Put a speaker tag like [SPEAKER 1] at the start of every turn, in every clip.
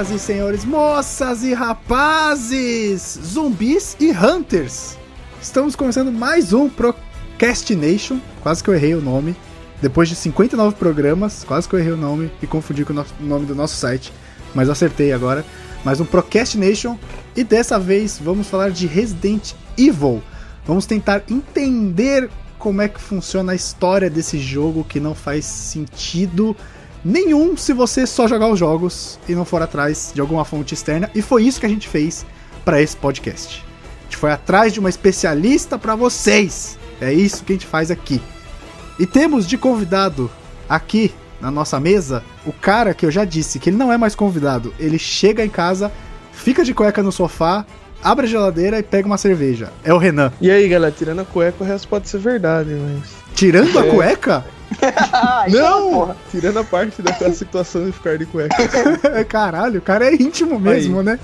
[SPEAKER 1] Senhoras e senhores, moças e rapazes, zumbis e hunters. Estamos começando mais um Procrastination. Quase que eu errei o nome. Depois de 59 programas, quase que eu errei o nome e confundi com o nome do nosso site. Mas acertei agora. Mais um Procrastination. E dessa vez vamos falar de Resident Evil. Vamos tentar entender como é que funciona a história desse jogo que não faz sentido nenhum se você só jogar os jogos e não for atrás de alguma fonte externa. E foi isso que a gente fez para esse podcast. A gente foi atrás de uma especialista para vocês. É isso que a gente faz aqui. E temos de convidado aqui na nossa mesa o cara que eu já disse que ele não é mais convidado. Ele chega em casa, fica de cueca no sofá, abre a geladeira e pega uma cerveja. É o Renan.
[SPEAKER 2] E aí, galera, tirando a cueca, o resto pode ser verdade, mas.
[SPEAKER 1] Tirando a é. cueca?
[SPEAKER 2] não! Tirando a parte daquela situação de ficar de cueca.
[SPEAKER 1] Caralho, o cara é íntimo mesmo, aí. né?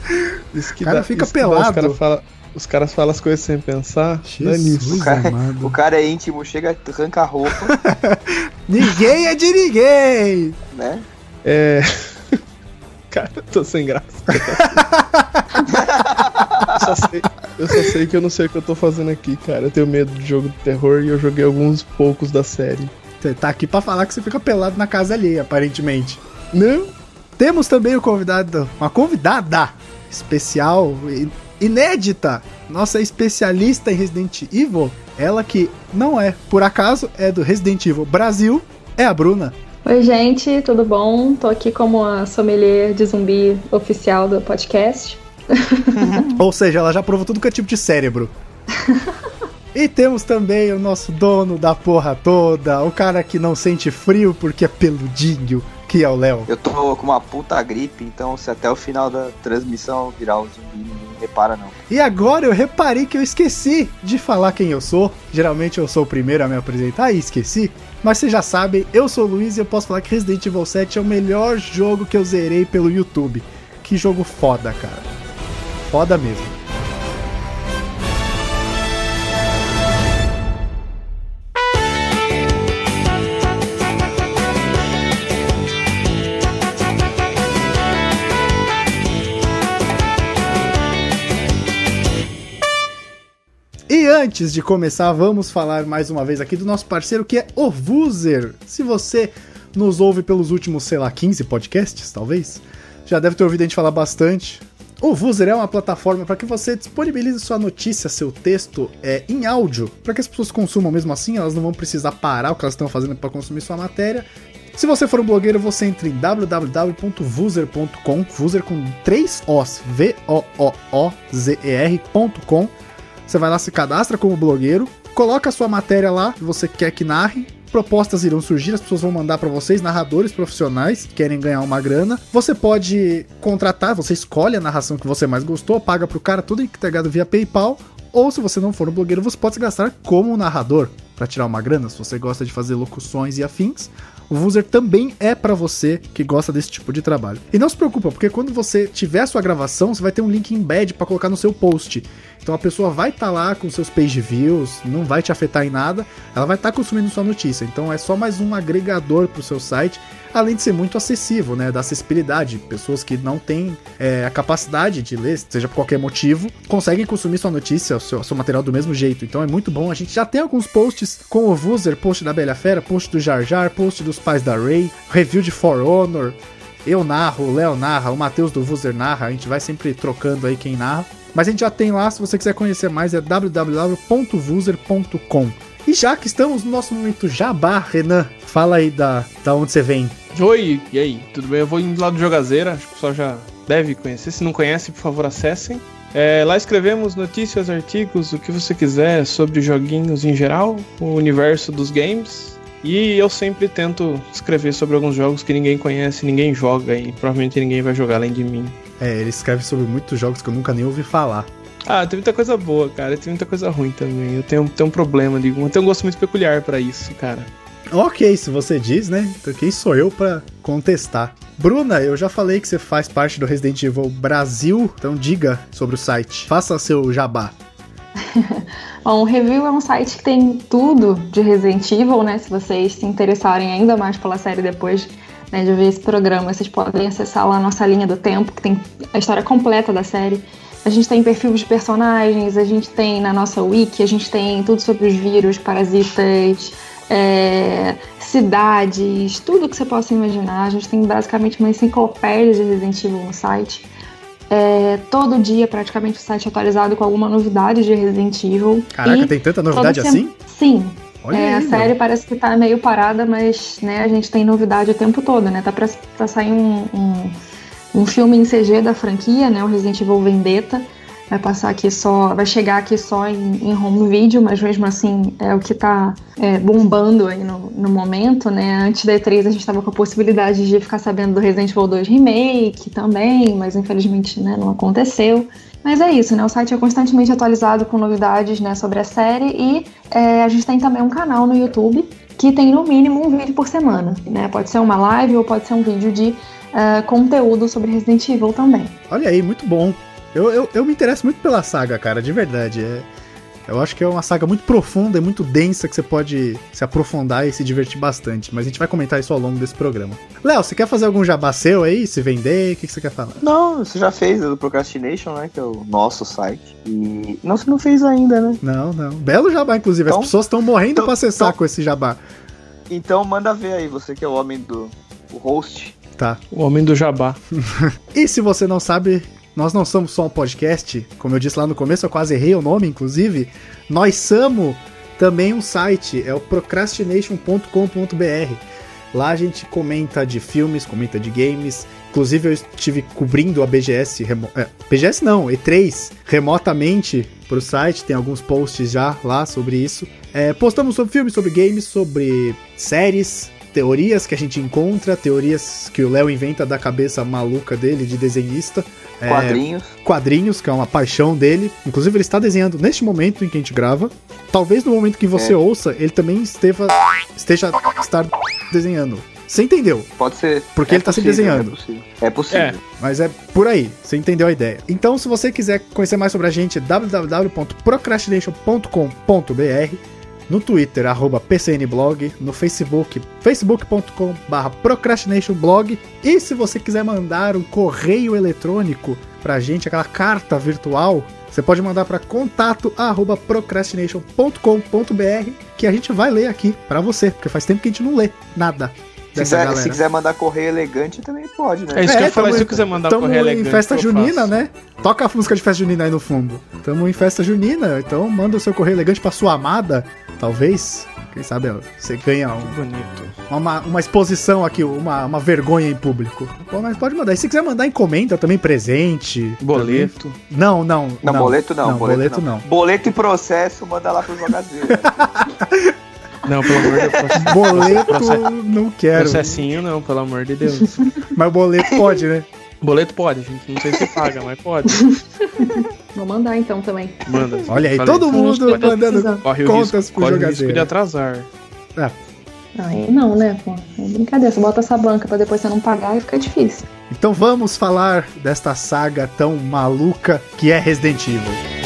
[SPEAKER 2] Isso que o cara dá, fica pelado. Dá, os caras os caras falam as coisas sem pensar.
[SPEAKER 3] Jesus, o, cara, o cara é íntimo, chega, arranca a roupa.
[SPEAKER 1] ninguém é de ninguém!
[SPEAKER 3] Né?
[SPEAKER 2] É. Cara, eu tô sem graça. eu, só sei, eu só sei que eu não sei o que eu tô fazendo aqui, cara. Eu tenho medo de jogo de terror e eu joguei alguns poucos da série.
[SPEAKER 1] Você tá aqui pra falar que você fica pelado na casa alheia, aparentemente. Não? Temos também o convidado, uma convidada especial, inédita, nossa especialista em Resident Evil. Ela que não é, por acaso, é do Resident Evil Brasil, é a Bruna.
[SPEAKER 4] Oi, gente, tudo bom? Tô aqui como a sommelier de zumbi oficial do podcast.
[SPEAKER 1] Ou seja, ela já provou tudo que é tipo de cérebro. E temos também o nosso dono da porra toda, o cara que não sente frio porque é peludinho, que é o Léo.
[SPEAKER 3] Eu tô com uma puta gripe, então se até o final da transmissão virar o zumbi, ninguém repara não.
[SPEAKER 1] E agora eu reparei que eu esqueci de falar quem eu sou. Geralmente eu sou o primeiro a me apresentar e esqueci. Mas vocês já sabem, eu sou o Luiz e eu posso falar que Resident Evil 7 é o melhor jogo que eu zerei pelo YouTube. Que jogo foda, cara. Foda mesmo. Antes de começar, vamos falar mais uma vez aqui do nosso parceiro que é o Vuser. Se você nos ouve pelos últimos, sei lá, 15 podcasts, talvez, já deve ter ouvido a gente falar bastante. O Vuser é uma plataforma para que você disponibilize sua notícia, seu texto é, em áudio, para que as pessoas consumam mesmo assim, elas não vão precisar parar o que elas estão fazendo para consumir sua matéria. Se você for um blogueiro, você entra em www.vuser.com, Vuser com 3 Os, V-O-O-O-Z-E-R.com você vai lá, se cadastra como blogueiro, coloca a sua matéria lá que você quer que narre. Propostas irão surgir, as pessoas vão mandar para vocês, narradores profissionais que querem ganhar uma grana. Você pode contratar, você escolhe a narração que você mais gostou, paga pro cara tudo integrado via PayPal. Ou se você não for um blogueiro, você pode se gastar como um narrador para tirar uma grana, se você gosta de fazer locuções e afins. O Vuser também é para você que gosta desse tipo de trabalho. E não se preocupa, porque quando você tiver a sua gravação, você vai ter um link embed para colocar no seu post. Então a pessoa vai estar tá lá com seus page views, não vai te afetar em nada, ela vai estar tá consumindo sua notícia. Então é só mais um agregador para o seu site, além de ser muito acessível, né? Da acessibilidade. Pessoas que não têm é, a capacidade de ler, seja por qualquer motivo, conseguem consumir sua notícia, seu, seu material do mesmo jeito. Então é muito bom. A gente já tem alguns posts com o Vuser, post da Bela Fera, post do Jar Jar, post dos pais da Ray, review de For Honor. Eu narro, o Léo narra, o Matheus do Vuser narra, a gente vai sempre trocando aí quem narra. Mas a gente já tem lá, se você quiser conhecer mais, é www.vuser.com. E já que estamos no nosso momento jabá, Renan, fala aí da, da onde você vem.
[SPEAKER 2] Oi, e aí, tudo bem? Eu vou indo lá do Jogazeira, acho que o pessoal já deve conhecer. Se não conhece, por favor, acessem. É, lá escrevemos notícias, artigos, o que você quiser sobre joguinhos em geral, o universo dos games. E eu sempre tento escrever sobre alguns jogos que ninguém conhece, ninguém joga e provavelmente ninguém vai jogar além de mim.
[SPEAKER 1] É, ele escreve sobre muitos jogos que eu nunca nem ouvi falar.
[SPEAKER 2] Ah, tem muita coisa boa, cara. Tem muita coisa ruim também. Eu tenho, tenho um problema, digo, eu tenho um gosto muito peculiar para isso, cara.
[SPEAKER 1] Ok, se você diz, né? Então quem sou eu para contestar? Bruna, eu já falei que você faz parte do Resident Evil Brasil, então diga sobre o site. Faça seu jabá.
[SPEAKER 4] Bom, o Review é um site que tem tudo de Resident Evil, né? Se vocês se interessarem ainda mais pela série depois né, de ver esse programa, vocês podem acessar lá a nossa linha do tempo, que tem a história completa da série. A gente tem perfil de personagens, a gente tem na nossa wiki, a gente tem tudo sobre os vírus, parasitas, é, cidades, tudo que você possa imaginar. A gente tem basicamente uma enciclopédia de Resident Evil no site. É, todo dia, praticamente, o site é atualizado com alguma novidade de Resident Evil.
[SPEAKER 1] Caraca, e tem tanta novidade assim?
[SPEAKER 4] Sim. Olha é, aí, a série meu. parece que tá meio parada, mas né, a gente tem novidade o tempo todo, né? Tá pra, pra sair um, um, um filme em CG da franquia, né? O Resident Evil Vendetta vai passar aqui só, vai chegar aqui só em, em home video, mas mesmo assim é o que tá é, bombando aí no, no, momento, né? Antes da E3 a gente tava com a possibilidade de ficar sabendo do Resident Evil 2 Remake também, mas infelizmente né, não aconteceu. Mas é isso, né? O site é constantemente atualizado com novidades né, sobre a série e é, a gente tem também um canal no YouTube que tem no mínimo um vídeo por semana, né? Pode ser uma live ou pode ser um vídeo de uh, conteúdo sobre Resident Evil também.
[SPEAKER 1] Olha aí, muito bom. Eu, eu, eu me interesso muito pela saga, cara, de verdade. É, eu acho que é uma saga muito profunda e muito densa que você pode se aprofundar e se divertir bastante. Mas a gente vai comentar isso ao longo desse programa. Léo, você quer fazer algum jabá seu aí? Se vender? O que, que você quer falar?
[SPEAKER 3] Não, você já fez do Procrastination, né? Que é o nosso site. E. Não, você não fez ainda, né?
[SPEAKER 1] Não, não. Belo jabá, inclusive. Então, As pessoas estão morrendo então, pra acessar então, com esse jabá.
[SPEAKER 3] Então manda ver aí, você que é o homem do. o host.
[SPEAKER 1] Tá.
[SPEAKER 2] O homem do jabá.
[SPEAKER 1] e se você não sabe, nós não somos só um podcast, como eu disse lá no começo, eu quase errei o nome, inclusive. Nós somos também um site, é o procrastination.com.br. Lá a gente comenta de filmes, comenta de games. Inclusive eu estive cobrindo a BGS, remo... é, BGS não, E3, remotamente para o site. Tem alguns posts já lá sobre isso. É, postamos sobre filmes, sobre games, sobre séries, teorias que a gente encontra, teorias que o Léo inventa da cabeça maluca dele de desenhista.
[SPEAKER 3] É, quadrinhos.
[SPEAKER 1] É, quadrinhos, que é uma paixão dele. Inclusive, ele está desenhando neste momento em que a gente grava. Talvez no momento que você é. ouça, ele também esteja, esteja estar desenhando. Você entendeu?
[SPEAKER 3] Pode ser.
[SPEAKER 1] Porque é ele está se desenhando. É
[SPEAKER 3] possível. É possível. É.
[SPEAKER 1] Mas é por aí. Você entendeu a ideia. Então, se você quiser conhecer mais sobre a gente, www.procrastination.com.br no Twitter, arroba PCNblog, no Facebook, facebook.com barra procrastinationblog, e se você quiser mandar um correio eletrônico pra gente, aquela carta virtual, você pode mandar para contato arroba procrastination.com.br que a gente vai ler aqui para você, porque faz tempo que a gente não lê nada.
[SPEAKER 3] Se quiser, se quiser, mandar correio elegante, também pode, né?
[SPEAKER 2] É isso que eu falei, se quiser mandar correio elegante.
[SPEAKER 1] em festa junina, né? Toca a música de festa junina aí no fundo. Tamo em festa junina, então manda o seu correio elegante pra sua amada, talvez. Quem sabe você ganha um,
[SPEAKER 2] bonito.
[SPEAKER 1] Uma, uma exposição aqui, uma, uma vergonha em público. Pô, mas pode mandar. E se quiser mandar encomenda também, presente.
[SPEAKER 2] Boleto.
[SPEAKER 1] Também. Não, não,
[SPEAKER 3] não. Não, boleto não.
[SPEAKER 1] não boleto, boleto não. não.
[SPEAKER 3] Boleto e processo, manda lá pro jogador.
[SPEAKER 2] Não, pelo amor de Deus.
[SPEAKER 1] Boleto, não quero.
[SPEAKER 2] Processinho não, pelo amor de Deus.
[SPEAKER 1] Mas boleto pode, né?
[SPEAKER 2] Boleto pode, gente. Não sei se paga, mas pode.
[SPEAKER 4] Vou mandar então também.
[SPEAKER 2] Manda.
[SPEAKER 1] Olha aí, Falei, todo mundo mandando
[SPEAKER 2] corre contas risco, pro corre o risco de atrasar.
[SPEAKER 4] É. Aí não, né, pô? É brincadeira, você bota essa banca pra depois você não pagar e fica difícil.
[SPEAKER 1] Então vamos falar desta saga tão maluca que é Resident Evil.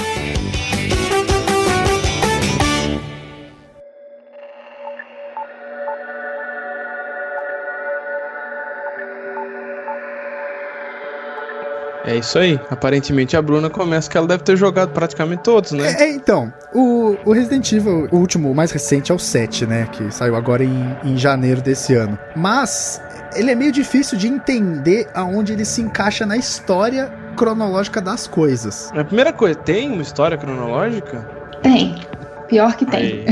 [SPEAKER 2] É isso aí. Aparentemente a Bruna começa que ela deve ter jogado praticamente todos, né?
[SPEAKER 1] É, então, o, o Resident Evil, o último, o mais recente é o 7, né? Que saiu agora em, em janeiro desse ano. Mas ele é meio difícil de entender aonde ele se encaixa na história cronológica das coisas.
[SPEAKER 2] A primeira coisa, tem uma história cronológica?
[SPEAKER 4] Tem. Pior que tem.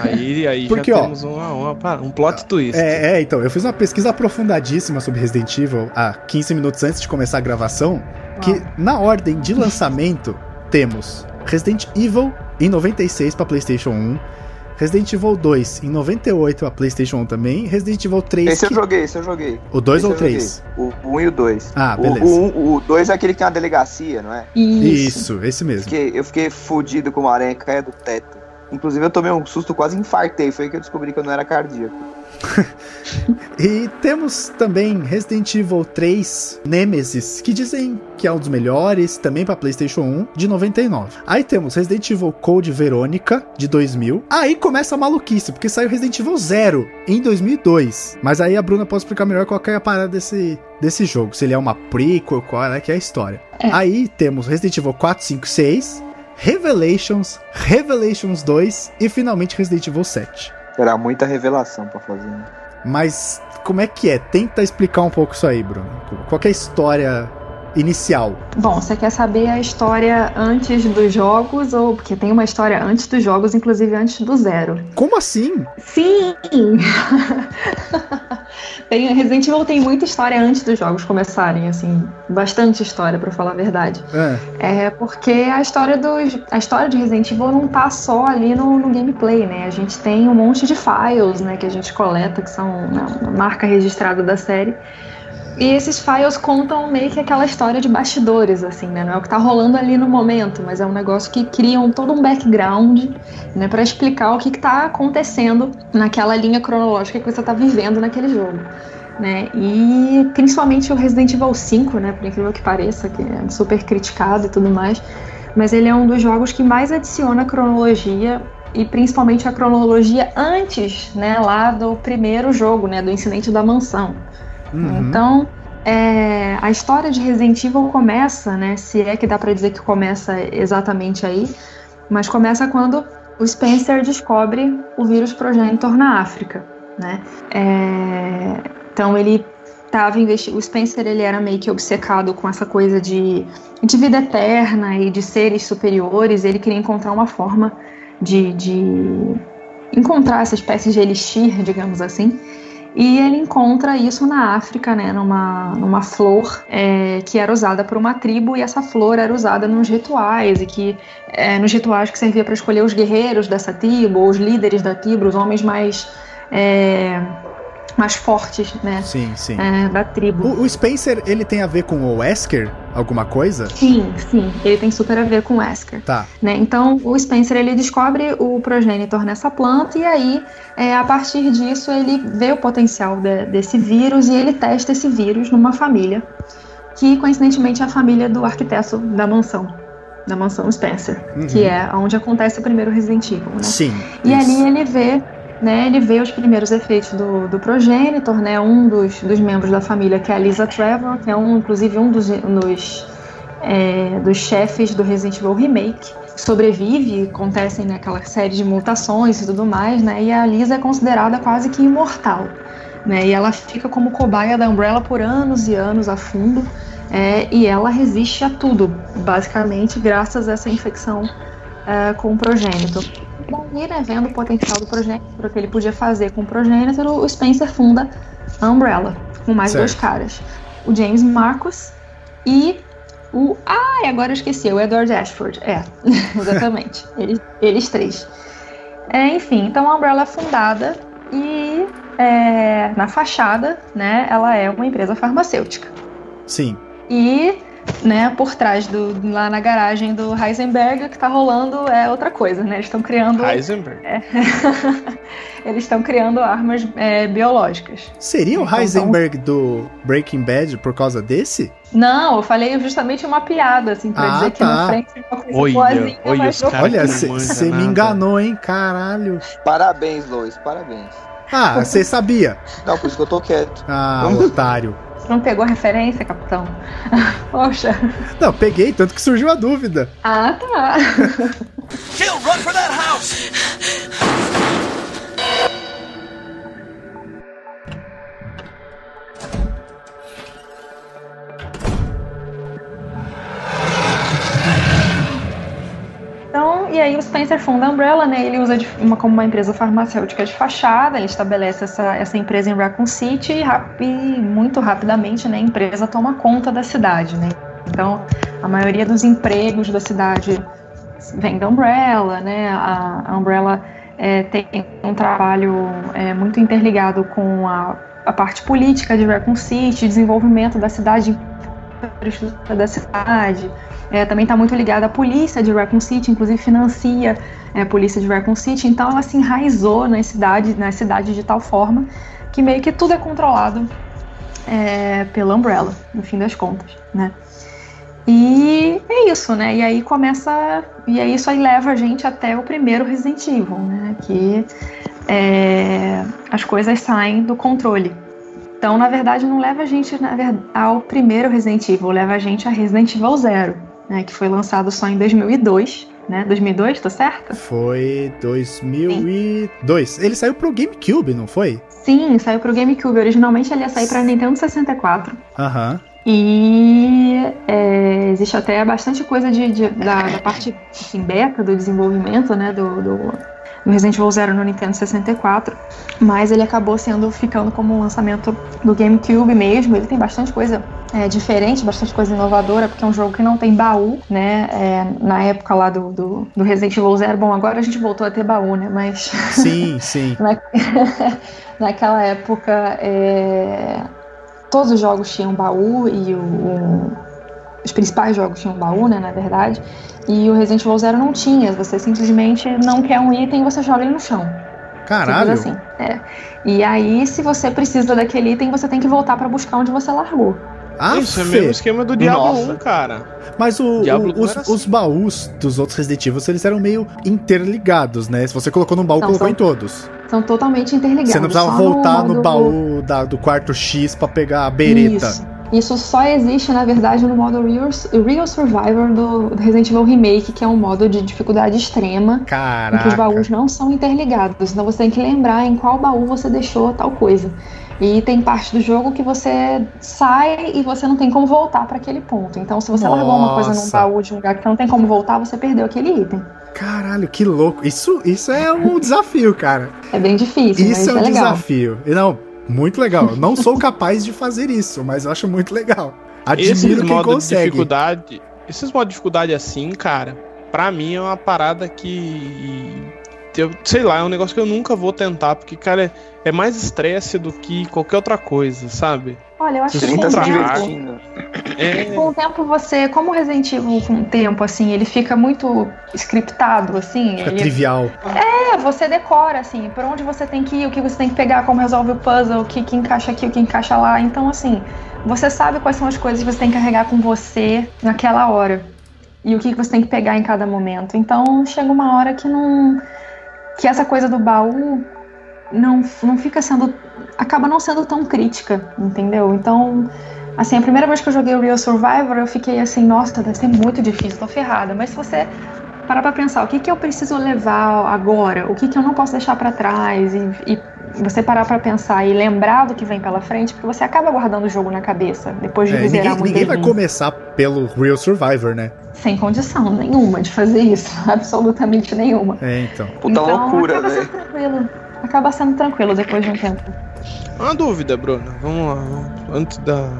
[SPEAKER 2] Aí, aí, aí Porque, já ó, temos uma, uma, um plot twist.
[SPEAKER 1] É, é, então, eu fiz uma pesquisa aprofundadíssima sobre Resident Evil há 15 minutos antes de começar a gravação, que na ordem de lançamento temos Resident Evil em 96 para PlayStation 1, Resident Evil 2 em 98 para PlayStation 1 também, Resident Evil 3
[SPEAKER 3] Esse que... eu joguei, esse eu joguei.
[SPEAKER 1] O 2 ou o 3?
[SPEAKER 3] O 1 e o 2.
[SPEAKER 1] Ah, beleza.
[SPEAKER 3] O 2 é aquele que tem uma delegacia, não é?
[SPEAKER 1] Isso, Isso esse mesmo.
[SPEAKER 3] Fiquei, eu fiquei fudido com uma aranha que caia do teto. Inclusive eu tomei um susto, quase infartei. Foi aí que eu descobri que eu não era cardíaco.
[SPEAKER 1] e temos também Resident Evil 3 Nemesis, que dizem que é um dos melhores, também para PlayStation 1, de 99. Aí temos Resident Evil Code Verônica, de 2000. Aí começa a maluquice, porque saiu Resident Evil 0 em 2002. Mas aí a Bruna pode explicar melhor qual é a parada desse, desse jogo. Se ele é uma prequel, qual é que é a história. É. Aí temos Resident Evil 4, 5, 6. Revelations, Revelations 2 e finalmente Resident Evil 7.
[SPEAKER 3] Era muita revelação para fazer. Né?
[SPEAKER 1] Mas como é que é? Tenta explicar um pouco isso aí, Bruno. Qual é a história inicial?
[SPEAKER 4] Bom, você quer saber a história antes dos jogos ou porque tem uma história antes dos jogos, inclusive antes do zero?
[SPEAKER 1] Como assim?
[SPEAKER 4] Sim. tem Resident Evil tem muita história antes dos jogos começarem, assim, bastante história para falar a verdade. É. é porque a história dos a história de Resident Evil não tá só ali no, no gameplay, né? A gente tem um monte de files, né, que a gente coleta que são né, marca registrada da série e esses files contam meio que aquela história de bastidores, assim, né? Não é o que tá rolando ali no momento, mas é um negócio que criam todo um background, né? Para explicar o que, que tá acontecendo naquela linha cronológica que você tá vivendo naquele jogo. Né? E principalmente o Resident Evil 5, né? Por incrível que pareça, que é super criticado e tudo mais. Mas ele é um dos jogos que mais adiciona cronologia e principalmente a cronologia antes, né, lá do primeiro jogo, né, do incidente da mansão. Uhum. Então, é, a história de Resident Evil começa, né? Se é que dá para dizer que começa exatamente aí, mas começa quando o Spencer descobre o vírus progenitor na África, né? É, então ele estava investigando. O Spencer ele era meio que obcecado com essa coisa de, de vida eterna e de seres superiores. Ele queria encontrar uma forma de, de encontrar essa espécie de elixir, digamos assim. E ele encontra isso na África, né, numa, numa flor é, que era usada por uma tribo e essa flor era usada nos rituais e que é, nos rituais que servia para escolher os guerreiros dessa tribo, os líderes da tribo, os homens mais é, mais fortes, né?
[SPEAKER 1] Sim, sim.
[SPEAKER 4] É, da tribo.
[SPEAKER 1] O, o, Spencer, ele tem a ver com o Wesker? Alguma coisa?
[SPEAKER 4] Sim, sim. Ele tem super a ver com o Wesker.
[SPEAKER 1] Tá.
[SPEAKER 4] Né? Então, o Spencer, ele descobre o progenitor nessa planta e aí, é, a partir disso, ele vê o potencial de, desse vírus e ele testa esse vírus numa família que, coincidentemente, é a família do arquiteto da mansão da mansão Spencer, uhum. que é onde acontece o primeiro Resident Evil, né?
[SPEAKER 1] Sim.
[SPEAKER 4] E isso. ali ele vê né, ele vê os primeiros efeitos do, do progenitor, né, um dos, dos membros da família, que é a Lisa Trevor, que é um, inclusive um dos, dos, é, dos chefes do Resident Evil Remake, sobrevive, acontecem né, aquela série de mutações e tudo mais, né, e a Lisa é considerada quase que imortal. Né, e ela fica como cobaia da Umbrella por anos e anos a fundo, é, e ela resiste a tudo, basicamente, graças a essa infecção é, com o progênito. Daí, né, vendo o potencial do progênito, o que ele podia fazer com o progênito, o Spencer funda a Umbrella, com mais certo. dois caras. O James Marcus e o. Ah, agora eu esqueci, o Edward Ashford. É, exatamente. eles, eles três. É, enfim, então a Umbrella é fundada e é, na fachada, né, ela é uma empresa farmacêutica.
[SPEAKER 1] Sim.
[SPEAKER 4] E né, por trás do lá na garagem do Heisenberg, o que está rolando é outra coisa, né? Eles estão criando
[SPEAKER 2] Heisenberg.
[SPEAKER 4] É, eles estão criando armas é, biológicas.
[SPEAKER 1] Seria o então, Heisenberg do Breaking Bad por causa desse?
[SPEAKER 4] Não, eu falei justamente uma piada, assim, pra ah, dizer tá. que na frente é uma coisa olha, boazinha,
[SPEAKER 1] olha, mas Olha, você me enganou, hein? Caralho.
[SPEAKER 3] Parabéns, Lois, parabéns.
[SPEAKER 1] Ah, você sabia?
[SPEAKER 3] Não, por isso que eu tô quieto.
[SPEAKER 1] Ah, otário.
[SPEAKER 4] Você não pegou a referência, capitão? Poxa.
[SPEAKER 1] Não, peguei, tanto que surgiu a dúvida.
[SPEAKER 4] Ah, tá. Jill, run for that house! E aí o Spencer funda a Umbrella, né? Ele usa uma, como uma empresa farmacêutica de fachada, ele estabelece essa, essa empresa em Raccoon City e, e muito rapidamente né, a empresa toma conta da cidade, né? Então, a maioria dos empregos da cidade vem da Umbrella, né? A, a Umbrella é, tem um trabalho é, muito interligado com a, a parte política de Raccoon City, desenvolvimento da cidade infraestrutura da cidade. É, também está muito ligada à polícia de Raccoon City, inclusive financia é, a polícia de Raccoon City. Então ela se enraizou na cidade, na cidade de tal forma que meio que tudo é controlado é, pela Umbrella, no fim das contas, né? E é isso, né? E aí começa. E aí isso aí leva a gente até o primeiro Resident Evil, né? Que é, as coisas saem do controle. Então, na verdade, não leva a gente verdade, ao primeiro Resident Evil, leva a gente a Resident Evil Zero, né? Que foi lançado só em 2002, né? 2002, tô certo?
[SPEAKER 1] Foi 2002. Sim. Ele saiu pro GameCube, não foi?
[SPEAKER 4] Sim, saiu pro GameCube. Originalmente ele ia sair pra Nintendo 64.
[SPEAKER 1] Aham. Uhum.
[SPEAKER 4] E é, existe até bastante coisa de, de da, da, parte assim, beta do desenvolvimento né, do, do, do, Resident Evil Zero no Nintendo 64, mas ele acabou sendo ficando como um lançamento do GameCube mesmo. Ele tem bastante coisa é, diferente, bastante coisa inovadora, porque é um jogo que não tem baú, né? É, na época lá do, do, do, Resident Evil Zero, bom, agora a gente voltou a ter baú, né? Mas.
[SPEAKER 1] Sim, sim.
[SPEAKER 4] na, naquela época. É, todos os jogos tinham baú e o, o, os principais jogos tinham baú, né, na verdade. E o Resident Evil Zero não tinha. Você simplesmente não quer um item e você joga ele no chão.
[SPEAKER 1] Caralho.
[SPEAKER 4] Assim, é. E aí, se você precisa daquele item, você tem que voltar para buscar onde você largou.
[SPEAKER 2] Ah, Isso é o mesmo esquema do Diablo Nossa. 1, cara.
[SPEAKER 1] Mas o, o, os, assim. os, baús dos outros Resident Evil, eles eram meio interligados, né? Se você colocou num baú, não, colocou são, em todos.
[SPEAKER 4] São totalmente interligados.
[SPEAKER 1] Você não precisava voltar no, no baú da, do quarto X para pegar a bereta.
[SPEAKER 4] Isso. Isso só existe, na verdade, no modo Real, Real Survivor do Resident Evil Remake, que é um modo de dificuldade extrema.
[SPEAKER 1] Caraca.
[SPEAKER 4] Em que os baús não são interligados. Então você tem que lembrar em qual baú você deixou tal coisa. E tem parte do jogo que você sai e você não tem como voltar para aquele ponto. Então, se você Nossa. largou uma coisa num baú de um lugar que não tem como voltar, você perdeu aquele item.
[SPEAKER 1] Caralho, que louco. Isso, isso é um desafio, cara.
[SPEAKER 4] É bem difícil,
[SPEAKER 1] isso
[SPEAKER 4] é um
[SPEAKER 1] é
[SPEAKER 4] legal.
[SPEAKER 1] desafio. Não, muito legal. Eu não sou capaz de fazer isso, mas eu acho muito legal. Admiro esses quem consegue.
[SPEAKER 2] De dificuldade, esses modos de dificuldade assim, cara, pra mim é uma parada que eu, sei lá, é um negócio que eu nunca vou tentar, porque, cara, é, é mais estresse do que qualquer outra coisa, sabe?
[SPEAKER 4] Olha, eu acho que
[SPEAKER 3] tá se divertindo.
[SPEAKER 4] É... Com o tempo você, como Resident Evil com o tempo, assim, ele fica muito scriptado, assim.
[SPEAKER 1] Fica
[SPEAKER 4] ele...
[SPEAKER 1] trivial.
[SPEAKER 4] É, você decora, assim, por onde você tem que ir, o que você tem que pegar, como resolve o puzzle, o que, que encaixa aqui, o que encaixa lá. Então, assim, você sabe quais são as coisas que você tem que carregar com você naquela hora. E o que você tem que pegar em cada momento. Então, chega uma hora que não que essa coisa do baú não, não fica sendo. acaba não sendo tão crítica, entendeu? Então, assim, a primeira vez que eu joguei o Real Survivor, eu fiquei assim, nossa, deve ser muito difícil, tô ferrada. Mas se você parar pra pensar, o que, que eu preciso levar agora? O que, que eu não posso deixar para trás? E, e você parar para pensar e lembrar do que vem pela frente, porque você acaba guardando o jogo na cabeça depois de é,
[SPEAKER 1] zerar ninguém, ninguém vai começar pelo Real Survivor, né?
[SPEAKER 4] Sem condição nenhuma de fazer isso, absolutamente nenhuma.
[SPEAKER 1] É, então.
[SPEAKER 3] Puta então, loucura,
[SPEAKER 4] acaba sendo tranquilo. Acaba sendo tranquilo depois de um tempo.
[SPEAKER 2] Uma dúvida, Bruna. Vamos lá. Antes da.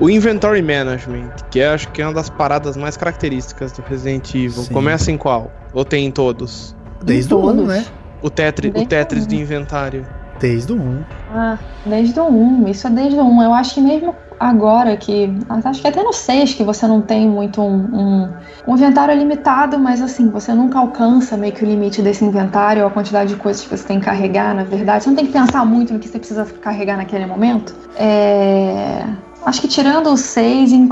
[SPEAKER 2] O Inventory Management, que é, acho que é uma das paradas mais características do Resident Evil. Sim. Começa em qual? Ou tem em todos?
[SPEAKER 1] Desde o 1, né?
[SPEAKER 2] O, tetri, o Tetris de inventário.
[SPEAKER 1] Desde o 1.
[SPEAKER 4] Ah, desde o 1. Isso é desde o 1. Eu acho que mesmo agora que. Acho que até no 6 que você não tem muito um, um, um, inventário limitado, mas assim, você nunca alcança meio que o limite desse inventário, ou a quantidade de coisas que você tem que carregar, na verdade. Você não tem que pensar muito no que você precisa carregar naquele momento. É. Acho que tirando os seis, em,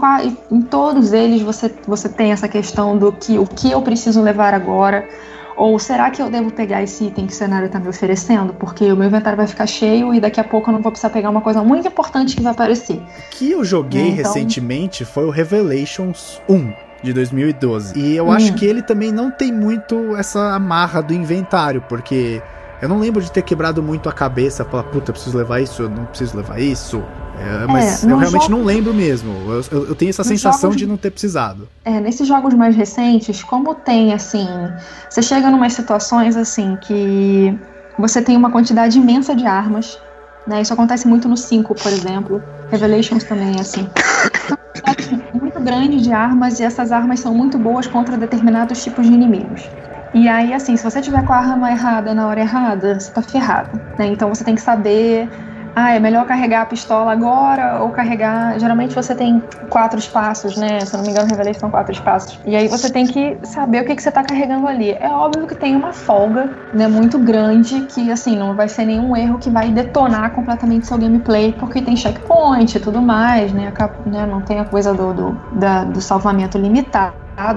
[SPEAKER 4] em todos eles você, você tem essa questão do que o que eu preciso levar agora, ou será que eu devo pegar esse item que o cenário está me oferecendo? Porque o meu inventário vai ficar cheio e daqui a pouco eu não vou precisar pegar uma coisa muito importante que vai aparecer.
[SPEAKER 1] Que eu joguei é, então... recentemente foi o Revelations 1 de 2012. E eu hum. acho que ele também não tem muito essa amarra do inventário, porque eu não lembro de ter quebrado muito a cabeça, falar, puta, eu preciso levar isso, eu não preciso levar isso. É, mas é, eu realmente jogo... não lembro mesmo. Eu, eu, eu tenho essa sensação jogos... de não ter precisado.
[SPEAKER 4] É, nesses jogos mais recentes, como tem, assim. Você chega em umas situações, assim, que você tem uma quantidade imensa de armas. Né? Isso acontece muito no 5, por exemplo. Revelations também é assim. muito grande de armas e essas armas são muito boas contra determinados tipos de inimigos. E aí, assim, se você tiver com a arma errada na hora errada, você tá ferrado. Né? Então você tem que saber ah, é melhor carregar a pistola agora ou carregar. Geralmente você tem quatro espaços, né? Se eu não me engano, Revelation são quatro espaços. E aí você tem que saber o que, que você tá carregando ali. É óbvio que tem uma folga, né? Muito grande, que assim, não vai ser nenhum erro que vai detonar completamente seu gameplay, porque tem checkpoint e tudo mais, né? né? Não tem a coisa do, do, da, do salvamento limitado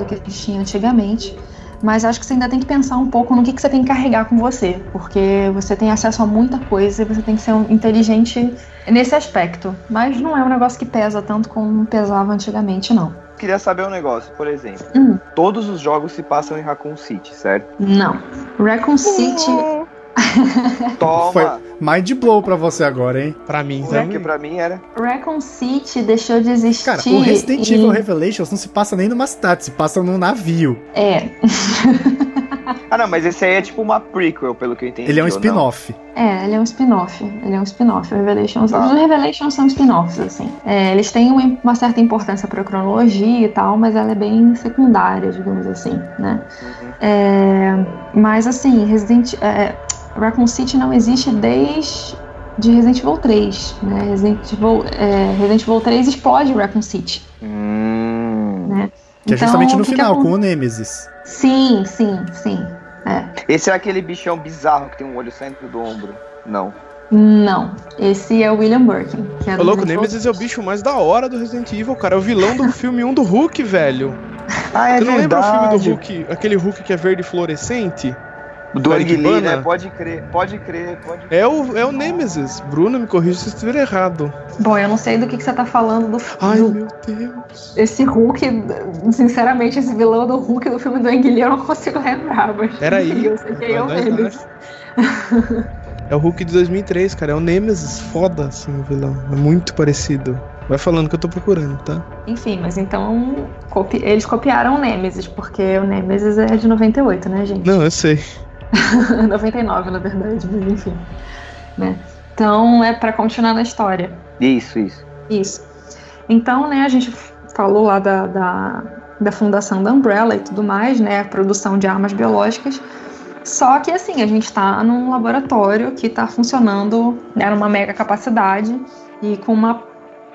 [SPEAKER 4] que tinha antigamente. Mas acho que você ainda tem que pensar um pouco no que, que você tem que carregar com você, porque você tem acesso a muita coisa e você tem que ser um inteligente nesse aspecto. Mas não é um negócio que pesa tanto como pesava antigamente, não.
[SPEAKER 3] Queria saber um negócio, por exemplo. Hum. Todos os jogos se passam em Raccoon City, certo?
[SPEAKER 4] Não. Raccoon City
[SPEAKER 3] Toma!
[SPEAKER 1] Foi mind blow pra você agora, hein?
[SPEAKER 2] Pra mim
[SPEAKER 3] também. É que pra mim era.
[SPEAKER 4] Raccoon City deixou de existir.
[SPEAKER 1] Cara, o Resident Evil Revelations não se passa nem numa cidade, se passa num navio.
[SPEAKER 4] É.
[SPEAKER 3] ah, não, mas esse aí é tipo uma prequel, pelo que eu entendi.
[SPEAKER 1] Ele é um spin-off.
[SPEAKER 4] É, ele é um spin-off. Ele é um spin-off. Revelations. Ah. Os Revelations são spin-offs, assim. É, eles têm uma, uma, certa importância pra cronologia e tal, mas ela é bem secundária, digamos assim, né? Uhum. É, mas assim, Resident. É, Raccoon City não existe desde de Resident Evil 3, né? Resident Evil, é, Resident Evil 3 explode Raccoon City.
[SPEAKER 3] Hum.
[SPEAKER 4] Né?
[SPEAKER 1] Que é então, é justamente no que final, que com o Nemesis.
[SPEAKER 4] Sim, sim, sim. É.
[SPEAKER 3] Esse é aquele bichão bizarro que tem um olho saindo do ombro. Não.
[SPEAKER 4] Não, esse é o William Birkin. Que é
[SPEAKER 2] Ô, louco, Nemesis é o bicho mais da hora do Resident Evil, cara. É o vilão do filme 1 do Hulk, velho.
[SPEAKER 3] Ah, é Você não
[SPEAKER 2] verdade. lembra o filme do Hulk, aquele Hulk que é verde fluorescente?
[SPEAKER 3] Do Ang Lee, né? Pode crer, pode crer, pode crer.
[SPEAKER 2] É o, é o Nemesis. Bruno, me corrija se eu estiver errado.
[SPEAKER 4] Bom, eu não sei do que, que você tá falando do
[SPEAKER 2] Ai,
[SPEAKER 4] do,
[SPEAKER 2] meu Deus.
[SPEAKER 4] Esse Hulk, sinceramente, esse vilão do Hulk do filme do Ang Lee eu não consigo lembrar, mas.
[SPEAKER 2] Peraí.
[SPEAKER 4] Eu sei que é o Nemesis.
[SPEAKER 2] É o Hulk de 2003, cara. É o Nemesis. Foda, assim, o vilão. É muito parecido. Vai falando que eu tô procurando, tá?
[SPEAKER 4] Enfim, mas então copi eles copiaram o Nemesis, porque o Nemesis é de 98, né, gente?
[SPEAKER 2] Não, eu sei.
[SPEAKER 4] 99, na verdade, mas enfim. Né? Então é para continuar na história.
[SPEAKER 3] Isso, isso.
[SPEAKER 4] Isso. Então, né, a gente falou lá da, da, da fundação da Umbrella e tudo mais, né, a produção de armas biológicas. Só que assim, a gente está num laboratório que está funcionando né, numa mega capacidade e com uma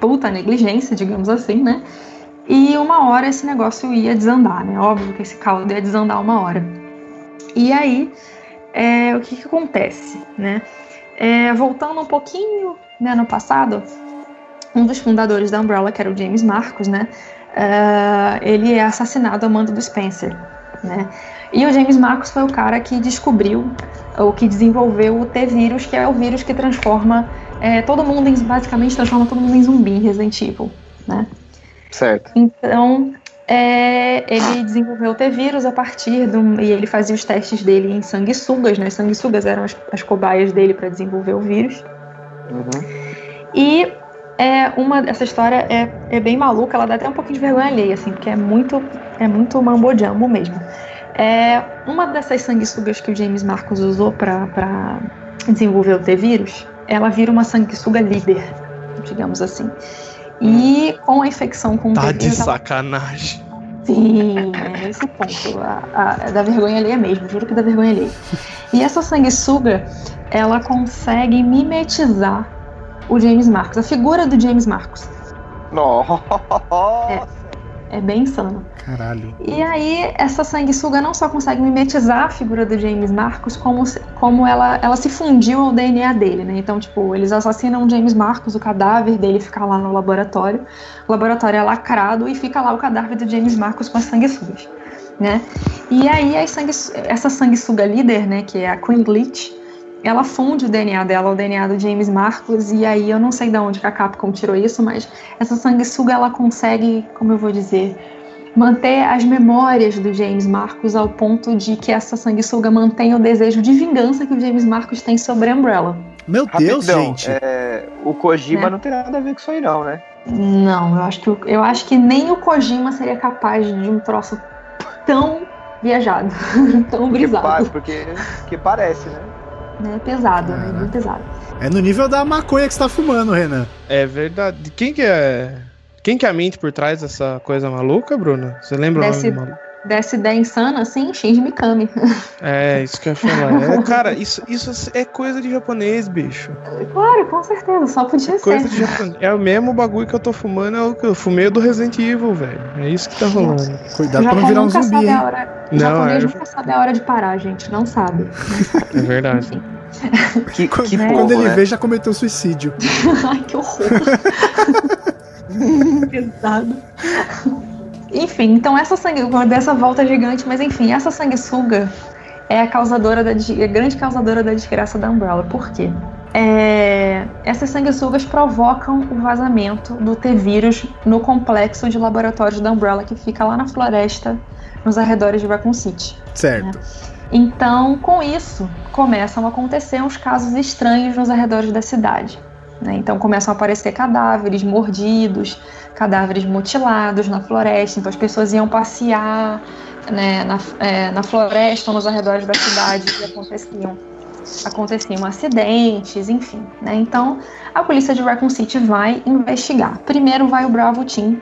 [SPEAKER 4] puta negligência, digamos assim, né? E uma hora esse negócio ia desandar, né? Óbvio que esse caldo ia desandar uma hora. E aí, é, o que, que acontece, né? É, voltando um pouquinho né, no passado, um dos fundadores da Umbrella, que era o James Marcos, né? Uh, ele é assassinado a mando do Spencer, né? E o James Marcos foi o cara que descobriu, ou que desenvolveu o T-vírus, que é o vírus que transforma é, todo mundo, em, basicamente transforma todo mundo em zumbi em Resident Evil, né?
[SPEAKER 3] Certo.
[SPEAKER 4] Então, é, ele desenvolveu o T-vírus a partir do. E ele fazia os testes dele em sanguessugas, né? Sanguessugas eram as, as cobaias dele para desenvolver o vírus.
[SPEAKER 3] Uhum.
[SPEAKER 4] E é, uma, essa história é, é bem maluca, ela dá até um pouquinho de vergonha alheia, assim, porque é muito, é muito mambo jumbo mesmo. É, uma dessas sanguessugas que o James Marcos usou para desenvolver o T-vírus, ela vira uma sanguessuga líder, digamos assim. E com a infecção com
[SPEAKER 2] tá o Tá de sacanagem.
[SPEAKER 4] Sim, é esse o ponto. A, a, é da vergonha alheia mesmo, juro que é da vergonha alheia. E essa sanguessuga, ela consegue mimetizar o James Marcos, a figura do James Marcos.
[SPEAKER 3] Nossa!
[SPEAKER 4] É. É bem insano.
[SPEAKER 1] Caralho.
[SPEAKER 4] E aí, essa sanguessuga não só consegue mimetizar a figura do James Marcos, como, como ela, ela se fundiu ao DNA dele, né? Então, tipo, eles assassinam o James Marcos, o cadáver dele fica lá no laboratório. O laboratório é lacrado e fica lá o cadáver do James Marcos com as sanguessugas, né? E aí, sangue, essa sanguessuga líder, né, que é a Queen Glitch, ela funde o DNA dela, o DNA do James Marcos, e aí eu não sei de onde a Capcom tirou isso, mas essa sanguessuga ela consegue, como eu vou dizer, manter as memórias do James Marcos ao ponto de que essa sanguessuga mantenha o desejo de vingança que o James Marcos tem sobre a Umbrella.
[SPEAKER 1] Meu Deus,
[SPEAKER 3] Rapidão,
[SPEAKER 1] gente.
[SPEAKER 3] É, o Kojima né? não tem nada a ver com isso aí não, né?
[SPEAKER 4] Não, eu acho que eu acho que nem o Kojima seria capaz de um troço tão viajado, tão brisado.
[SPEAKER 3] Que, porque que parece, né?
[SPEAKER 4] Né? Pesado, né? Bem pesado.
[SPEAKER 1] É no nível da maconha que você tá fumando, Renan.
[SPEAKER 2] É verdade. Quem que é. Quem que é a mente por trás dessa coisa maluca, Bruna? Você lembra
[SPEAKER 4] Desse,
[SPEAKER 2] o nome
[SPEAKER 4] dessa ideia insana assim, Shinji Mikami.
[SPEAKER 2] É, isso que eu ia falar. É, cara, isso, isso é coisa de japonês, bicho.
[SPEAKER 4] Claro, com certeza, só podia
[SPEAKER 2] coisa
[SPEAKER 4] ser.
[SPEAKER 2] De japonês. É o mesmo bagulho que eu tô fumando, é o que eu fumei do Resident Evil, velho. É isso que tá rolando.
[SPEAKER 1] Cuidado pra não virar um zumbi, hein?
[SPEAKER 4] Hora... O não, japonês é... nunca sabe a hora de parar, gente. Não sabe. Sabe.
[SPEAKER 2] É verdade. Enfim.
[SPEAKER 1] Que, que né? Quando ele né? vê, já cometeu suicídio.
[SPEAKER 4] Ai, que horror. Pesado. Enfim, então essa sangue, dessa volta gigante, mas enfim, essa sanguessuga é a causadora da a grande causadora da desgraça da Umbrella. Por quê? É, essas sanguessugas provocam o vazamento do T-vírus no complexo de laboratórios da Umbrella que fica lá na floresta, nos arredores de Raccoon City.
[SPEAKER 1] Certo.
[SPEAKER 4] Né? Então, com isso, começam a acontecer uns casos estranhos nos arredores da cidade. Né? Então, começam a aparecer cadáveres mordidos, cadáveres mutilados na floresta. Então, as pessoas iam passear né, na, é, na floresta ou nos arredores da cidade e aconteciam aconteciam acidentes, enfim. Né? Então, a polícia de Raccoon City vai investigar. Primeiro vai o Bravo Team,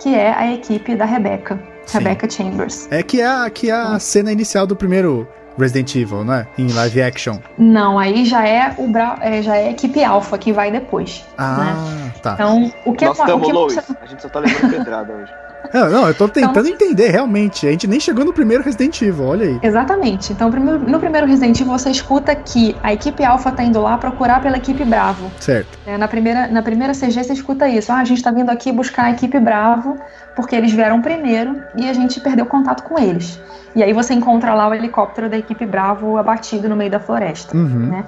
[SPEAKER 4] que é a equipe da Rebecca, Sim. Rebecca Chambers.
[SPEAKER 1] É que é, que é a cena inicial do primeiro Resident Evil, não é? Em live action.
[SPEAKER 4] Não, aí já é o Bra é, já é a equipe Alpha que vai depois.
[SPEAKER 1] Ah,
[SPEAKER 4] né?
[SPEAKER 1] tá.
[SPEAKER 4] Então, o que
[SPEAKER 3] Nós
[SPEAKER 4] é
[SPEAKER 3] estamos,
[SPEAKER 4] o que
[SPEAKER 3] Lois. Você... A gente só tá levando pedrada hoje.
[SPEAKER 1] Não, não, eu tô tentando então, entender, realmente. A gente nem chegou no primeiro Resident Evil, olha aí.
[SPEAKER 4] Exatamente. Então, no primeiro Resident Evil, você escuta que a equipe Alpha tá indo lá procurar pela equipe Bravo.
[SPEAKER 1] Certo.
[SPEAKER 4] É, na, primeira, na primeira CG, você escuta isso. Ah, a gente tá vindo aqui buscar a equipe Bravo, porque eles vieram primeiro e a gente perdeu contato com eles. E aí você encontra lá o helicóptero da equipe Bravo abatido no meio da floresta,
[SPEAKER 1] uhum.
[SPEAKER 4] né?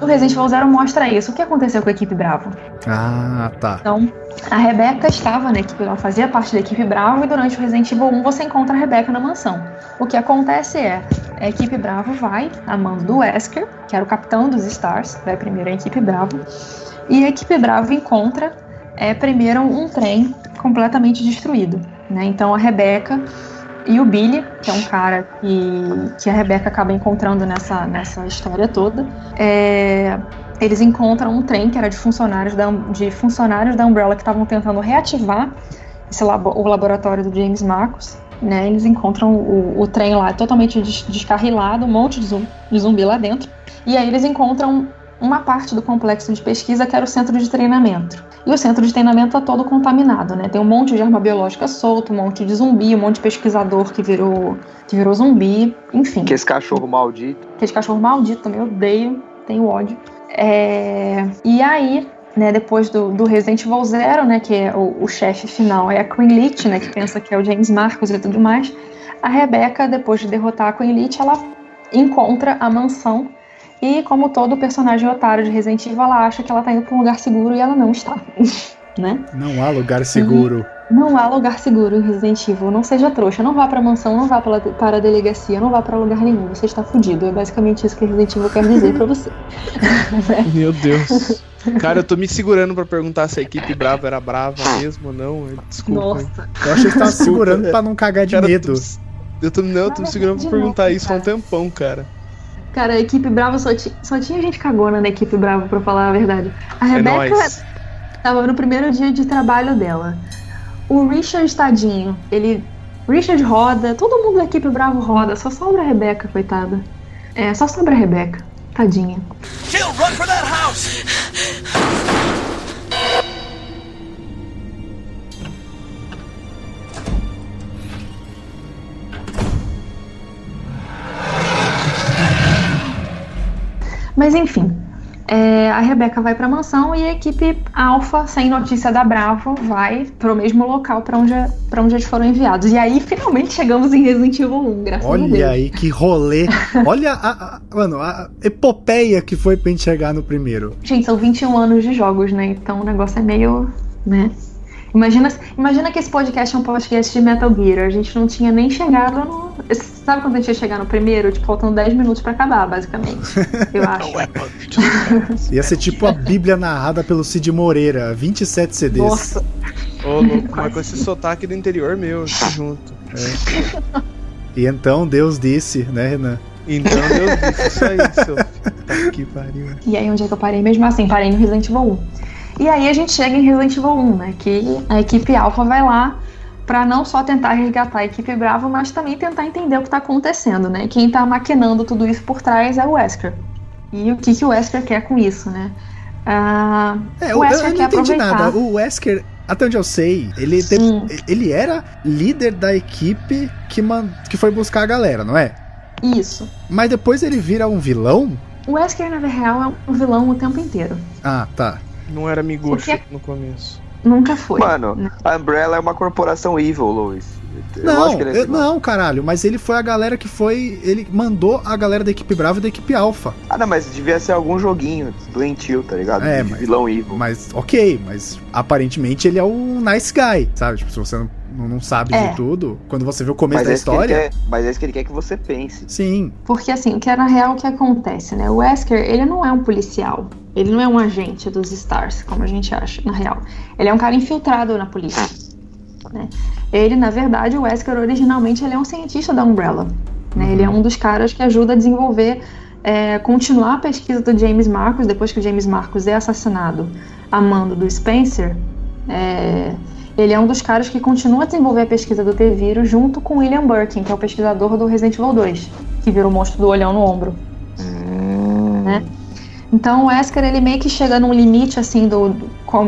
[SPEAKER 4] O Resident Evil Zero mostra isso. O que aconteceu com a equipe Bravo?
[SPEAKER 1] Ah, tá.
[SPEAKER 4] Então, a Rebeca estava na equipe, ela fazia parte da equipe Bravo e durante o Resident Evil 1 você encontra a Rebeca na mansão. O que acontece é, a equipe Bravo vai a mando do Wesker, que era o capitão dos Stars, vai primeiro a equipe Bravo, e a equipe Bravo encontra é, primeiro um trem completamente destruído. Né? Então a Rebeca e o Billy, que é um cara que, que a Rebeca acaba encontrando nessa, nessa história toda, é, eles encontram um trem que era de funcionários da, de funcionários da Umbrella que estavam tentando reativar esse labo, o laboratório do James Marcos. Né, eles encontram o, o trem lá totalmente descarrilado, um monte de zumbi, de zumbi lá dentro. E aí eles encontram uma parte do complexo de pesquisa que era o centro de treinamento. E o centro de treinamento está todo contaminado, né? Tem um monte de arma biológica solta, um monte de zumbi, um monte de pesquisador que virou, que virou zumbi, enfim.
[SPEAKER 3] Que esse cachorro maldito.
[SPEAKER 4] Que esse cachorro maldito também, odeio, tenho ódio. É... E aí, né, depois do, do Resident Evil Zero, né, que é o, o chefe final, é a Queen Lich, né, que pensa que é o James Marcos e tudo mais, a Rebecca, depois de derrotar a Queen Lich, ela encontra a mansão e como todo personagem otário de Resident Evil, ela acha que ela tá indo pra um lugar seguro e ela não está. né?
[SPEAKER 1] Não há lugar seguro.
[SPEAKER 4] E não há lugar seguro em Resident Evil. Não seja trouxa. Não vá pra mansão, não vá pra, para a delegacia, não vá para lugar nenhum. Você está fudido. É basicamente isso que Resident Evil quer dizer pra você.
[SPEAKER 2] Meu Deus. Cara, eu tô me segurando pra perguntar se a equipe brava era brava mesmo ou não. Desculpa.
[SPEAKER 4] Nossa.
[SPEAKER 1] Eu achei que tava segurando pra não cagar de cara, medo.
[SPEAKER 2] Eu tô, não, eu tô me segurando pra perguntar novo, isso há um tempão, cara.
[SPEAKER 4] Cara, a equipe Brava só, só tinha gente cagona na equipe Brava, pra falar a verdade. A é Rebeca é tava no primeiro dia de trabalho dela. O Richard, tadinho, ele. Richard roda, todo mundo da equipe Bravo roda, só sobra a Rebeca, coitada. É, só sobra a Rebeca. Tadinha. Jill, run for that house! Mas enfim, é, a Rebeca vai para a mansão e a equipe Alpha, sem notícia da Bravo, vai para o mesmo local para onde, pra onde eles foram enviados. E aí, finalmente, chegamos em Resident Evil 1, graças
[SPEAKER 1] Olha
[SPEAKER 4] a Deus.
[SPEAKER 1] Olha aí, que rolê. Olha a, a, mano, a epopeia que foi pra gente chegar no primeiro.
[SPEAKER 4] Gente, são 21 anos de jogos, né? Então o negócio é meio, né? Imagina, imagina que esse podcast é um podcast de Metal Gear. A gente não tinha nem chegado no. Sabe quando a gente ia chegar no primeiro? Tipo, faltando 10 minutos pra acabar, basicamente. Eu acho.
[SPEAKER 1] ia ser tipo a Bíblia narrada pelo Cid Moreira, 27 CDs.
[SPEAKER 4] Nossa.
[SPEAKER 2] Ô, louco, mas com esse sotaque do interior meu, junto.
[SPEAKER 1] É. E então Deus disse, né, Renan?
[SPEAKER 2] Então Deus disse isso aí, seu filho. que pariu.
[SPEAKER 4] E aí, onde é que eu parei? Mesmo assim, parei no Resident Evil 1. E aí a gente chega em Resident Evil 1, né? Que a equipe Alpha vai lá para não só tentar resgatar a equipe Bravo, mas também tentar entender o que está acontecendo, né? Quem está maquinando tudo isso por trás é o Wesker. E o que, que o Wesker quer com isso, né?
[SPEAKER 1] Ah, é, o Wesker eu, eu não entendi aproveitar. nada. O Wesker, até onde eu sei, ele, ele era líder da equipe que, man, que foi buscar a galera, não é?
[SPEAKER 4] Isso.
[SPEAKER 1] Mas depois ele vira um vilão?
[SPEAKER 4] O Wesker, na real, é um vilão o tempo inteiro.
[SPEAKER 1] Ah, tá.
[SPEAKER 2] Não era Miguxo Porque... no começo.
[SPEAKER 4] Nunca foi.
[SPEAKER 3] Mano, né? a Umbrella é uma corporação evil, Lois.
[SPEAKER 1] Não, eu, é não, caralho, mas ele foi a galera que foi. Ele mandou a galera da equipe Brava e da equipe Alpha.
[SPEAKER 3] Ah, não, mas devia ser algum joguinho doentio, tá ligado?
[SPEAKER 1] É, mas, vilão evil. Mas, ok, mas aparentemente ele é o nice guy, sabe? Tipo, se você não não sabe é. de tudo, quando você vê o começo mas da é história.
[SPEAKER 3] Quer, mas é isso que ele quer que você pense.
[SPEAKER 1] Sim.
[SPEAKER 4] Porque assim, o que é na real o que acontece, né? O Wesker, ele não é um policial. Ele não é um agente dos Stars, como a gente acha, na real. Ele é um cara infiltrado na polícia. Né? Ele, na verdade, o Wesker originalmente ele é um cientista da Umbrella. Né? Uhum. Ele é um dos caras que ajuda a desenvolver, é, continuar a pesquisa do James Marcos depois que o James Marcos é assassinado a mando do Spencer. É, ele é um dos caras que continua a desenvolver a pesquisa do T-Vírus junto com William Birkin, que é o pesquisador do Resident Evil 2, que virou o monstro do olhão no ombro. Hum. Né? Então o Wesker ele meio que chega num limite assim do,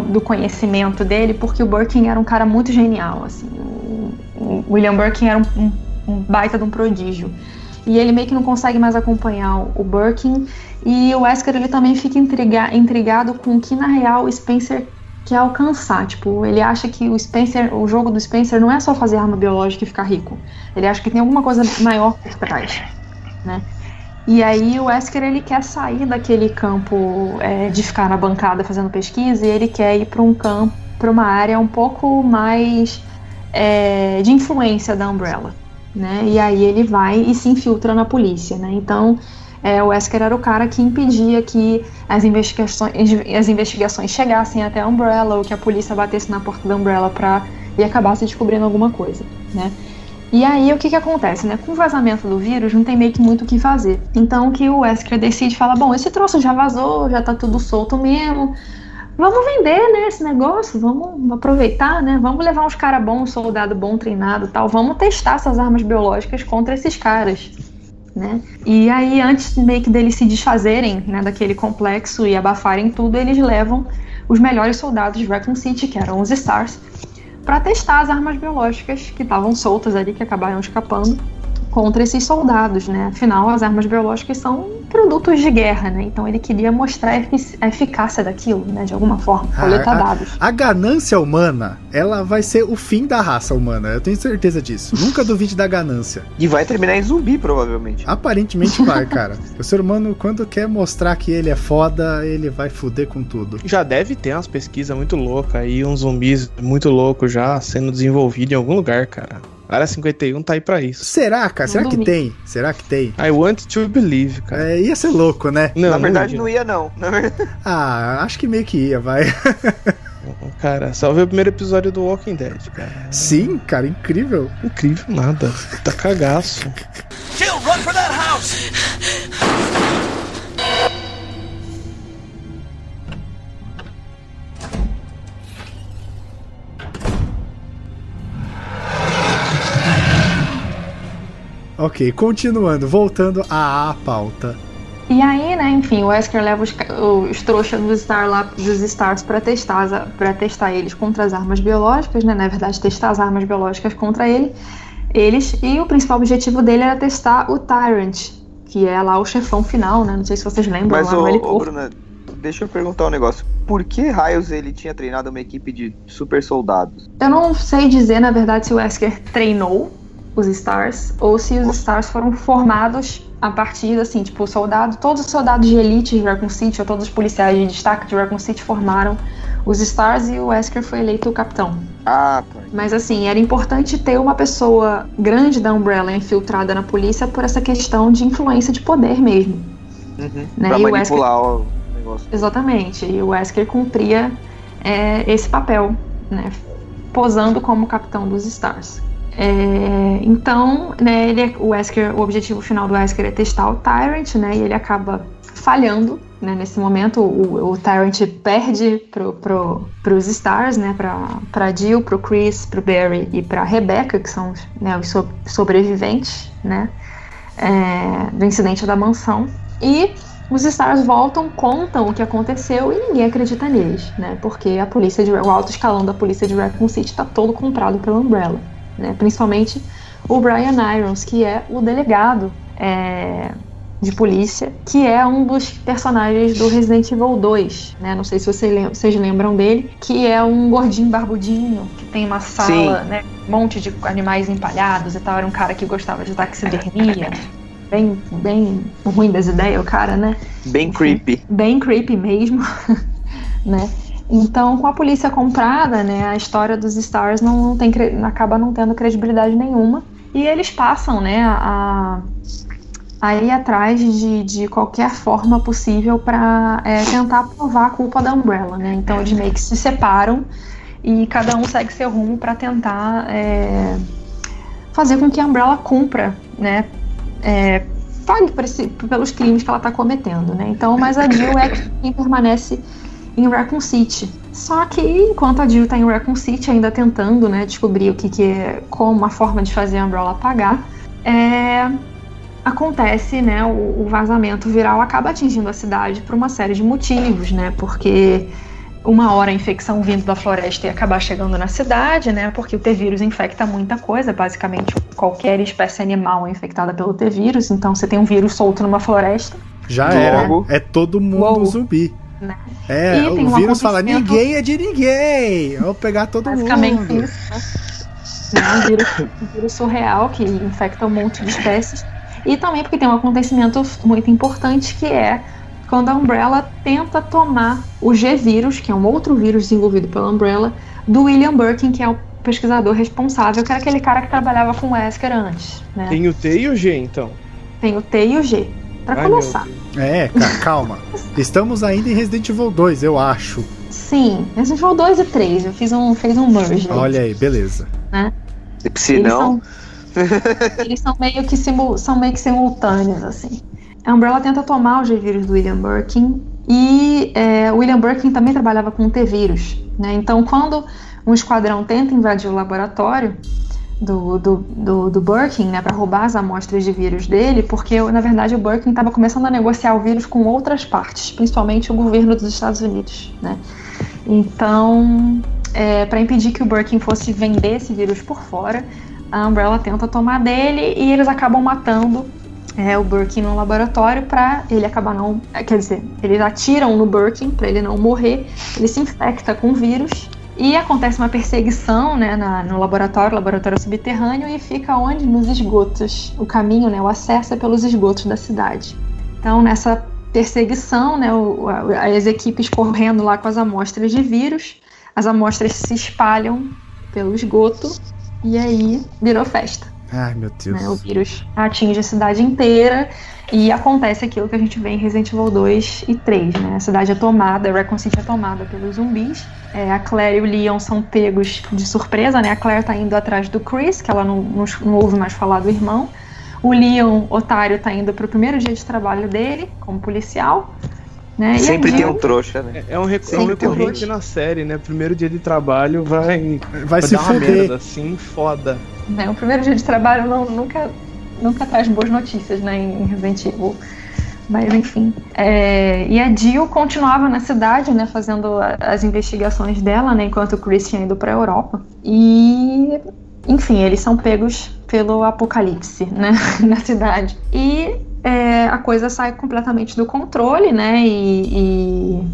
[SPEAKER 4] do conhecimento dele, porque o Birkin era um cara muito genial, assim. O William Birkin era um, um, um baita de um prodígio. E ele meio que não consegue mais acompanhar o Birkin. E o Wesker ele também fica intriga, intrigado com o que na real o Spencer quer alcançar. Tipo, ele acha que o Spencer, o jogo do Spencer não é só fazer arma biológica e ficar rico. Ele acha que tem alguma coisa maior por trás, né? E aí o Wesker ele quer sair daquele campo é, de ficar na bancada fazendo pesquisa e ele quer ir para um campo, para uma área um pouco mais é, de influência da Umbrella, né? E aí ele vai e se infiltra na polícia, né? Então é, o Wesker era o cara que impedia que as investigações, as investigações chegassem até a Umbrella ou que a polícia batesse na porta da Umbrella para e acabasse descobrindo alguma coisa, né? E aí o que que acontece, né? Com o vazamento do vírus não tem meio que muito o que fazer. Então que o Wesker decide falar, bom, esse troço já vazou, já tá tudo solto mesmo. Vamos vender, né, esse negócio, vamos aproveitar, né? Vamos levar uns caras bons, soldado bom, treinado tal. Vamos testar essas armas biológicas contra esses caras. Né? E aí, antes meio que deles se desfazerem né, daquele complexo e abafarem tudo, eles levam os melhores soldados de Raccoon City, que eram os Stars, para testar as armas biológicas que estavam soltas ali, que acabaram escapando contra esses soldados, né? Afinal, as armas biológicas são produtos de guerra, né? Então ele queria mostrar a eficácia daquilo, né? De alguma forma, coletar dados.
[SPEAKER 1] A, a, ganância humana, ela vai ser o fim da raça humana, eu tenho certeza disso. Nunca duvide da ganância.
[SPEAKER 3] E vai terminar em zumbi, provavelmente.
[SPEAKER 1] Aparentemente vai, cara. o ser humano, quando quer mostrar que ele é foda, ele vai fuder com tudo.
[SPEAKER 2] Já deve ter umas pesquisas muito loucas aí, uns zumbis muito loucos já sendo desenvolvidos em algum lugar, cara. Área 51 tá aí pra isso.
[SPEAKER 1] Será, cara? Será que tem? Será que tem?
[SPEAKER 2] I want to believe, cara.
[SPEAKER 1] É, ia ser louco, né?
[SPEAKER 3] Não, Na verdade, não, não ia, não.
[SPEAKER 1] ah, acho que meio que ia, vai.
[SPEAKER 2] Cara, só ver o primeiro episódio do Walking Dead, cara.
[SPEAKER 1] Sim, cara, incrível.
[SPEAKER 2] Incrível nada. Tá cagaço. Jill, run for that house!
[SPEAKER 1] Ok, continuando, voltando à pauta.
[SPEAKER 4] E aí, né, enfim, o Wesker leva os, os trouxas dos, Star lá, dos Stars para testar, pra testar eles contra as armas biológicas, né? Na verdade, testar as armas biológicas contra ele, eles. E o principal objetivo dele era testar o Tyrant, que é lá o chefão final, né? Não sei se vocês lembram
[SPEAKER 3] Mas, lá o, o Bruna, deixa eu perguntar um negócio. Por que raios ele tinha treinado uma equipe de super soldados?
[SPEAKER 4] Eu não sei dizer, na verdade, se o Wesker treinou os Stars, ou se os Stars foram formados a partir, assim, tipo, soldado, todos os soldados de elite de Raccoon City, ou todos os policiais de destaque de Raccoon City formaram os Stars e o Wesker foi eleito o capitão.
[SPEAKER 3] Ah, tá.
[SPEAKER 4] Mas assim, era importante ter uma pessoa grande da Umbrella infiltrada na polícia por essa questão de influência de poder mesmo.
[SPEAKER 3] Uhum, né? Pra e manipular o, Wesker... o negócio.
[SPEAKER 4] Exatamente. E o Wesker cumpria é, esse papel, né? Posando como capitão dos Stars. É, então, né, ele, é, o o objetivo final do Wesker é testar o Tyrant, né, e ele acaba falhando, né, nesse momento o, o Tyrant perde pro, pro, pros Stars, né, pra, pra Jill, pro Chris, pro Barry e pra Rebecca, que são né, os so, sobreviventes, né, é, do incidente da mansão, e os Stars voltam, contam o que aconteceu e ninguém acredita neles, né? Porque a polícia de, o alto escalão da polícia de Raccoon City está todo comprado pela Umbrella, né? Principalmente o Brian Irons, que é o delegado é, de polícia, que é um dos personagens do Resident Evil 2, né? Não sei se vocês lembram dele, que é um gordinho barbudinho, que tem uma sala, né? Um monte de animais empalhados e tal. Era um cara que gostava de taxidermia bem, bem ruim das ideias, o cara, né?
[SPEAKER 3] Bem creepy.
[SPEAKER 4] Bem creepy mesmo, né? Então, com a polícia comprada, né, a história dos Stars não, tem, acaba não tendo credibilidade nenhuma. E eles passam, né, a, a ir atrás de, de qualquer forma possível para é, tentar provar a culpa da Umbrella, né? Então, eles meio que se separam e cada um segue seu rumo para tentar é, fazer com que a Umbrella cumpra, né, é, pague esse, pelos crimes que ela está cometendo, né? Então, mas a Jill é quem permanece em Raccoon City. Só que enquanto a Jill está em Raccoon City, ainda tentando, né, descobrir o que, que é, como uma forma de fazer a Umbrella pagar, é, acontece, né, o, o, vazamento viral acaba atingindo a cidade por uma série de motivos, né? Porque uma hora a infecção vindo da floresta e acabar chegando na cidade, né? Porque o T-vírus infecta muita coisa, basicamente qualquer espécie animal é infectada pelo T-vírus, então você tem um vírus solto numa floresta.
[SPEAKER 1] Já era. É todo mundo Uou. zumbi. Né? É, e o vírus fala, ninguém é de ninguém. Eu vou pegar todo basicamente mundo. Basicamente isso,
[SPEAKER 4] né? Um vírus, um vírus surreal que infecta um monte de espécies. E também porque tem um acontecimento muito importante que é quando a Umbrella tenta tomar o G-vírus, que é um outro vírus desenvolvido pela Umbrella, do William Birkin, que é o pesquisador responsável, que era aquele cara que trabalhava com o Wesker antes. Né?
[SPEAKER 2] Tem o T e o G, então?
[SPEAKER 4] Tem o T e o G. Pra Ai, começar.
[SPEAKER 1] É, calma. Estamos ainda em Resident Evil 2, eu acho.
[SPEAKER 4] Sim, Resident Evil 2 e 3. Eu fiz um, fiz um merge.
[SPEAKER 1] Olha aí, beleza.
[SPEAKER 3] Né? Se não.
[SPEAKER 4] Eles são, eles são meio que são meio que simultâneos, assim. A Umbrella tenta tomar o G-vírus do William Birkin e é, o William Birkin também trabalhava com o T-vírus. Né? Então, quando um esquadrão tenta invadir o laboratório do, do, do, do Birkin né, para roubar as amostras de vírus dele, porque na verdade o Birkin estava começando a negociar o vírus com outras partes, principalmente o governo dos Estados Unidos. Né? Então, é, para impedir que o Birkin fosse vender esse vírus por fora, a Umbrella tenta tomar dele e eles acabam matando é, o Birkin no laboratório para ele acabar não. Quer dizer, eles atiram no Birkin para ele não morrer, ele se infecta com o vírus e acontece uma perseguição né, na, no laboratório, laboratório subterrâneo, e fica onde? Nos esgotos. O caminho, né, o acesso é pelos esgotos da cidade. Então, nessa perseguição, né, o, as equipes correndo lá com as amostras de vírus, as amostras se espalham pelo esgoto e aí virou festa.
[SPEAKER 1] Ai, meu Deus.
[SPEAKER 4] Né? O vírus atinge a cidade inteira e acontece aquilo que a gente vê em Resident Evil 2 e 3, né? A cidade é tomada, a Raccoon City é tomada pelos zumbis. É, a Claire e o Leon são pegos de surpresa, né? A Claire tá indo atrás do Chris, que ela não, não, não ouve mais falar do irmão. O Leon, otário, tá indo pro primeiro dia de trabalho dele, como policial. Né?
[SPEAKER 3] Sempre Jill... tem um trouxa, né?
[SPEAKER 2] É, é um, rec... é um recorrente um na série, né? Primeiro dia de trabalho vai,
[SPEAKER 1] vai, vai se dar fuder. uma merda,
[SPEAKER 2] assim, foda.
[SPEAKER 4] Né? O primeiro dia de trabalho não, nunca, nunca traz boas notícias, né? Em Resident Evil. Mas enfim. É... e a Jill continuava na cidade, né? Fazendo as investigações dela, né? Enquanto o Christian indo pra Europa. E enfim, eles são pegos pelo apocalipse, né, na cidade. E é, a coisa sai completamente do controle, né? E, e,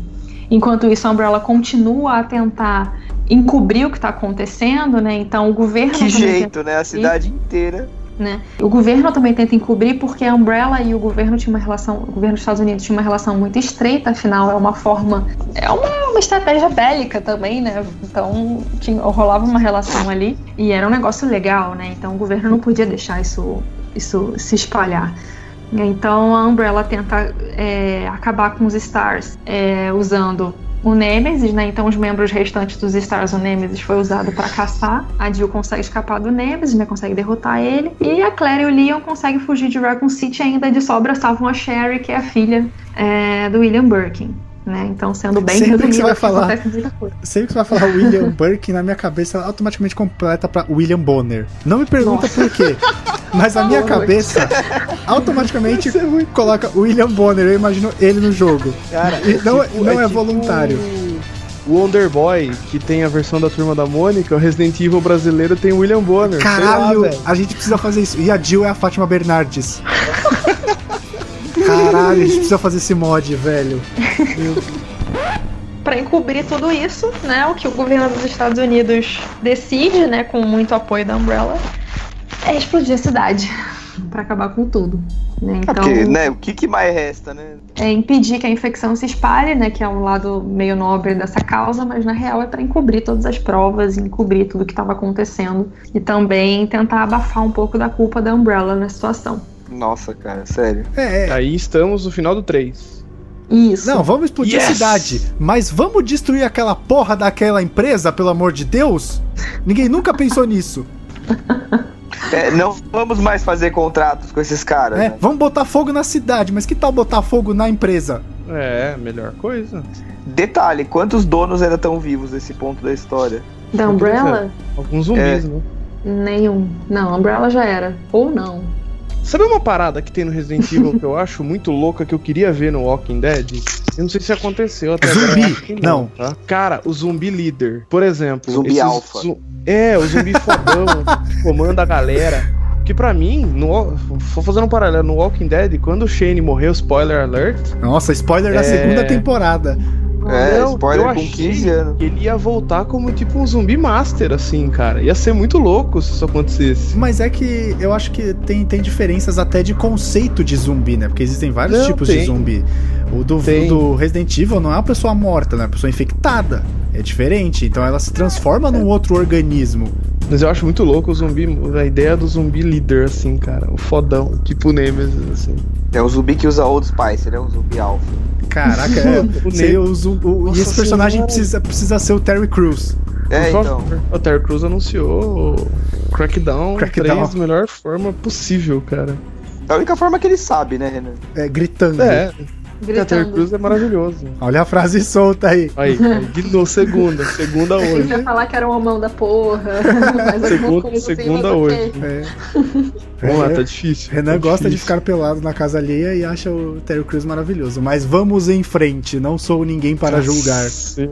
[SPEAKER 4] enquanto isso, a Umbrella continua a tentar encobrir o que está acontecendo, né? Então o governo.
[SPEAKER 3] Que jeito, né? A cidade inteira.
[SPEAKER 4] Né? O governo também tenta encobrir porque a Umbrella e o governo tinha uma relação, o governo dos Estados Unidos tinha uma relação muito estreita, afinal é uma forma, é uma, uma estratégia bélica também, né? Então tinha, rolava uma relação ali e era um negócio legal, né? Então o governo não podia deixar isso, isso se espalhar. Então a Umbrella tenta é, acabar com os Stars é, usando o Nemesis, né? Então os membros restantes dos Stars, o Nemesis foi usado para caçar. A Jill consegue escapar do Nemesis, né? Consegue derrotar ele. E a Claire e o Leon conseguem fugir de Raccoon City ainda de sobra salvam a Sherry, que é a filha é, do William Birkin. Né? Então, sendo bem
[SPEAKER 1] Sempre que
[SPEAKER 4] resumido,
[SPEAKER 1] você vai falar-
[SPEAKER 4] acontece muita coisa.
[SPEAKER 1] Sempre que você vai falar William Burke, na minha cabeça ela automaticamente completa pra William Bonner. Não me pergunta por quê, mas a minha
[SPEAKER 4] Nossa.
[SPEAKER 1] cabeça automaticamente coloca William Bonner. Eu imagino ele no jogo.
[SPEAKER 2] Cara,
[SPEAKER 1] E não,
[SPEAKER 2] tipo-
[SPEAKER 1] não é,
[SPEAKER 2] tipo
[SPEAKER 1] voluntário.
[SPEAKER 2] O Wonder Boy, que tem a versão da turma da Mônica, o Resident Evil brasileiro tem o William Bonner. lá,
[SPEAKER 1] Caralho,
[SPEAKER 2] velho.
[SPEAKER 1] a gente precisa fazer isso. E a Jill é a Fátima Bernardes. Caralho, a gente precisa fazer esse mod, velho.
[SPEAKER 4] Para encobrir tudo isso, né, o que o governo dos Estados Unidos decide, né, com muito apoio da Umbrella, é explodir a cidade para acabar com tudo. Né?
[SPEAKER 3] É
[SPEAKER 4] Então,
[SPEAKER 3] porque, né, o que, que mais resta, né?
[SPEAKER 4] é impedir que a infecção se espalhe, né, que é um lado meio nobre dessa causa, mas na real é para encobrir todas as provas, encobrir tudo que estava acontecendo e também tentar abafar um pouco da culpa da Umbrella na situação.
[SPEAKER 3] Nossa, cara, sério.
[SPEAKER 1] É, é.
[SPEAKER 2] Aí estamos no final do 3.
[SPEAKER 4] Isso.
[SPEAKER 1] Não, vamos explodir a
[SPEAKER 2] Yes!
[SPEAKER 1] cidade. Mas vamos destruir aquela porra daquela empresa, pelo amor de Deus? Ninguém nunca pensou nisso.
[SPEAKER 3] É, não vamos mais fazer contratos com esses caras.
[SPEAKER 1] É,
[SPEAKER 3] né?
[SPEAKER 1] vamos botar fogo na cidade, mas que tal botar fogo na empresa?
[SPEAKER 2] É, melhor coisa.
[SPEAKER 3] Detalhe, quantos donos ainda estão vivos nesse ponto da história?
[SPEAKER 4] da Umbrella?
[SPEAKER 2] Alguns zumbis,
[SPEAKER 3] É.
[SPEAKER 2] né?
[SPEAKER 4] Nenhum. Não, a Umbrella já era. Ou não.
[SPEAKER 2] Sabe uma parada que tem no Resident Evil que eu acho muito louca que eu queria ver no Walking Dead? Eu não sei se aconteceu até agora,
[SPEAKER 1] Zumbi?
[SPEAKER 2] acho que
[SPEAKER 1] Não.
[SPEAKER 2] Tá? Cara, o zumbi líder. Por exemplo.
[SPEAKER 3] Zumbi
[SPEAKER 2] esses
[SPEAKER 3] alfa.
[SPEAKER 2] zu- É, o zumbi fodão que comanda a galera. Que pra mim, no, vou fazendo um paralelo, no Walking Dead, quando o Shane morreu, spoiler alert,
[SPEAKER 1] Nossa, spoiler da
[SPEAKER 2] É.
[SPEAKER 1] segunda temporada.
[SPEAKER 3] É,
[SPEAKER 2] eu-
[SPEAKER 3] spoiler
[SPEAKER 2] eu
[SPEAKER 3] com
[SPEAKER 2] achei
[SPEAKER 3] 15 anos.
[SPEAKER 2] que ele ia voltar como tipo um zumbi master, assim, cara. Ia ser muito louco se isso acontecesse.
[SPEAKER 1] Mas é que eu acho que tem, tem diferenças até de conceito de zumbi, né? Porque existem vários
[SPEAKER 2] Não,
[SPEAKER 1] tipos de
[SPEAKER 2] tem.
[SPEAKER 1] zumbi. O do, o do Resident Evil não é uma pessoa morta, né? É uma pessoa infectada. É diferente. Então ela se transforma num outro organismo.
[SPEAKER 2] Mas eu acho muito louco o zumbi, a ideia do zumbi líder, assim, cara. O fodão, tipo o Nemesis, assim.
[SPEAKER 3] É um zumbi que usa Old Spice, ele é um zumbi alfa.
[SPEAKER 1] Caraca, é,
[SPEAKER 2] O
[SPEAKER 1] seria o zum- o-
[SPEAKER 2] Nossa
[SPEAKER 1] e esse personagem precisa, precisa ser o Terry Crews.
[SPEAKER 3] É, então.
[SPEAKER 2] O Terry Crews anunciou o Crackdown,
[SPEAKER 1] Crackdown.
[SPEAKER 2] 3 da melhor forma possível, cara.
[SPEAKER 3] É a única forma que ele sabe, né, Renan?
[SPEAKER 1] É, gritando.
[SPEAKER 2] É, o Terry
[SPEAKER 4] Gritando.
[SPEAKER 2] Crews é maravilhoso.
[SPEAKER 1] Olha a frase solta aí.
[SPEAKER 2] Aí, aí, de novo, segunda, segunda
[SPEAKER 4] Ele
[SPEAKER 2] hoje.
[SPEAKER 4] ia falar que era uma mão da porra.
[SPEAKER 2] Segunda-
[SPEAKER 4] assim,
[SPEAKER 2] segunda hoje.
[SPEAKER 1] É.
[SPEAKER 2] Vamos lá,
[SPEAKER 1] É.
[SPEAKER 2] tá difícil.
[SPEAKER 1] Renan
[SPEAKER 2] tá
[SPEAKER 1] gosta de ficar pelado na casa alheia e acha o Terry Crews maravilhoso. Mas vamos em frente, não sou ninguém para julgar.
[SPEAKER 2] Sim.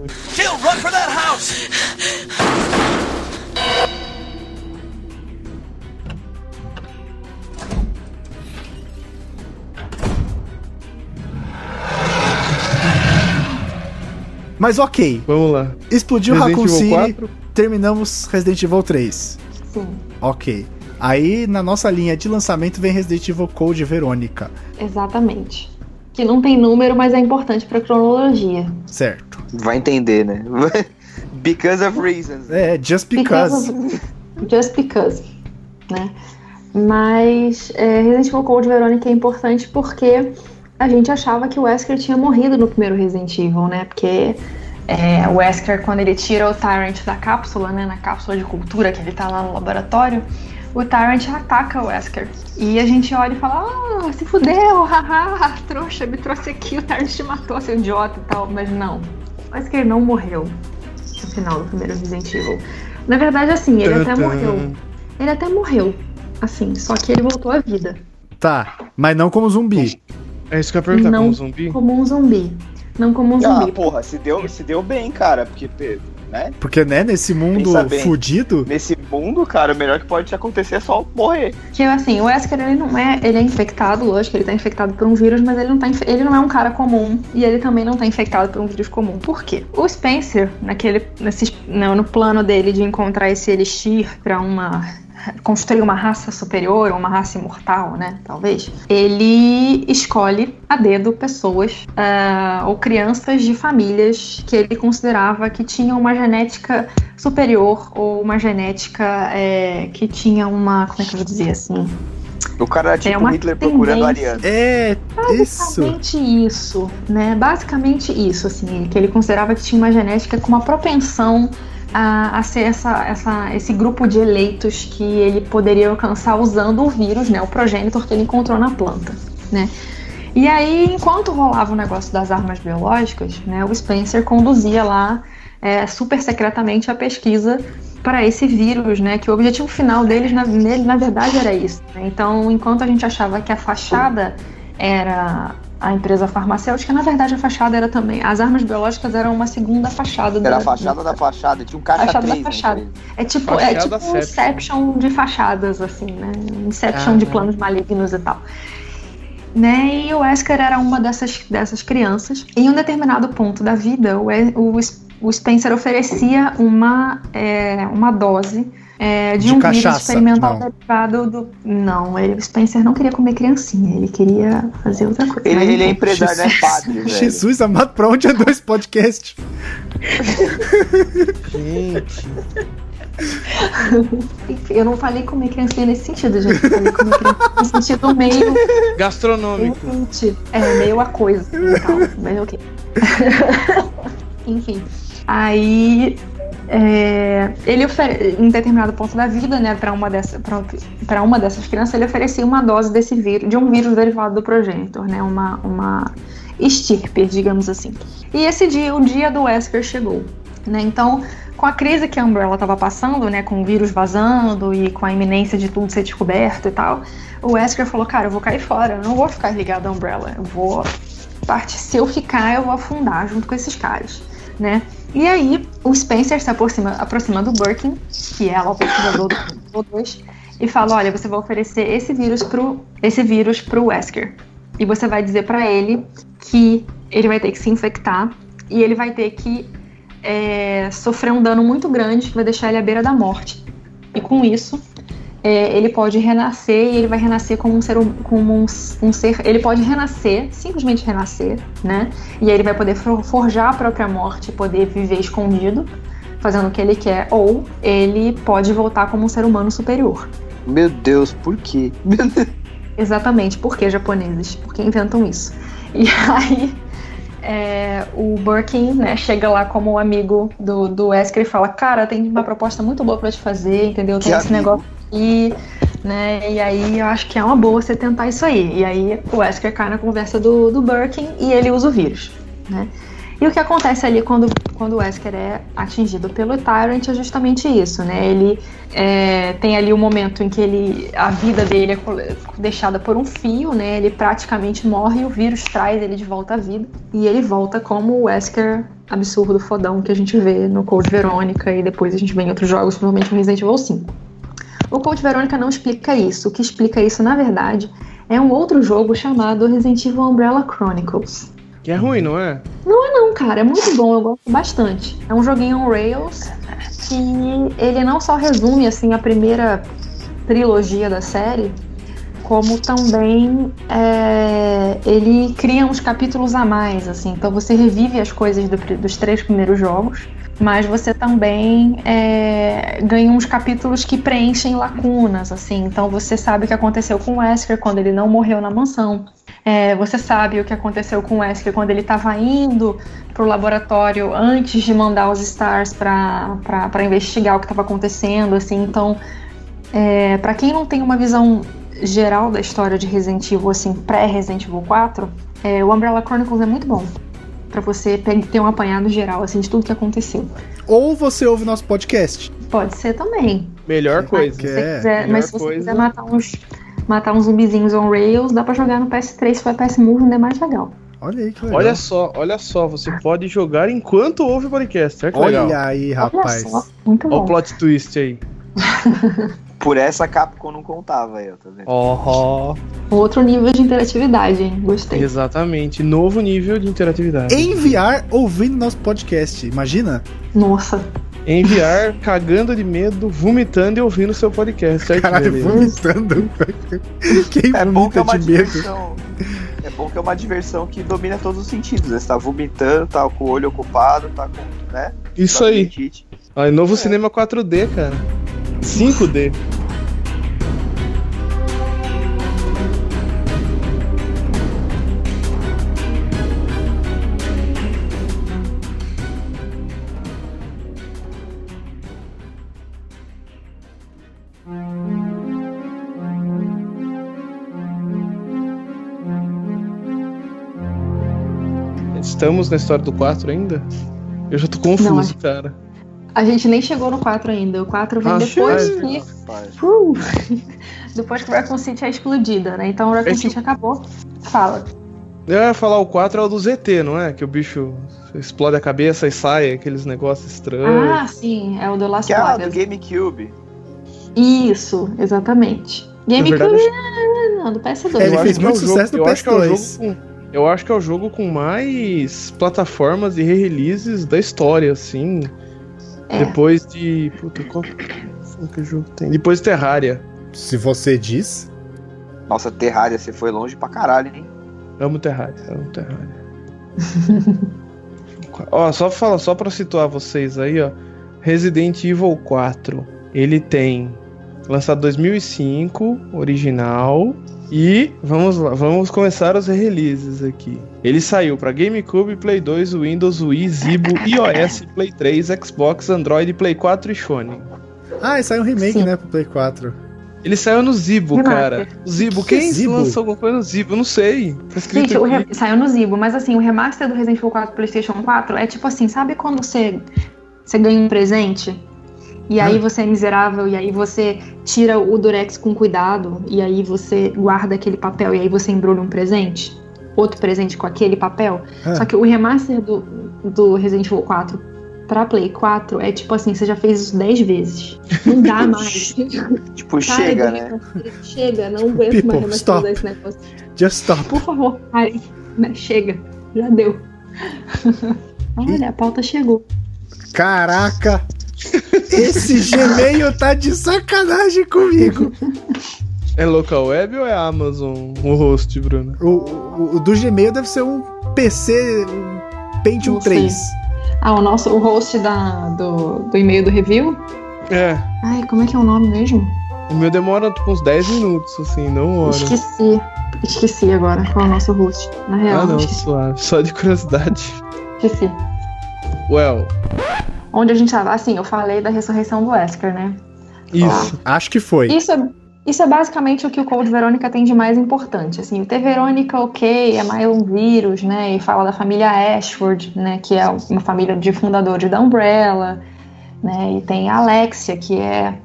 [SPEAKER 1] Mas ok,
[SPEAKER 2] Vamos lá.
[SPEAKER 1] explodiu
[SPEAKER 2] Resident
[SPEAKER 1] Raccoon
[SPEAKER 2] Evil
[SPEAKER 1] City,
[SPEAKER 2] 4.
[SPEAKER 1] terminamos Resident Evil 3.
[SPEAKER 4] Sim,
[SPEAKER 1] Ok. Aí na nossa linha de lançamento vem Resident Evil Code Verônica.
[SPEAKER 4] exatamente. Que não tem número, mas é importante pra cronologia.
[SPEAKER 1] Certo.
[SPEAKER 3] Vai entender, né? Because of reasons.
[SPEAKER 1] É, just because.
[SPEAKER 4] of- just because, né? Mas é, Resident Evil Code Veronica é importante porque a gente achava que o Wesker tinha morrido no primeiro Resident Evil, né? Porque é, o Wesker, quando ele tira o Tyrant da cápsula, né? Na cápsula de cultura que ele tá lá no laboratório, o Tyrant ataca o Wesker. E a gente olha e fala, ah, se fudeu, haha, trouxa, me trouxe aqui, o Tyrant te matou, seu idiota e tal. Mas não, o Wesker não morreu no final do primeiro Resident Evil. Na verdade, assim, ele até morreu. Ele até morreu, assim, só que ele voltou à vida.
[SPEAKER 1] Tá, mas não como zumbi.
[SPEAKER 2] É isso que eu ia perguntar,
[SPEAKER 4] Não
[SPEAKER 2] como zumbi?
[SPEAKER 4] Como um zumbi. Não como um
[SPEAKER 5] Ah,
[SPEAKER 4] zumbi.
[SPEAKER 5] porra, se deu, se deu bem, cara, porque, né?
[SPEAKER 1] Porque, né, nesse mundo
[SPEAKER 5] bem.
[SPEAKER 1] fudido.
[SPEAKER 5] Nesse mundo, cara, o melhor que pode te acontecer é só morrer.
[SPEAKER 4] Que assim, o Wesker ele não é, ele é infectado, lógico, ele tá infectado por um vírus, mas ele não tá, ele não é um cara comum e ele também não tá infectado por um vírus comum. Por quê? O Spencer, naquele, nesse, no, no plano dele de encontrar esse elixir pra uma construir uma raça superior, ou uma raça imortal, né? Talvez. Ele escolhe a dedo pessoas ah, ou crianças de famílias que ele considerava que tinham uma genética superior ou uma genética é, que tinha uma, como é que eu vou dizer assim,
[SPEAKER 3] O cara era tipo
[SPEAKER 4] É uma
[SPEAKER 3] Hitler procurando a
[SPEAKER 4] tendência.
[SPEAKER 3] Ariana.
[SPEAKER 1] É, isso.
[SPEAKER 4] Basicamente isso, né? Basicamente isso, assim, que ele considerava que tinha uma genética com uma propensão a, a ser essa, essa, esse grupo de eleitos que ele poderia alcançar usando o vírus, né? O progenitor que ele encontrou na planta, né? E aí, enquanto rolava o negócio das armas biológicas, né, o Spencer conduzia lá é, super secretamente a pesquisa para esse vírus, né? Que o objetivo final deles, na, nele, na verdade, era isso. né? Então, enquanto a gente achava que a fachada era a empresa farmacêutica, na verdade a fachada era também. As armas biológicas eram uma segunda fachada.
[SPEAKER 3] Era
[SPEAKER 4] da-
[SPEAKER 3] a fachada da fachada, tinha um caixa
[SPEAKER 4] Fachada da
[SPEAKER 3] 3 na
[SPEAKER 4] fachada.
[SPEAKER 3] empresa.
[SPEAKER 4] É tipo, é
[SPEAKER 2] Fachada
[SPEAKER 4] tipo um. Inception de fachadas, assim, né? Inception
[SPEAKER 2] Ah,
[SPEAKER 4] de
[SPEAKER 2] né?
[SPEAKER 4] planos malignos e tal. Né? E o Wesker era uma dessas, dessas crianças. Em um determinado ponto da vida, o, o, o Spencer oferecia uma, é, uma dose é, de,
[SPEAKER 1] De
[SPEAKER 4] um
[SPEAKER 1] cachaça,
[SPEAKER 4] vírus experimental
[SPEAKER 1] não.
[SPEAKER 4] derivado do. Não, ele, o Spencer não queria comer criancinha, ele queria fazer outra coisa.
[SPEAKER 3] Ele, ele é empresário, não é padre, velho.
[SPEAKER 1] Jesus amado, pra onde andou esse podcast?
[SPEAKER 2] Gente.
[SPEAKER 4] Enfim, Eu não falei comer criancinha nesse sentido, gente. Eu falei comer criancinha no sentido meio.
[SPEAKER 2] Gastronômico.
[SPEAKER 4] É meio a coisa tal, mas ok. Enfim, aí é, ele em determinado ponto da vida, né, para uma dessa, para uma dessas crianças, ele oferecia uma dose desse vírus, de um vírus derivado do progenitor, né, uma uma estirpe, digamos assim. E esse dia, o dia do Wesker chegou, né? Então, com a crise que a Umbrella estava passando, né, com o vírus vazando e com a iminência de tudo ser descoberto e tal, o Wesker falou, cara, eu vou cair fora, eu não vou ficar ligado à Umbrella, eu vou parte se eu ficar, eu vou afundar junto com esses caras, né? E aí, o Spencer se aproxima, aproxima do Birkin, que é o pesquisador do 2, e fala, olha, você vai oferecer esse vírus pro, esse vírus pro Wesker. E você vai dizer pra ele que ele vai ter que se infectar e ele vai ter que é, sofrer um dano muito grande que vai deixar ele à beira da morte. E com isso, é, ele pode renascer e ele vai renascer como um ser, hum- como um, um ser. Ele pode renascer, simplesmente renascer, né? E aí ele vai poder for- forjar a própria morte, poder viver escondido, fazendo o que ele quer, ou ele pode voltar como um ser humano superior.
[SPEAKER 3] Meu Deus, por quê?
[SPEAKER 4] Exatamente, por que japoneses? Por que inventam isso? E aí é, o Birkin né, chega lá como amigo do, do Wesker e fala, cara, tem uma proposta muito boa pra te fazer, entendeu? Tem
[SPEAKER 3] Que
[SPEAKER 4] esse
[SPEAKER 3] amigo.
[SPEAKER 4] negócio aqui, né? E aí eu acho que é uma boa você tentar isso aí. E aí o Wesker cai na conversa do, do Birkin e ele usa o vírus, né? E o que acontece ali quando, quando o Wesker é atingido pelo Tyrant é justamente isso, né? Ele é, tem ali o momento em que ele, a vida dele é deixada por um fio, né? Ele praticamente morre e o vírus traz ele de volta à vida. E ele volta como o Wesker absurdo, fodão que a gente vê no Code Verônica e depois a gente vê em outros jogos, provavelmente no Resident Evil 5. O Code Verônica não explica isso. O que explica isso, na verdade, é um outro jogo chamado Resident Evil Umbrella Chronicles.
[SPEAKER 2] Que é ruim, não é?
[SPEAKER 4] Não, cara, é muito bom, eu gosto bastante. É um joguinho on Rails que ele não só resume assim a primeira trilogia da série, como também é, ele cria uns capítulos a mais, assim. Então você revive as coisas do dos três primeiros jogos, mas você também é, ganha uns capítulos que preenchem lacunas, assim. Então você sabe o que aconteceu com o Wesker quando ele não morreu na mansão. É, você sabe o que aconteceu com o Wesker quando ele estava indo pro laboratório antes de mandar os Stars para investigar o que estava acontecendo, assim. Então, é, para quem não tem uma visão geral da história de Resident Evil, assim, pré-Resident Evil 4, é, o Umbrella Chronicles é muito bom. Pra você ter um apanhado geral, assim, de tudo que aconteceu.
[SPEAKER 1] Ou você ouve nosso podcast.
[SPEAKER 4] Pode ser também.
[SPEAKER 2] Melhor coisa.
[SPEAKER 1] Que
[SPEAKER 4] Se você
[SPEAKER 1] é,
[SPEAKER 4] quiser,
[SPEAKER 2] melhor
[SPEAKER 4] mas se você
[SPEAKER 2] coisa.
[SPEAKER 4] quiser matar uns, matar uns zumbizinhos on Rails, dá pra jogar no PS3, se for PS Move, ainda é mais legal.
[SPEAKER 1] Olha aí que legal.
[SPEAKER 2] Olha só, olha só, você pode jogar enquanto ouve o podcast. Olha
[SPEAKER 1] Olha
[SPEAKER 2] legal.
[SPEAKER 1] aí,
[SPEAKER 4] Olha
[SPEAKER 1] rapaz.
[SPEAKER 4] só, muito
[SPEAKER 2] Olha o
[SPEAKER 4] bom.
[SPEAKER 2] plot twist aí.
[SPEAKER 3] Por essa Capcom não contava eu, tá vendo?
[SPEAKER 2] Oh,
[SPEAKER 4] Outro nível de interatividade, hein? Gostei.
[SPEAKER 2] exatamente. Novo nível de interatividade.
[SPEAKER 1] Enviar ouvindo nosso podcast. Imagina?
[SPEAKER 4] Nossa,
[SPEAKER 2] Enviar cagando de medo, vomitando e ouvindo seu podcast. Que
[SPEAKER 1] Caralho,
[SPEAKER 2] beleza.
[SPEAKER 1] vomitando. Quem
[SPEAKER 3] É bom que é uma
[SPEAKER 1] de medo?
[SPEAKER 3] diversão. É bom que é uma diversão que domina todos os sentidos. Você tá vomitando, tá com o olho ocupado, tá com. né?
[SPEAKER 2] Isso
[SPEAKER 3] tá
[SPEAKER 2] aí. Ah, novo cinema 4D, cara. 5D. Estamos na história do 4 ainda? Eu já tô confuso,
[SPEAKER 4] Não,
[SPEAKER 2] cara.
[SPEAKER 4] A gente nem chegou no 4 ainda. O 4 vem
[SPEAKER 2] Ah,
[SPEAKER 4] depois que.
[SPEAKER 3] Rapaz.
[SPEAKER 4] Uh, depois que o Raccoon City é explodida, né? Então o Raccoon
[SPEAKER 2] É que-
[SPEAKER 4] City acabou. Fala.
[SPEAKER 2] Eu ia falar o 4 é o do ZT, não é? Que o bicho explode a cabeça e sai aqueles negócios estranhos.
[SPEAKER 4] Ah, sim, é o do Las
[SPEAKER 3] Que é a do
[SPEAKER 4] Plagas.
[SPEAKER 3] GameCube.
[SPEAKER 4] Isso, exatamente. GameCube,
[SPEAKER 2] verdade,
[SPEAKER 4] é, não, do PS2.
[SPEAKER 1] Ele fez
[SPEAKER 2] acho que é
[SPEAKER 1] muito sucesso no
[SPEAKER 2] acho que é o
[SPEAKER 1] PS2.
[SPEAKER 2] jogo com- Eu acho que é o jogo com mais plataformas e re-releases da história, assim.
[SPEAKER 4] É.
[SPEAKER 2] Depois de. Puta, qual que jogo tem? Depois de Terraria.
[SPEAKER 1] Se você diz.
[SPEAKER 3] Nossa, Terraria, você foi longe pra caralho, hein?
[SPEAKER 2] Amo Terraria, amo Terraria. ó, só fala, só pra situar vocês aí, ó. Resident Evil 4, ele tem lançado 2005, original, e vamos lá, vamos começar os releases aqui. Ele saiu pra GameCube, Play 2, Windows, Wii, Zibo, iOS, Play 3, Xbox, Android, Play 4 e Sony.
[SPEAKER 1] Ah, e saiu um remake,
[SPEAKER 4] Sim.
[SPEAKER 1] né, pro Play 4.
[SPEAKER 2] Ele saiu no Zibo, cara. O Zibo,
[SPEAKER 1] Que
[SPEAKER 2] quem
[SPEAKER 1] Zibo?
[SPEAKER 2] lançou alguma coisa no Zibo? Eu não sei. Tá
[SPEAKER 4] Gente, re- saiu no Zibo, mas assim, o remaster do Resident Evil 4 PlayStation 4 é tipo assim, sabe quando você, você ganha um presente? E aí você é miserável, e aí você tira o Durex com cuidado, e aí você guarda aquele papel, e aí você embrulha um presente? Outro presente com aquele papel?
[SPEAKER 1] Ah.
[SPEAKER 4] Só que o remaster do, do Resident Evil 4 pra Play 4 é tipo assim, você já fez isso 10 vezes. Não dá mais.
[SPEAKER 3] Tipo, chega, né?
[SPEAKER 4] Chega, não aguento
[SPEAKER 1] People,
[SPEAKER 4] mais remasterizar
[SPEAKER 1] stop.
[SPEAKER 4] esse negócio.
[SPEAKER 1] Just stop.
[SPEAKER 4] Por favor, pare. Né, Chega. Já deu. Olha, a pauta chegou.
[SPEAKER 1] Caraca! Esse Gmail tá de sacanagem comigo.
[SPEAKER 2] É local web ou é Amazon o host, Bruno?
[SPEAKER 1] O, o- o do Gmail deve ser um PC, um Pentium
[SPEAKER 4] Não sei.
[SPEAKER 1] 3.
[SPEAKER 4] Ah, o nosso, o host da, do, do e-mail do review.
[SPEAKER 2] É.
[SPEAKER 4] Ai, como é que é o nome mesmo?
[SPEAKER 2] O meu demora tipo uns 10 minutos, assim, não horas.
[SPEAKER 4] Esqueci. Esqueci agora qual é o nosso host. Na real,
[SPEAKER 2] Ah, não, suave. Só de curiosidade.
[SPEAKER 4] esqueci.
[SPEAKER 2] Well,
[SPEAKER 4] Onde a gente tava? Assim, eu falei da ressurreição do Wesker, né?
[SPEAKER 2] isso.
[SPEAKER 1] Acho que foi.
[SPEAKER 4] Isso é, isso é basicamente o que o Code Verônica tem de mais importante. Assim, o T Verônica, ok, é mais um vírus, né? E fala da família Ashford, né? Que é uma família de fundadores da Umbrella, né? E tem a Alexia, que é,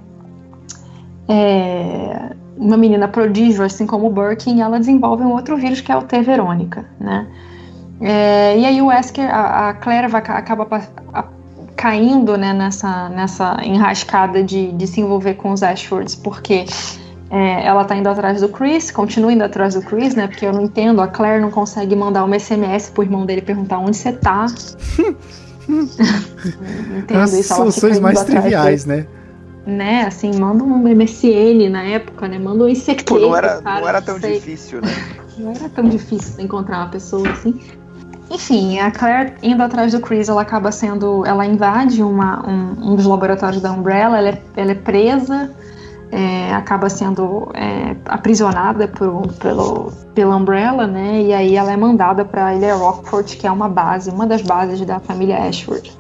[SPEAKER 4] é uma menina prodígio, assim como o Birkin, e ela desenvolve um outro vírus que é o T Verônica, né? É, e aí o Wesker, a, a Claire vai, acaba a- caindo né, nessa, nessa enrascada de, de se envolver com os Ashfords, porque é, ela tá indo atrás do Chris, continua indo atrás do Chris, né? Porque eu não entendo, a Claire não consegue mandar uma SMS pro irmão dele perguntar onde você tá. entendo
[SPEAKER 1] As
[SPEAKER 4] isso,
[SPEAKER 1] soluções mais triviais, né?
[SPEAKER 4] né, assim, manda um MSN na época, né? Manda um ICQ.
[SPEAKER 3] Pô, não era,
[SPEAKER 4] cara,
[SPEAKER 3] não era tão
[SPEAKER 4] sei.
[SPEAKER 3] difícil, né?
[SPEAKER 4] Não era tão difícil encontrar uma pessoa assim. Enfim, a Claire indo atrás do Chris, ela acaba sendo. Ela invade uma, um, um dos laboratórios da Umbrella, ela é, ela é presa, é, acaba sendo é, aprisionada por, pelo, pela Umbrella, né? E aí ela é mandada para Ilha Rockford, que é uma base, uma das bases da família Ashford.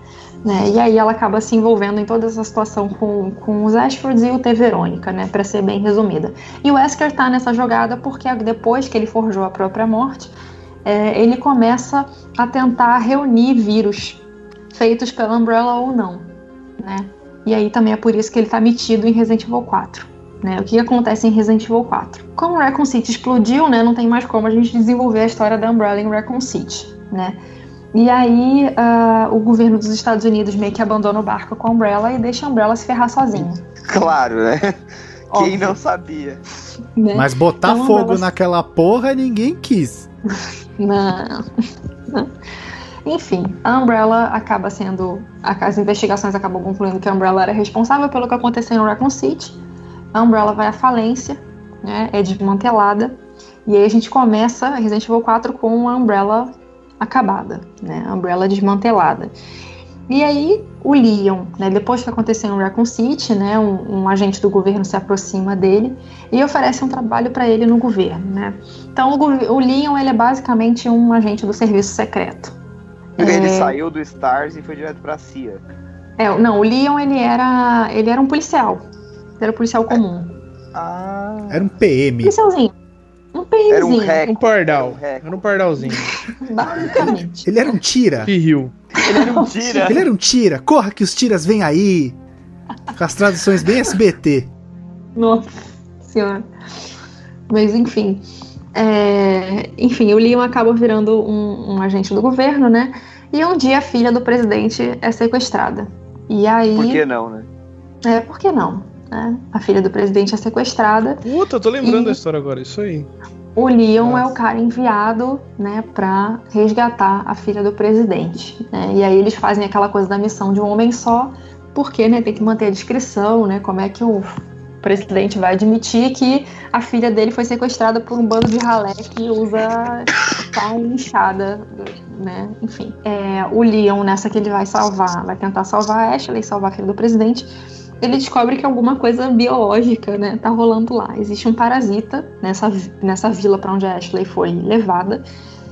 [SPEAKER 4] Né? E aí ela acaba se envolvendo em toda essa situação com, com os Ashfords e o T. Verônica, né? Para ser bem resumida. E o Wesker tá nessa jogada porque depois que ele forjou a própria morte, é, ele começa a tentar reunir vírus feitos pela Umbrella ou não, né? E aí também é por isso que ele tá metido em Resident Evil 4. Né? O que acontece em Resident Evil 4? Como Raccoon City explodiu, né, não tem mais como a gente desenvolver a história da Umbrella em Raccoon City, né? E aí ah, o governo dos Estados Unidos meio que abandona o barco com a Umbrella e deixa a Umbrella se ferrar sozinha.
[SPEAKER 3] Claro, né? Quem
[SPEAKER 4] Óbvio.
[SPEAKER 3] não sabia?
[SPEAKER 4] Né?
[SPEAKER 1] Mas botar
[SPEAKER 4] Então,
[SPEAKER 1] fogo
[SPEAKER 4] elas-
[SPEAKER 1] naquela porra ninguém quis.
[SPEAKER 4] Não. Enfim, a Umbrella acaba sendo. As investigações acabam concluindo que a Umbrella era responsável pelo que aconteceu em Raccoon City. A Umbrella vai à falência, né, é desmantelada. E aí a gente começa Resident Evil 4 com a Umbrella acabada, né, a Umbrella desmantelada. E aí o Leon, né, depois que aconteceu em Raccoon City, né, um, um agente do governo se aproxima dele e oferece um trabalho para ele no governo, né. Então o, o Leon ele é basicamente um agente do serviço secreto.
[SPEAKER 3] Ele
[SPEAKER 4] É.
[SPEAKER 3] saiu do Stars e foi direto pra CIA.
[SPEAKER 4] É, não, o Leon ele era ele era um policial, ele era um policial comum,
[SPEAKER 3] Ah.
[SPEAKER 1] Era um PM.
[SPEAKER 4] policialzinho, um, bemzinho,
[SPEAKER 3] Era um rec.
[SPEAKER 2] Um pardal.
[SPEAKER 3] Era um.
[SPEAKER 2] Era um pardalzinho.
[SPEAKER 4] basicamente.
[SPEAKER 1] Ele era um tira.
[SPEAKER 2] Pirril.
[SPEAKER 5] Tira.
[SPEAKER 1] Ele era um tira. Corra que os tiras vêm aí. Com as traduções bem SBT.
[SPEAKER 4] Nossa senhora. Mas enfim. é, Enfim, o Leon acaba virando um, um agente do governo, né? E um dia a filha do presidente é sequestrada. E aí.
[SPEAKER 3] Por que não, né?
[SPEAKER 4] É, por que não? Né? A filha do presidente é sequestrada.
[SPEAKER 2] Puta, tô lembrando da história agora, isso aí.
[SPEAKER 4] O Leon é
[SPEAKER 2] Nossa.
[SPEAKER 4] o cara enviado, né, pra resgatar a filha do presidente. né? E aí eles fazem aquela coisa da missão de um homem só, porque, né, tem que manter a discrição, né? Como é que o presidente vai admitir que a filha dele foi sequestrada por um bando de ralé que usa pau e inchada, né? Enfim. É, o Leon, nessa que ele vai salvar, vai tentar salvar a Ashley, salvar a filha do presidente, ele descobre que alguma coisa biológica, né, tá rolando lá. Existe um parasita nessa, nessa vila para onde a Ashley foi levada.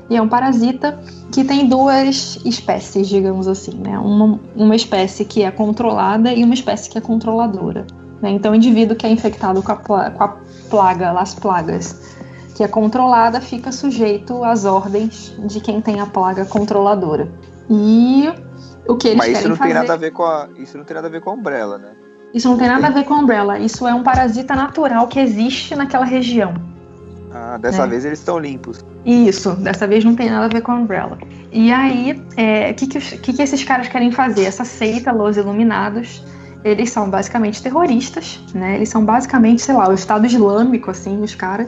[SPEAKER 4] E é um parasita que tem duas espécies, digamos assim, né? Uma, uma espécie que é controlada e uma espécie que é controladora. né? Então, o indivíduo que é infectado com a, pla- com a plaga, as plagas, que é controlada, fica sujeito às ordens de quem tem a plaga controladora. E o que eles
[SPEAKER 3] Mas isso não
[SPEAKER 4] fazer...
[SPEAKER 3] tem nada a ver com a. Isso não tem nada a ver com a Umbrella, né?
[SPEAKER 4] Isso não tem nada a ver com a Umbrella. Isso é um parasita natural que existe naquela região.
[SPEAKER 3] Ah, dessa
[SPEAKER 4] É.
[SPEAKER 3] vez eles estão limpos.
[SPEAKER 4] Isso, dessa vez não tem nada a ver com a Umbrella. E aí, é, o que, que, os- que, que esses caras querem fazer? Essa seita, Los Iluminados, eles são basicamente terroristas, né? Eles são basicamente, sei lá, o Estado Islâmico, assim, os caras.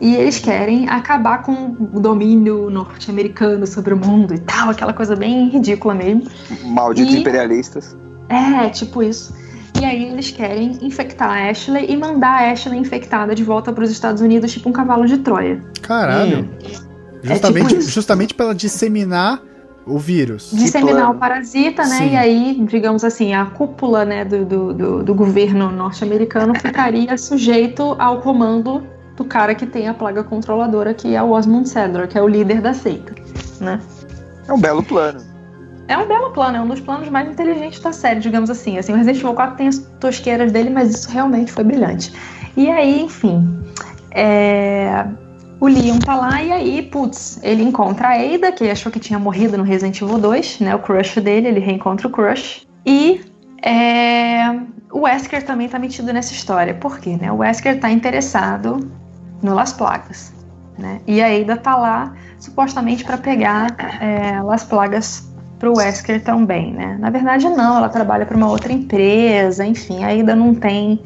[SPEAKER 4] E eles querem acabar com o domínio norte-americano sobre o mundo e tal, aquela coisa bem ridícula mesmo.
[SPEAKER 3] Malditos
[SPEAKER 4] E-
[SPEAKER 3] imperialistas.
[SPEAKER 4] É, tipo isso. E aí eles querem infectar a Ashley e mandar a Ashley infectada de volta para os Estados Unidos, tipo um cavalo de Troia.
[SPEAKER 1] Caralho.
[SPEAKER 2] Hum.
[SPEAKER 1] Justamente,
[SPEAKER 4] É tipo
[SPEAKER 1] justamente pra ela disseminar o vírus.
[SPEAKER 4] Disseminar o parasita, né?
[SPEAKER 1] Sim.
[SPEAKER 4] E aí, digamos assim, a cúpula né, do, do, do, do governo norte-americano ficaria sujeito ao comando do cara que tem a plaga controladora, que é o Osmond Cedar, que é o líder da seita. Né?
[SPEAKER 3] É um belo plano.
[SPEAKER 4] É um belo plano, é um dos planos mais inteligentes da série, digamos assim. assim o Resident Evil 4 tem as tosqueiras dele, mas isso realmente foi brilhante. E aí, enfim, é, o Leon tá lá e aí, putz, ele encontra a Ada, que achou que tinha morrido no Resident Evil 2, né? O crush dele, ele reencontra o crush. E é, o Wesker também tá metido nessa história. Por quê? Né? O Wesker tá interessado no Las Plagas. Né? E a Ada tá lá supostamente para pegar é, Las Plagas pro Wesker também, né? Na verdade, não, ela trabalha para uma outra empresa, enfim, ainda não tem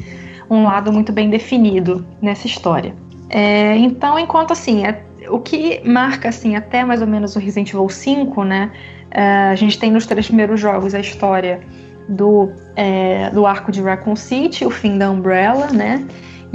[SPEAKER 4] um lado muito bem definido nessa história. É, então, enquanto assim, é- o que marca assim até mais ou menos o Resident Evil 5, né? é, a gente tem nos três primeiros jogos a história do, é, do arco de Raccoon City, o fim da Umbrella, né?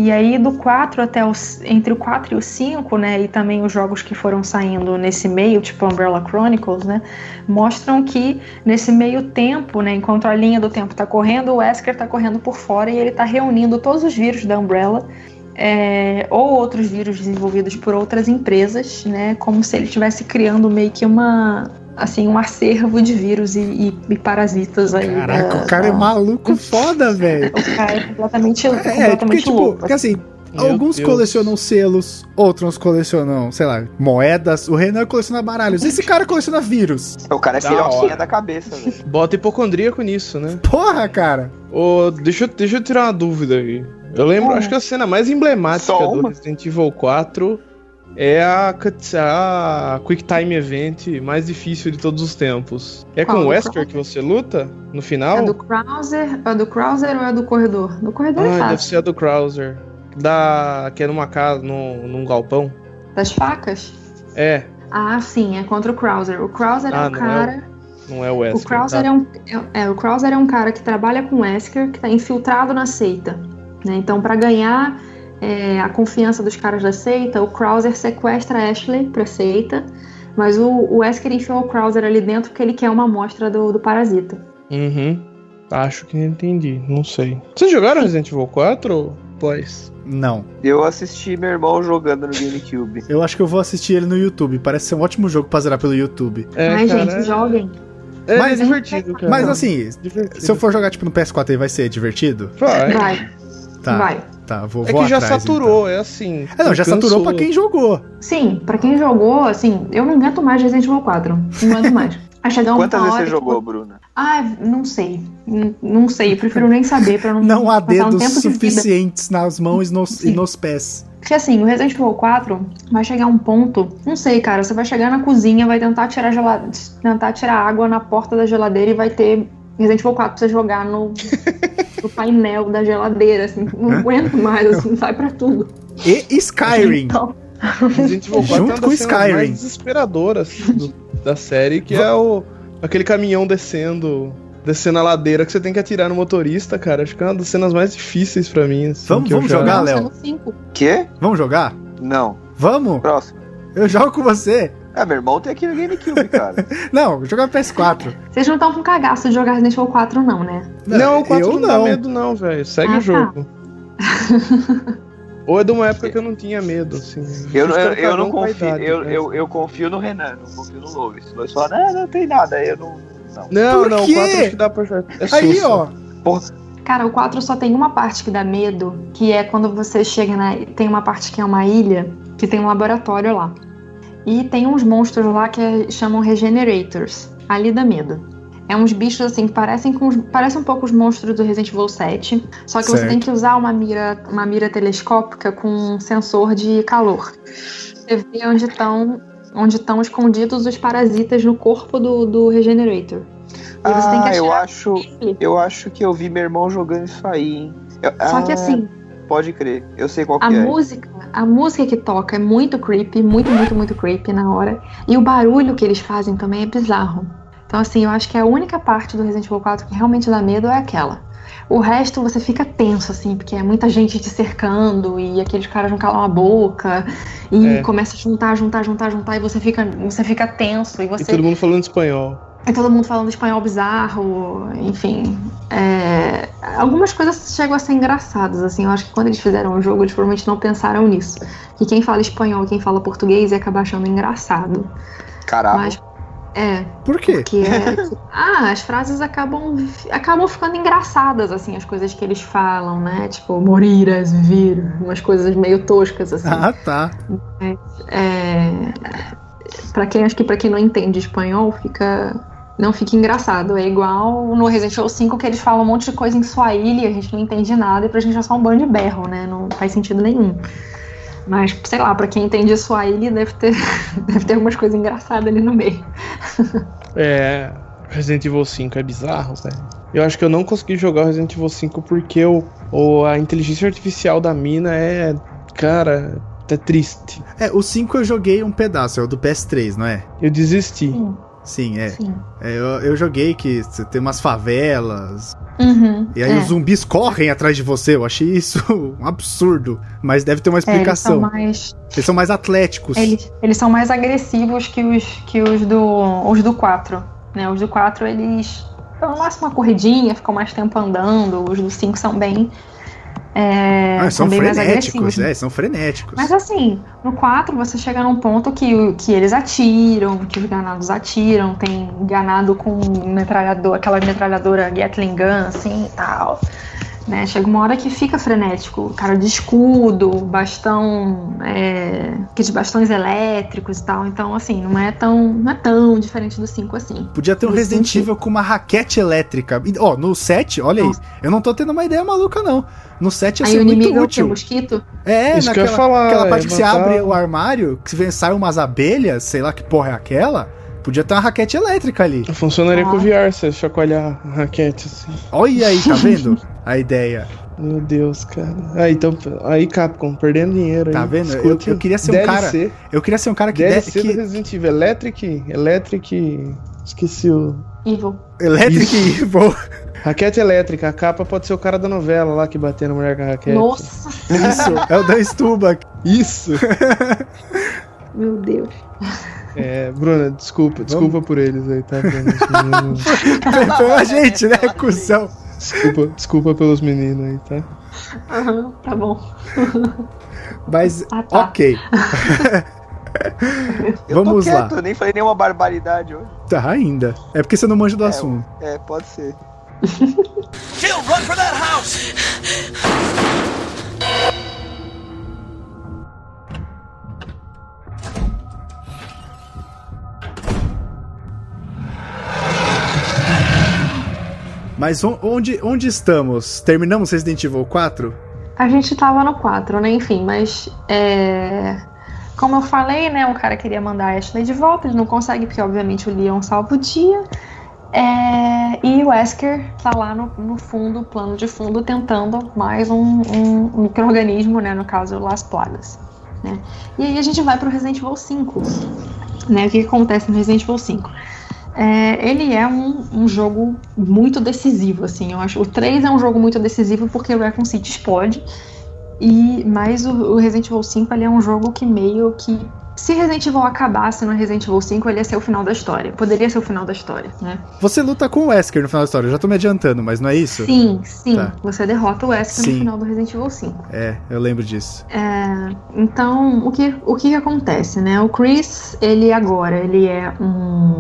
[SPEAKER 4] E aí do 4 até os entre o 4 e o 5, né, e também os jogos que foram saindo nesse meio, tipo Umbrella Chronicles, né, mostram que nesse meio tempo, né, enquanto a linha do tempo está correndo, o Wesker está correndo por fora e ele está reunindo todos os vírus da Umbrella é, ou outros vírus desenvolvidos por outras empresas, né, como se ele estivesse criando meio que uma assim um acervo de vírus e, e- e parasitas aí.
[SPEAKER 1] Caraca,
[SPEAKER 4] da-
[SPEAKER 1] o cara é
[SPEAKER 4] da-
[SPEAKER 1] maluco foda, velho.
[SPEAKER 4] O cara é completamente,
[SPEAKER 1] É, porque,
[SPEAKER 4] completamente
[SPEAKER 1] tipo,
[SPEAKER 4] louco.
[SPEAKER 1] porque assim,
[SPEAKER 2] Meu
[SPEAKER 1] alguns
[SPEAKER 2] Deus.
[SPEAKER 1] colecionam selos, outros colecionam, sei lá, moedas. O Renan coleciona baralhos. Esse cara coleciona vírus.
[SPEAKER 3] O cara é filhotinha da cabeça, velho.
[SPEAKER 2] Bota hipocondríaco nisso, né?
[SPEAKER 1] Porra, cara.
[SPEAKER 2] Ô, deixa, eu- deixa eu tirar uma dúvida aí. Eu lembro, acho que a cena mais emblemática
[SPEAKER 3] Só
[SPEAKER 2] do
[SPEAKER 3] uma?
[SPEAKER 2] Resident Evil 4 é a, a Quick Time Event mais difícil de todos os tempos. É com
[SPEAKER 4] Qual?
[SPEAKER 2] o Wesker que você luta no final?
[SPEAKER 4] É do Krauser? É do Krauser ou é do corredor? Do corredor é
[SPEAKER 2] Ah, deve
[SPEAKER 4] fácil.
[SPEAKER 2] ser a do Krauser. Da, que é numa casa, num, num galpão.
[SPEAKER 4] Das facas?
[SPEAKER 2] É,
[SPEAKER 4] Ah, sim, é contra o Krauser. O Krauser
[SPEAKER 2] Ah,
[SPEAKER 4] é o
[SPEAKER 2] não é
[SPEAKER 4] cara.
[SPEAKER 2] não é o Wesker.
[SPEAKER 4] O Krauser
[SPEAKER 2] tá?
[SPEAKER 4] é um, é, é, o Krauser é um cara que trabalha com o Wesker, que tá infiltrado na seita. né? Então, pra ganhar é, a confiança dos caras da seita, o Krauser sequestra a Ashley pra seita. Mas o, o Wesker enfiou o Krauser ali dentro porque ele quer uma amostra do, do parasita.
[SPEAKER 2] Uhum. Acho que entendi, não sei. Vocês jogaram Resident Evil 4, boys?
[SPEAKER 1] Não.
[SPEAKER 3] Eu assisti meu irmão jogando no GameCube.
[SPEAKER 1] Eu acho que eu vou assistir ele no YouTube. Parece ser um ótimo jogo pra zerar pelo YouTube.
[SPEAKER 2] É,
[SPEAKER 4] Ai,
[SPEAKER 2] cara,
[SPEAKER 4] gente, joguem.
[SPEAKER 2] É,
[SPEAKER 1] Mas-
[SPEAKER 2] é divertido, cara.
[SPEAKER 1] Mas assim,
[SPEAKER 2] Divertido.
[SPEAKER 1] se eu for jogar tipo no PS4 aí vai ser divertido?
[SPEAKER 2] Vai.
[SPEAKER 4] Vai,
[SPEAKER 1] Tá.
[SPEAKER 4] vai.
[SPEAKER 1] Tá. Vou,
[SPEAKER 2] É
[SPEAKER 1] vou
[SPEAKER 2] que já
[SPEAKER 1] atrás,
[SPEAKER 2] saturou, é assim.
[SPEAKER 1] então. É, não, já
[SPEAKER 2] cansou.
[SPEAKER 1] saturou pra quem jogou.
[SPEAKER 4] Sim, pra quem jogou, assim, eu não aguento mais Resident Evil 4. Não aguento mais. Vai chegar
[SPEAKER 3] Quantas vezes
[SPEAKER 4] hora
[SPEAKER 3] você
[SPEAKER 4] que-
[SPEAKER 3] jogou, Bruna?
[SPEAKER 4] Ah, não sei. N- Não sei, eu prefiro nem saber pra não
[SPEAKER 1] Não há
[SPEAKER 4] passar um
[SPEAKER 1] dedos
[SPEAKER 4] tempo de
[SPEAKER 1] suficientes nas mãos e nos, e nos pés.
[SPEAKER 4] Porque assim, o Resident Evil 4 vai chegar um ponto, não sei, cara, você vai chegar na cozinha, vai tentar tirar tentar tirar água na porta da geladeira e vai ter Resident Evil 4 pra você jogar no, no painel da geladeira, assim, não aguento mais, assim, vai pra tudo.
[SPEAKER 1] E Skyrim.
[SPEAKER 4] Então,
[SPEAKER 2] Resident Evil 4
[SPEAKER 1] Junto com
[SPEAKER 2] cenas
[SPEAKER 1] Skyrim.
[SPEAKER 2] mais desesperadoras do- da série, que é o aquele caminhão descendo descendo a ladeira que você tem que atirar no motorista, cara. Acho que é uma das cenas mais difíceis pra mim. assim,
[SPEAKER 1] Vamos- vamos
[SPEAKER 2] já-
[SPEAKER 1] jogar, Léo?
[SPEAKER 4] no 5.
[SPEAKER 3] Quê?
[SPEAKER 1] Vamos jogar?
[SPEAKER 3] Não.
[SPEAKER 1] Vamos?
[SPEAKER 3] Próximo.
[SPEAKER 1] Eu jogo com você.
[SPEAKER 3] É, meu irmão tem aqui no GameCube, cara.
[SPEAKER 1] Não, vou jogar PS4.
[SPEAKER 4] Vocês não estão com cagaço de jogar Resident Evil 4, não, né?
[SPEAKER 2] Não, o 4
[SPEAKER 1] eu
[SPEAKER 2] não, dá
[SPEAKER 1] não.
[SPEAKER 2] medo não, velho. Segue
[SPEAKER 4] Ah,
[SPEAKER 2] o
[SPEAKER 4] tá.
[SPEAKER 2] jogo. Ou é de uma época que eu não tinha medo, assim.
[SPEAKER 3] Eu, não- eu, eu não confio.
[SPEAKER 2] idade,
[SPEAKER 3] eu,
[SPEAKER 2] né?
[SPEAKER 3] eu, eu confio no Renan, não confio no Lovis. Se você falar, não, não tem nada, eu não. Não.
[SPEAKER 2] Não, não, o 4 acho que dá pra jogar. É
[SPEAKER 1] Aí,
[SPEAKER 2] sussa.
[SPEAKER 1] ó.
[SPEAKER 4] Cara, o 4 só tem uma parte que dá medo, que é quando você chega na. Tem uma parte que é uma ilha, que tem um laboratório lá. E tem uns monstros lá que chamam Regenerators. Ali dá medo. É uns bichos assim que parecem com os- parecem um pouco os monstros do Resident Evil 7. Só que você
[SPEAKER 1] Certo.
[SPEAKER 4] tem que usar uma mira, uma mira telescópica com um sensor de calor. Você vê onde estão onde estão escondidos os parasitas no corpo do, do Regenerator. E você tem que
[SPEAKER 3] Ah, eu acho.
[SPEAKER 4] nele.
[SPEAKER 3] Eu acho que eu vi meu irmão jogando isso aí, hein? Eu-
[SPEAKER 4] Só que
[SPEAKER 3] ah,
[SPEAKER 4] assim,
[SPEAKER 3] Pode crer, eu sei qual que
[SPEAKER 4] A
[SPEAKER 3] é.
[SPEAKER 4] música, a música que toca é muito creepy, muito, muito, muito creepy na hora. E o barulho que eles fazem também é bizarro. Então, assim, eu acho que a única parte do Resident Evil 4 que realmente dá medo é aquela. O resto você fica tenso, assim, porque é muita gente te cercando e aqueles caras não calam a boca e
[SPEAKER 2] É.
[SPEAKER 4] começa a juntar, juntar, juntar, juntar e você fica, você fica tenso e
[SPEAKER 2] E
[SPEAKER 4] você
[SPEAKER 2] todo mundo falando espanhol.
[SPEAKER 4] é todo mundo falando espanhol bizarro, enfim. é, Algumas coisas chegam a ser engraçadas, assim. Eu acho que quando eles fizeram o jogo, eles provavelmente não pensaram nisso. Que quem fala espanhol e quem fala português ia acabar achando engraçado.
[SPEAKER 3] Caralho.
[SPEAKER 4] Mas, é,
[SPEAKER 1] Por quê?
[SPEAKER 4] que é. que- ah, as frases acabam, acabam ficando engraçadas, assim, as coisas que eles falam, né? Tipo, morirás, vir, umas coisas meio toscas, assim.
[SPEAKER 1] Ah, tá.
[SPEAKER 4] É, para quem acho que para quem não entende espanhol fica não fica engraçado. É igual no Resident Evil 5 que eles falam um monte de coisa em Swahili, a gente não entende nada e pra gente é só um bando de berro, né? Não faz sentido nenhum. Mas, sei lá, pra quem entende Swahili deve ter, deve ter algumas coisas engraçadas ali no meio.
[SPEAKER 2] É. Resident Evil 5 é bizarro, né? Eu acho que eu não consegui jogar o Resident Evil 5 porque o, o- a inteligência artificial da mina é. Cara, é triste.
[SPEAKER 1] É, o 5 eu joguei um pedaço, é o do PS3, não é?
[SPEAKER 2] Eu desisti.
[SPEAKER 1] Sim, é.
[SPEAKER 4] Sim.
[SPEAKER 1] É, eu, eu joguei que você tem umas favelas,
[SPEAKER 4] Uhum,
[SPEAKER 1] e aí
[SPEAKER 4] é.
[SPEAKER 1] os zumbis correm atrás de você. Eu achei isso um absurdo. Mas deve ter uma
[SPEAKER 4] É, eles são
[SPEAKER 1] explicação.
[SPEAKER 4] mais
[SPEAKER 1] Eles são mais atléticos.
[SPEAKER 4] Eles, eles são mais agressivos que os, que os do os do 4. Né? Os do 4, eles no máximo uma corridinha, ficam mais tempo andando. Os do 5 são bem. É,
[SPEAKER 1] Ah, são, frenéticos,
[SPEAKER 4] agressivos.
[SPEAKER 1] é, são frenéticos.
[SPEAKER 4] Mas assim, no 4 você chega num ponto que, que eles atiram, que os ganados atiram, tem ganado com metralhador, aquela metralhadora Gatling Gun, assim e tal. Né? Chega uma hora que fica frenético, cara de escudo, bastão, é, aqueles bastões elétricos e tal. Então, assim, não é tão, não é tão diferente do 5 assim.
[SPEAKER 1] Podia ter um Resident
[SPEAKER 4] sentido.
[SPEAKER 1] Evil com uma raquete elétrica. E, Ó, no 7, olha aí.
[SPEAKER 4] Nossa.
[SPEAKER 1] Eu não tô tendo uma ideia maluca, não. No 7 ia
[SPEAKER 4] Aí
[SPEAKER 1] ser
[SPEAKER 4] o
[SPEAKER 1] muito
[SPEAKER 4] inimigo é o
[SPEAKER 1] útil.
[SPEAKER 4] O mosquito?
[SPEAKER 1] É,
[SPEAKER 2] Isso que eu ia
[SPEAKER 1] naquela
[SPEAKER 2] falar,
[SPEAKER 1] aquela
[SPEAKER 2] é
[SPEAKER 1] parte que você abre o armário, que vem, sai umas abelhas, sei lá que porra é aquela. Podia ter uma raquete elétrica ali.
[SPEAKER 2] Funcionaria com o
[SPEAKER 4] Ah.
[SPEAKER 2] VR, você chacoalhar a raquete assim.
[SPEAKER 1] Olha aí, tá vendo? A ideia.
[SPEAKER 2] Meu Deus, cara. Aí, então, aí Capcom, perdendo dinheiro aí.
[SPEAKER 1] Tá vendo? Eu- eu queria ser um
[SPEAKER 2] DLC,
[SPEAKER 1] Eu queria ser um cara que.
[SPEAKER 2] DLC
[SPEAKER 1] de,
[SPEAKER 2] do
[SPEAKER 1] que
[SPEAKER 2] Resident Evil. Electric, Electric... Esqueci o...
[SPEAKER 4] Evil.
[SPEAKER 1] Electric Evil.
[SPEAKER 2] Raquete elétrica. A capa pode ser o cara da novela lá que bateu na mulher com a raquete.
[SPEAKER 4] Nossa,
[SPEAKER 1] Isso, é o Dan Stuba.
[SPEAKER 2] Isso!
[SPEAKER 4] meu Deus.
[SPEAKER 2] É, Bruna, desculpa, desculpa por eles aí, tá?
[SPEAKER 1] Foi a gente, né, cuzão?
[SPEAKER 2] desculpa, desculpa pelos meninos aí, tá?
[SPEAKER 4] Aham, tá bom.
[SPEAKER 1] Mas,
[SPEAKER 4] Ah, tá.
[SPEAKER 1] ok.
[SPEAKER 3] Eu
[SPEAKER 1] Vamos
[SPEAKER 3] tô
[SPEAKER 1] lá.
[SPEAKER 3] quieto, eu nem falei nenhuma barbaridade hoje.
[SPEAKER 1] Tá, ainda. É porque você não manja do
[SPEAKER 3] É,
[SPEAKER 1] assunto.
[SPEAKER 3] É, pode ser.
[SPEAKER 6] Jill, run for that house!
[SPEAKER 1] Mas on- onde, onde estamos? Terminamos Resident Evil 4?
[SPEAKER 4] A gente tava no 4, né? Enfim, mas é... como eu falei, né? O cara queria mandar a Ashley de volta, ele não consegue, porque obviamente o Leon salva o dia. É, E o Wesker tá lá no, no fundo, plano de fundo, tentando mais um, um micro-organismo, né? No caso, Las Plagas. Né? E aí a gente vai pro Resident Evil 5. Né? O que que acontece no Resident Evil 5? É, ele é um, um jogo muito decisivo, assim. Eu acho o 3 é um jogo muito decisivo porque o Raccoon City explode. E mas o, o Resident Evil 5 ele é um jogo que meio que se Resident Evil acabasse no Resident Evil 5, ele ia ser o final da história. Poderia ser o final da história, né?
[SPEAKER 1] Você luta com o Wesker no final da história, eu já tô me adiantando, mas não é isso?
[SPEAKER 4] Sim, sim.
[SPEAKER 1] Tá.
[SPEAKER 4] Você derrota o Wesker
[SPEAKER 1] Sim.
[SPEAKER 4] no final do Resident Evil 5.
[SPEAKER 1] É, eu lembro disso.
[SPEAKER 4] É, então, o que, o que que acontece, né? O Chris, ele agora, ele é um...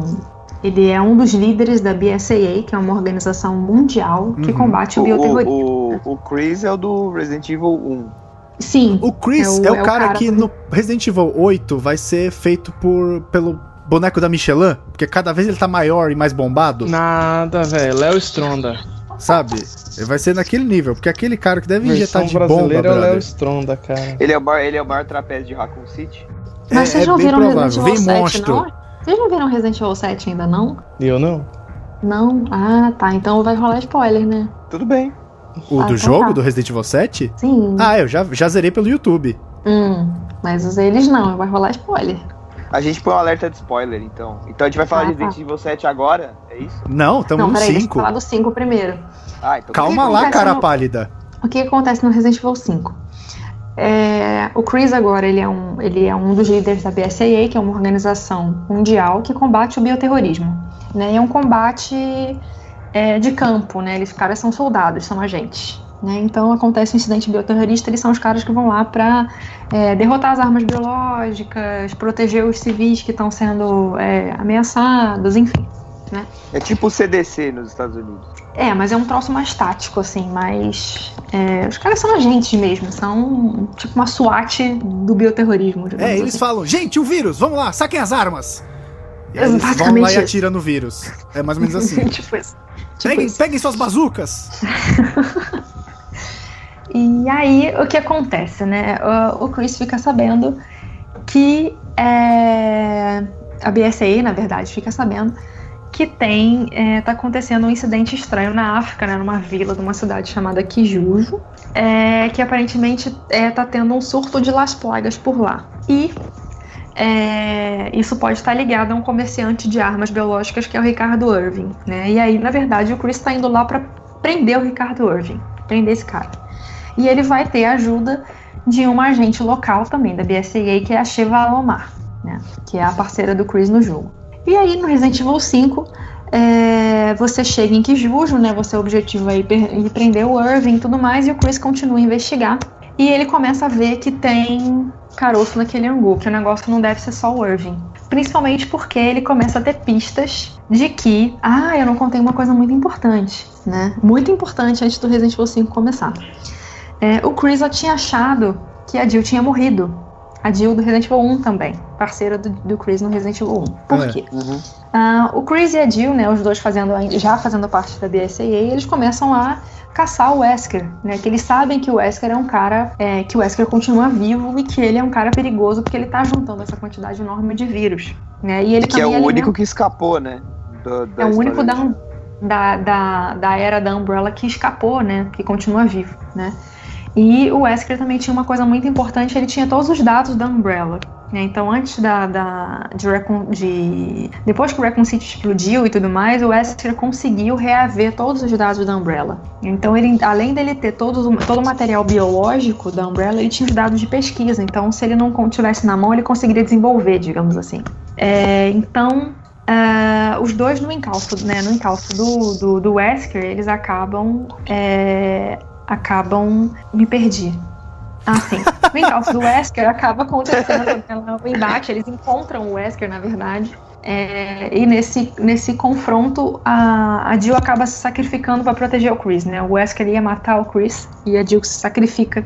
[SPEAKER 4] Ele é um dos líderes da BSAA, que é uma organização mundial que
[SPEAKER 1] Uhum.
[SPEAKER 4] combate o
[SPEAKER 5] O,
[SPEAKER 4] bioterrorismo.
[SPEAKER 5] o, o Chris é o do Resident Evil 1.
[SPEAKER 4] Sim,
[SPEAKER 1] O Chris
[SPEAKER 4] É
[SPEAKER 1] é
[SPEAKER 4] o-
[SPEAKER 1] o,
[SPEAKER 4] é o
[SPEAKER 1] cara,
[SPEAKER 4] cara
[SPEAKER 1] que
[SPEAKER 4] do-
[SPEAKER 1] no Resident Evil 8 vai ser feito por pelo boneco da Michelin, porque cada vez ele tá maior e mais bombado,
[SPEAKER 2] Nada, velho. Léo Stronda.
[SPEAKER 1] sabe? Ele vai ser naquele nível, porque aquele cara que deve
[SPEAKER 2] Versão
[SPEAKER 1] injetar de bomba,
[SPEAKER 2] brasileira é o Léo. Stronda, cara.
[SPEAKER 5] Ele é o maior, ele é o maior trapézio de Raccoon City.
[SPEAKER 4] Mas
[SPEAKER 1] é,
[SPEAKER 4] vocês
[SPEAKER 1] é
[SPEAKER 4] não
[SPEAKER 1] bem
[SPEAKER 4] viram
[SPEAKER 1] provável.
[SPEAKER 4] Resident
[SPEAKER 1] Vem
[SPEAKER 4] Evil 7,
[SPEAKER 1] monstro.
[SPEAKER 4] não? Vocês não viram Resident Evil 7 ainda, não?
[SPEAKER 2] Eu não?
[SPEAKER 4] Não? Ah, tá. Então vai rolar spoiler, né?
[SPEAKER 5] Tudo bem.
[SPEAKER 1] O
[SPEAKER 4] Ah,
[SPEAKER 1] do
[SPEAKER 4] então
[SPEAKER 1] jogo,
[SPEAKER 4] tá.
[SPEAKER 1] do Resident Evil 7?
[SPEAKER 4] Sim.
[SPEAKER 1] Ah, eu já, já zerei pelo YouTube.
[SPEAKER 4] Hum, mas os eles não, vai rolar spoiler.
[SPEAKER 5] A gente põe um alerta de spoiler, então. Então a gente vai falar
[SPEAKER 4] Ah,
[SPEAKER 5] de
[SPEAKER 4] tá.
[SPEAKER 5] Resident Evil 7 agora? É isso?
[SPEAKER 1] Não, tamo
[SPEAKER 4] não,
[SPEAKER 1] no
[SPEAKER 4] peraí, deixa eu
[SPEAKER 1] 5.
[SPEAKER 4] falar do 5 primeiro.
[SPEAKER 5] Ah, então
[SPEAKER 1] Calma lá, cara
[SPEAKER 4] no-
[SPEAKER 1] pálida.
[SPEAKER 4] O que acontece no Resident Evil 5? É, o Chris agora ele é, um, ele é um dos líderes da BSAA, que é uma organização mundial que combate o bioterrorismo. Né? E é um combate é, de campo, né? Eles, caras são soldados, são agentes. Né? Então acontece um incidente bioterrorista, eles são os caras que vão lá para derrotar as armas biológicas, proteger os civis que estão sendo é, ameaçados, enfim.
[SPEAKER 5] É tipo o CDC nos Estados Unidos.
[SPEAKER 4] É, mas é um troço mais tático, assim, mais. é, os caras são agentes mesmo, são tipo uma SWAT do bioterrorismo.
[SPEAKER 1] É, eles
[SPEAKER 4] assim.
[SPEAKER 1] falam, gente, o vírus, vamos lá, saquem as armas. E aí eles vão lá e atiram no vírus. É mais ou menos assim.
[SPEAKER 4] tipo isso. Tipo
[SPEAKER 1] peguem,
[SPEAKER 4] isso.
[SPEAKER 1] peguem suas bazucas.
[SPEAKER 4] E aí, o que acontece, né? O, o Chris fica sabendo que é, a BSA, na verdade, fica sabendo que tem é, tá acontecendo um incidente estranho na África, né, numa vila de uma cidade chamada Kijuju, é, que aparentemente é, tá tendo um surto de las plagas por lá. E é, isso pode estar ligado a um comerciante de armas biológicas que é o Ricardo Irving, né? E aí, na verdade, o Chris está indo lá para prender o Ricardo Irving, prender esse cara. E ele vai ter a ajuda de uma agente local também da BSAA, que é a Sheva Alomar, né? Que é a parceira do Chris no jogo. E aí, no Resident Evil 5, é, você chega em Kijuju, né? Você objetiva ir, per- ir prender o Irving e tudo mais, e o Chris continua a investigar. E ele começa a ver que tem caroço naquele angu, que o negócio não deve ser só o Irving. Principalmente porque ele começa a ter pistas de que, ah, eu não contei uma coisa muito importante, né? Muito importante antes do Resident Evil 5 começar. É, o Chris já tinha achado que a Jill tinha morrido. A Jill do Resident Evil 1 também, parceira do, do Chris no Resident Evil 1. Por
[SPEAKER 1] É.
[SPEAKER 4] quê? Ah, o Chris e a Jill, né, os dois fazendo, já fazendo parte da BSAA, eles começam a caçar o Wesker, né, que eles sabem que o Wesker é um cara, é, que o Wesker continua vivo e que ele é um cara perigoso porque ele tá juntando essa quantidade enorme de vírus, né, e ele
[SPEAKER 5] Que é o
[SPEAKER 4] alimenta-
[SPEAKER 5] único que escapou, né? do- da
[SPEAKER 4] é o único da, da, da, da era da Umbrella que escapou, né? Que continua vivo, né? E o Wesker também tinha uma coisa muito importante, ele tinha todos os dados da Umbrella. né? Então, antes da, da de, Raccoon- de- Depois que o Raccoon City explodiu e tudo mais, o Wesker conseguiu reaver todos os dados da Umbrella. Então, ele, além dele ter todos, o- todo o material biológico da Umbrella, ele tinha os dados de pesquisa. Então, se ele não tivesse na mão, ele conseguiria desenvolver, digamos assim. É, então, ah, os dois no encalço, né, no encalço do, do, do Wesker, eles acabam, é, acabam, me perdi. Ah, sim. Do Wesker acaba acontecendo o embate, eles encontram o Wesker, na verdade. É, e nesse, nesse confronto, a, a Jill acaba se sacrificando para proteger o Chris, né? O Wesker ia matar o Chris e a Jill se sacrifica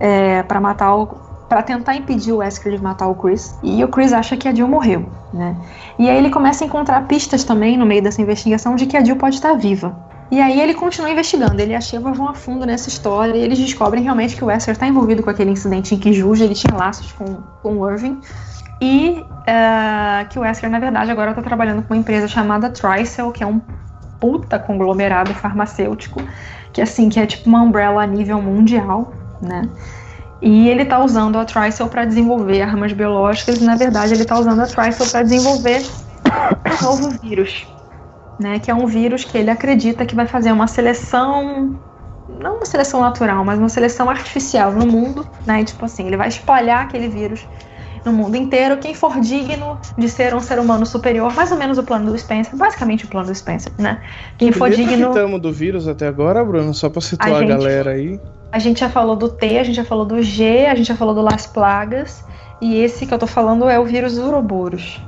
[SPEAKER 4] é, para matar o para tentar impedir o Wesker de matar o Chris. E o Chris acha que a Jill morreu, né? E aí ele começa a encontrar pistas também no meio dessa investigação de que a Jill pode estar viva. E aí ele continua investigando, ele e a Sheva vão a fundo nessa história e eles descobrem realmente que o Wesker está envolvido com aquele incidente em que Juge ele tinha laços com, com o Irving e uh, que o Wesker, na verdade, agora está trabalhando com uma empresa chamada Tricel, que é um puta conglomerado farmacêutico, que assim, que é tipo uma umbrella a nível mundial, né? E ele está usando a Tricel para desenvolver armas biológicas e, na verdade, ele está usando a Tricel para desenvolver um novo vírus né? Que é um vírus que ele acredita que vai fazer uma seleção, não uma seleção natural, mas uma seleção artificial no mundo, né? tipo assim, ele vai espalhar aquele vírus no mundo inteiro. Quem for digno de ser um ser humano superior, mais ou menos o plano do Spencer, basicamente o plano do Spencer, né? Quem for digno.
[SPEAKER 2] estamos do vírus até agora, Bruno? Só para situar a, gente, a galera aí.
[SPEAKER 4] A gente já falou do T, a gente já falou do G, a gente já falou do Las Plagas. E esse que eu tô falando é o vírus Uroboros.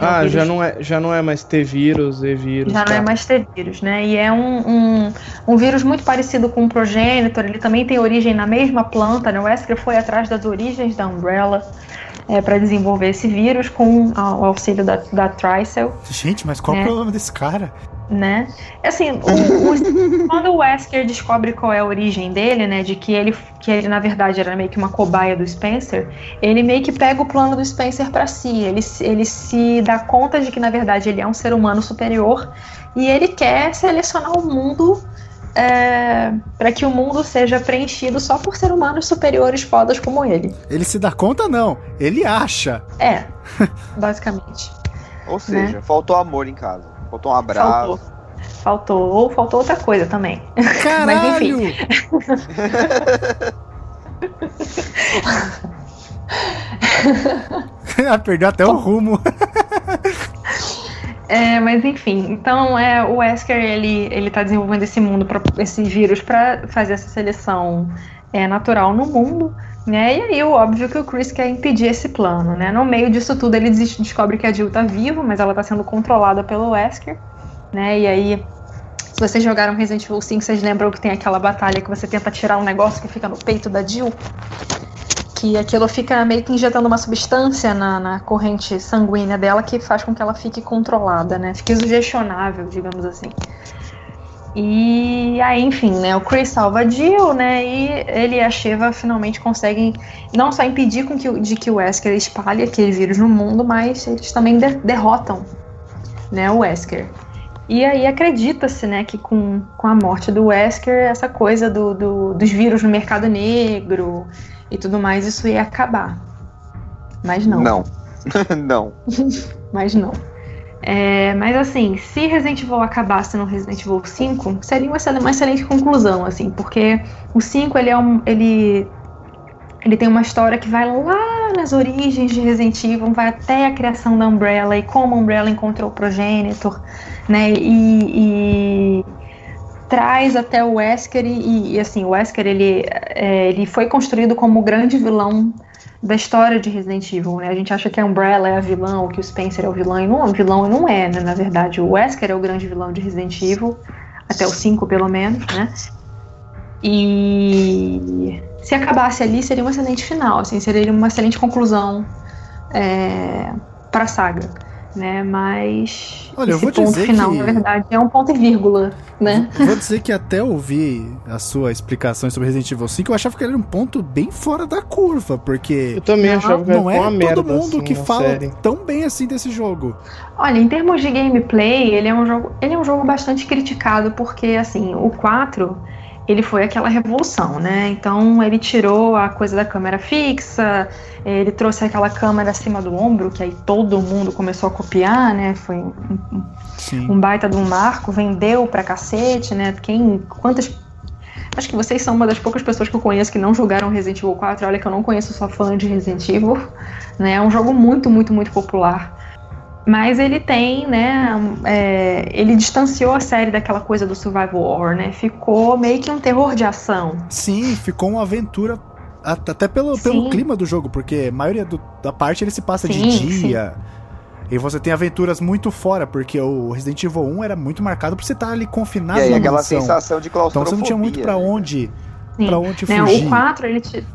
[SPEAKER 2] Ah, já não, é, já não é mais T-vírus, E-vírus.
[SPEAKER 4] Já tá. não é mais T-vírus, né? E é um, um, um, vírus muito parecido com o progenitor, ele também tem origem na mesma planta, né? O Wesker foi atrás das origens da Umbrella é, para desenvolver esse vírus com o auxílio da, da Tricel.
[SPEAKER 1] Gente, mas qual é o problema desse cara?
[SPEAKER 4] Né? Assim, o, o, quando o Wesker descobre qual é a origem dele, né, de que ele, que ele na verdade era meio que uma cobaia do Spencer, ele meio que pega o plano do Spencer para si. Ele, ele se dá conta de que na verdade ele é um ser humano superior e ele quer selecionar o mundo é, para que o mundo seja preenchido só por ser humanos superiores fodas como ele.
[SPEAKER 1] Ele se dá conta não, ele acha.
[SPEAKER 4] É, basicamente.
[SPEAKER 3] Ou seja, né? faltou amor em casa. Faltou um abraço.
[SPEAKER 4] Faltou. Faltou. Ou faltou outra coisa também.
[SPEAKER 1] Caralho! Mas enfim. Perdeu até o rumo.
[SPEAKER 4] É, mas enfim, então é, o Wesker ele, ele tá desenvolvendo esse mundo, pra, esse vírus para fazer essa seleção é, natural no mundo, né? E aí, óbvio que o Chris quer impedir esse plano, né? No meio disso tudo, ele descobre que a Jill tá viva, mas ela tá sendo controlada pelo Wesker, né? E aí, se vocês jogaram Resident Evil 5, vocês lembram que tem aquela batalha que você tenta tirar um negócio que fica no peito da Jill? Que aquilo fica meio que injetando uma substância na, na corrente sanguínea dela que faz com que ela fique controlada, né? Fique sugestionável, digamos assim. E aí, enfim, né, o Chris salva a Jill, né, e ele e a Sheva finalmente conseguem não só impedir com que, de que o Wesker espalhe aquele vírus no mundo, mas eles também de derrotam, né, o Wesker. E aí acredita-se, né, que com, com a morte do Wesker, essa coisa do, do, dos vírus no mercado negro e tudo mais, isso ia acabar. Mas não.
[SPEAKER 3] Não. não.
[SPEAKER 4] mas não. É, mas assim, se Resident Evil acabasse no Resident Evil 5, seria uma excelente, uma excelente conclusão, assim, porque o 5 ele é um. ele. Ele tem uma história que vai lá nas origens de Resident Evil, vai até a criação da Umbrella e como a Umbrella encontrou o Progenitor, né? E, e traz até o Wesker e, e, assim, o Wesker ele, é, ele foi construído como o grande vilão da história de Resident Evil, né? A gente acha que a Umbrella é a vilã, ou que o Spencer é o vilão, e não, o vilão não é, né? Na verdade, o Wesker é o grande vilão de Resident Evil, até o 5 pelo menos, né? E se acabasse ali, seria um excelente final, assim, seria uma excelente conclusão é, para a saga né? Mas
[SPEAKER 1] Olha,
[SPEAKER 4] esse
[SPEAKER 1] eu vou
[SPEAKER 4] ponto
[SPEAKER 1] dizer
[SPEAKER 4] final,
[SPEAKER 1] que...
[SPEAKER 4] na verdade, é um ponto e vírgula, né?
[SPEAKER 1] Vou dizer que até ouvir a sua explicação sobre Resident Evil 5, eu achava que ele era um ponto bem fora da curva, porque
[SPEAKER 2] eu também
[SPEAKER 1] não,
[SPEAKER 2] achava que
[SPEAKER 1] não é
[SPEAKER 2] uma
[SPEAKER 1] todo
[SPEAKER 2] merda,
[SPEAKER 1] mundo
[SPEAKER 2] assim,
[SPEAKER 1] que fala
[SPEAKER 2] série.
[SPEAKER 1] tão bem assim desse jogo.
[SPEAKER 4] Olha, em termos de gameplay, ele é um jogo, ele é um jogo bastante criticado porque assim, o 4 ele foi aquela revolução, né? Então ele tirou a coisa da câmera fixa, ele trouxe aquela câmera acima do ombro, que aí todo mundo começou a copiar, né? Foi um, um, baita de um marco, vendeu pra cacete, né? Quem, quantas Acho que vocês são uma das poucas pessoas que eu conheço que não jogaram Resident Evil 4. Olha que eu não conheço, só fã de Resident Evil. Né? É um jogo muito, muito, muito popular. Mas ele tem, né? É, ele distanciou a série daquela coisa do survival horror, né? Ficou meio que um terror de ação.
[SPEAKER 1] Sim, ficou uma aventura até pelo, pelo clima do jogo, porque a maioria do, da parte ele se passa sim, de dia. Sim. E você tem aventuras muito fora, porque o Resident Evil 1 era muito marcado por você estar ali confinado
[SPEAKER 3] e aí, aquela
[SPEAKER 1] mansão.
[SPEAKER 3] sensação de claustrofobia.
[SPEAKER 1] Então você não tinha muito para
[SPEAKER 3] né?
[SPEAKER 1] onde, pra onde
[SPEAKER 4] né,
[SPEAKER 1] fugir.
[SPEAKER 4] O 4, ele te,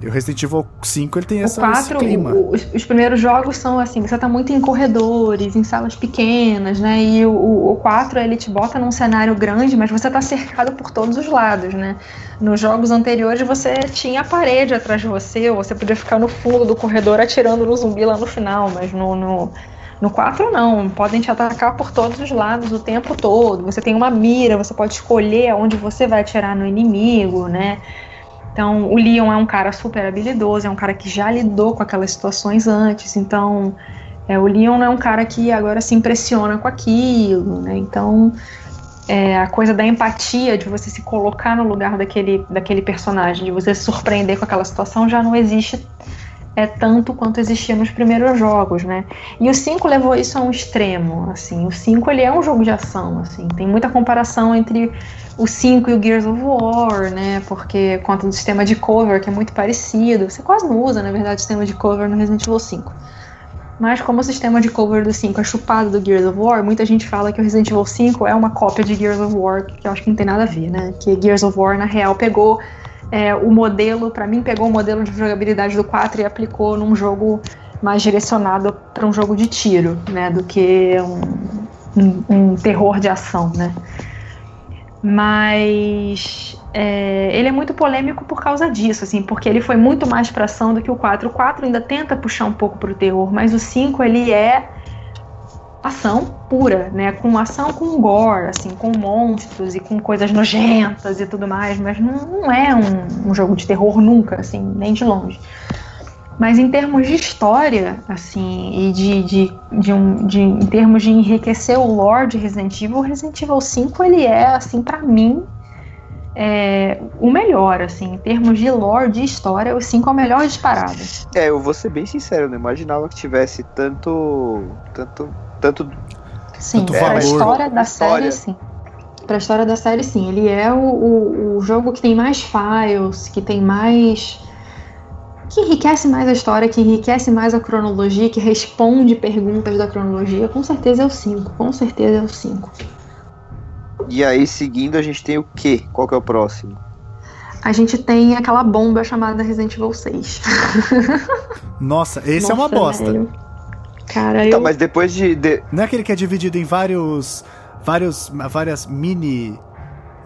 [SPEAKER 1] E o Resident Evil 5 ele tem
[SPEAKER 4] O
[SPEAKER 1] essa,
[SPEAKER 4] 4,
[SPEAKER 1] esse clima.
[SPEAKER 4] o- os, os primeiros jogos são assim, você tá muito em corredores, em salas pequenas, né? E o, o, o 4 ele te bota num cenário grande, mas você tá cercado por todos os lados, né? Nos jogos anteriores você tinha a parede atrás de você, ou você podia ficar no fundo do corredor atirando no zumbi lá no final, mas no, no, no 4 não, podem te atacar por todos os lados o tempo todo. Você tem uma mira, você pode escolher aonde você vai atirar no inimigo, né? Então, o Leon é um cara super habilidoso, é um cara que já lidou com aquelas situações antes. Então, é, o Leon não é um cara que agora se impressiona com aquilo, né? Então, é, a coisa da empatia, de você se colocar no lugar daquele, daquele personagem, de você se surpreender com aquela situação, já não existe é tanto quanto existia nos primeiros jogos, né? E o 5 levou isso a um extremo, assim. O 5 ele é um jogo de ação, assim. Tem muita comparação entre o 5 e o Gears of War, né? Porque conta do sistema de cover que é muito parecido. Você quase não usa, na verdade, o sistema de cover no Resident Evil 5. Mas como o sistema de cover do 5 é chupado do Gears of War, muita gente fala que o Resident Evil 5 é uma cópia de Gears of War, que eu acho que não tem nada a ver, né? Que Gears of War, na real, pegou é, o modelo, pra mim, pegou o modelo de jogabilidade do 4 e aplicou num jogo mais direcionado para um jogo de tiro, né? Do que um, um, um terror de ação, né? Mas é, ele é muito polêmico por causa disso, assim, porque ele foi muito mais pra ação do que o 4. O 4 ainda tenta puxar um pouco pro terror, mas o 5 ele é ação pura, né? Com ação com gore, assim, com monstros e com coisas nojentas e tudo mais, mas não, não é um, um jogo de terror nunca, assim, nem de longe. Mas em termos de história, assim, e de, de, de, um, de em termos de enriquecer o lore de Resident Evil, Resident Evil 5 ele é, assim, pra mim, é, o melhor, assim, em termos de lore, de história, o 5 é o melhor disparado.
[SPEAKER 3] É, eu vou ser bem sincero, não imaginava que tivesse tanto. tanto. Tanto.
[SPEAKER 4] Sim,
[SPEAKER 1] Tanto
[SPEAKER 4] pra
[SPEAKER 1] valor.
[SPEAKER 4] história da
[SPEAKER 3] História.
[SPEAKER 4] série, sim. Pra história da série, sim. Ele é o, o, o jogo que tem mais files, que tem mais. que enriquece mais a história, que enriquece mais a cronologia, que responde perguntas da cronologia. Com certeza é o 5. Com certeza é o 5.
[SPEAKER 3] E aí, seguindo, a gente tem o quê? Qual que é o próximo?
[SPEAKER 4] A gente tem aquela bomba chamada Resident Evil 6.
[SPEAKER 1] Nossa, esse é uma
[SPEAKER 4] Nossa,
[SPEAKER 1] bosta.
[SPEAKER 4] velho. Cara,
[SPEAKER 3] Então,
[SPEAKER 4] eu.
[SPEAKER 3] mas depois de. de-
[SPEAKER 1] Não é aquele que é dividido em vários. vários várias mini.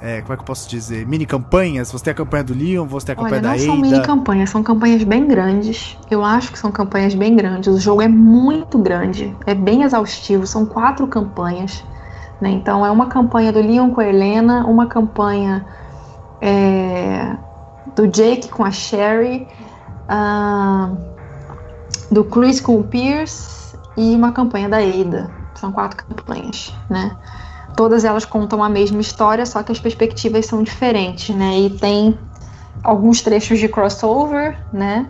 [SPEAKER 1] é, como é que eu posso dizer? Mini campanhas. Você tem a campanha do Leon, você tem a campanha
[SPEAKER 4] Olha, não
[SPEAKER 1] da
[SPEAKER 4] são mini
[SPEAKER 1] Ada.
[SPEAKER 4] campanhas, são campanhas bem grandes. Eu acho que são campanhas bem grandes. O jogo é muito grande, é bem exaustivo. São quatro campanhas. né? Então é uma campanha do Leon com a Helena, uma campanha é, do Jake com a Sherry, ah, do Chris com o Pierce e uma campanha da Ada. São quatro campanhas, né? Todas elas contam a mesma história, só que as perspectivas são diferentes, né? E tem alguns trechos de crossover, né?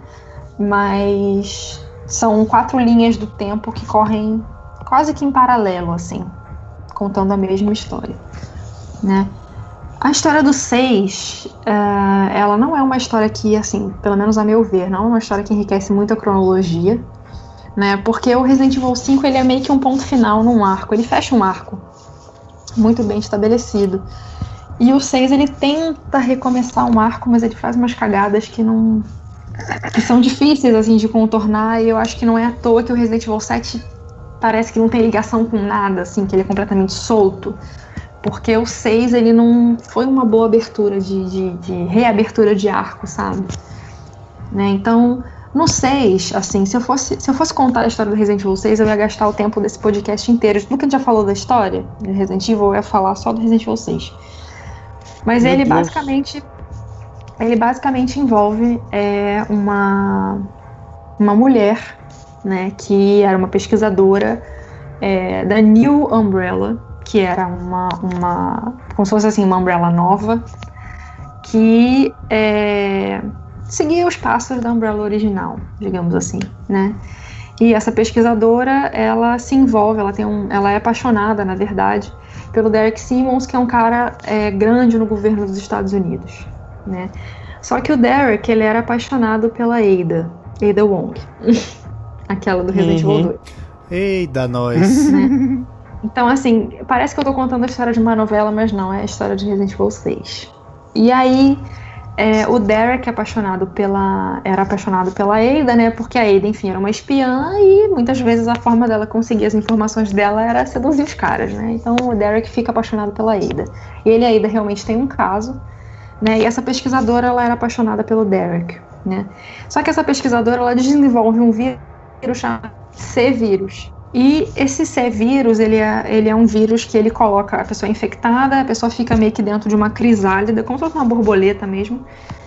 [SPEAKER 4] Mas são quatro linhas do tempo que correm quase que em paralelo, assim, contando a mesma história, né? A história do 6, ela não é uma história que, assim, pelo menos a meu ver, não é uma história que enriquece muito a cronologia, né? Porque o Resident Evil 5 ele é meio que um ponto final num arco, ele fecha um arco muito bem estabelecido. E o 6 ele tenta recomeçar um arco, mas ele faz umas cagadas que não que são difíceis assim de contornar e eu acho que não é à toa que o Resident Evil 7 parece que não tem ligação com nada, assim, que ele é completamente solto. Porque o 6 ele não foi uma boa abertura de, de, de reabertura de arco, sabe? Né? Então, no 6, assim, se eu, fosse, se eu fosse contar a história do Resident Evil 6, eu ia gastar o tempo desse podcast inteiro. Tudo que a gente já falou da história do Resident Evil, eu ia falar só do Resident Evil 6. Mas
[SPEAKER 2] Meu
[SPEAKER 4] ele
[SPEAKER 2] Deus.
[SPEAKER 4] basicamente. Ele basicamente envolve é, uma, uma mulher, né, que era uma pesquisadora é, da New Umbrella, que era uma, uma. como se fosse assim, uma Umbrella nova, que é, seguia os passos da Umbrella original, digamos assim, né? E essa pesquisadora, ela se envolve, ela tem um, ela é apaixonada, na verdade, pelo Derek Simmons, que é um cara é, grande no governo dos Estados Unidos, né? Só que o Derek, ele era apaixonado pela Ada, Ada Wong, aquela do Resident Evil
[SPEAKER 2] Uhum.
[SPEAKER 4] 2.
[SPEAKER 1] Eita, nós.
[SPEAKER 4] né? Então, assim, parece que eu tô contando a história de uma novela, mas não, é a história de Resident Evil 6. E aí, É, o Derek é apaixonado pela, era apaixonado pela Ada, né? Porque a Ada, enfim, era uma espiã e muitas vezes a forma dela conseguir as informações dela era seduzir os caras, né? Então o Derek fica apaixonado pela Ada. E ele e a Ada realmente tem um caso, né? E essa pesquisadora, ela era apaixonada pelo Derek, né? Só que essa pesquisadora, ela desenvolve um vírus chamado C-vírus. E esse C-vírus, ele é, ele é um vírus que ele coloca a pessoa infectada, a pessoa fica meio que dentro de uma crisálida, como se fosse uma borboleta mesmo.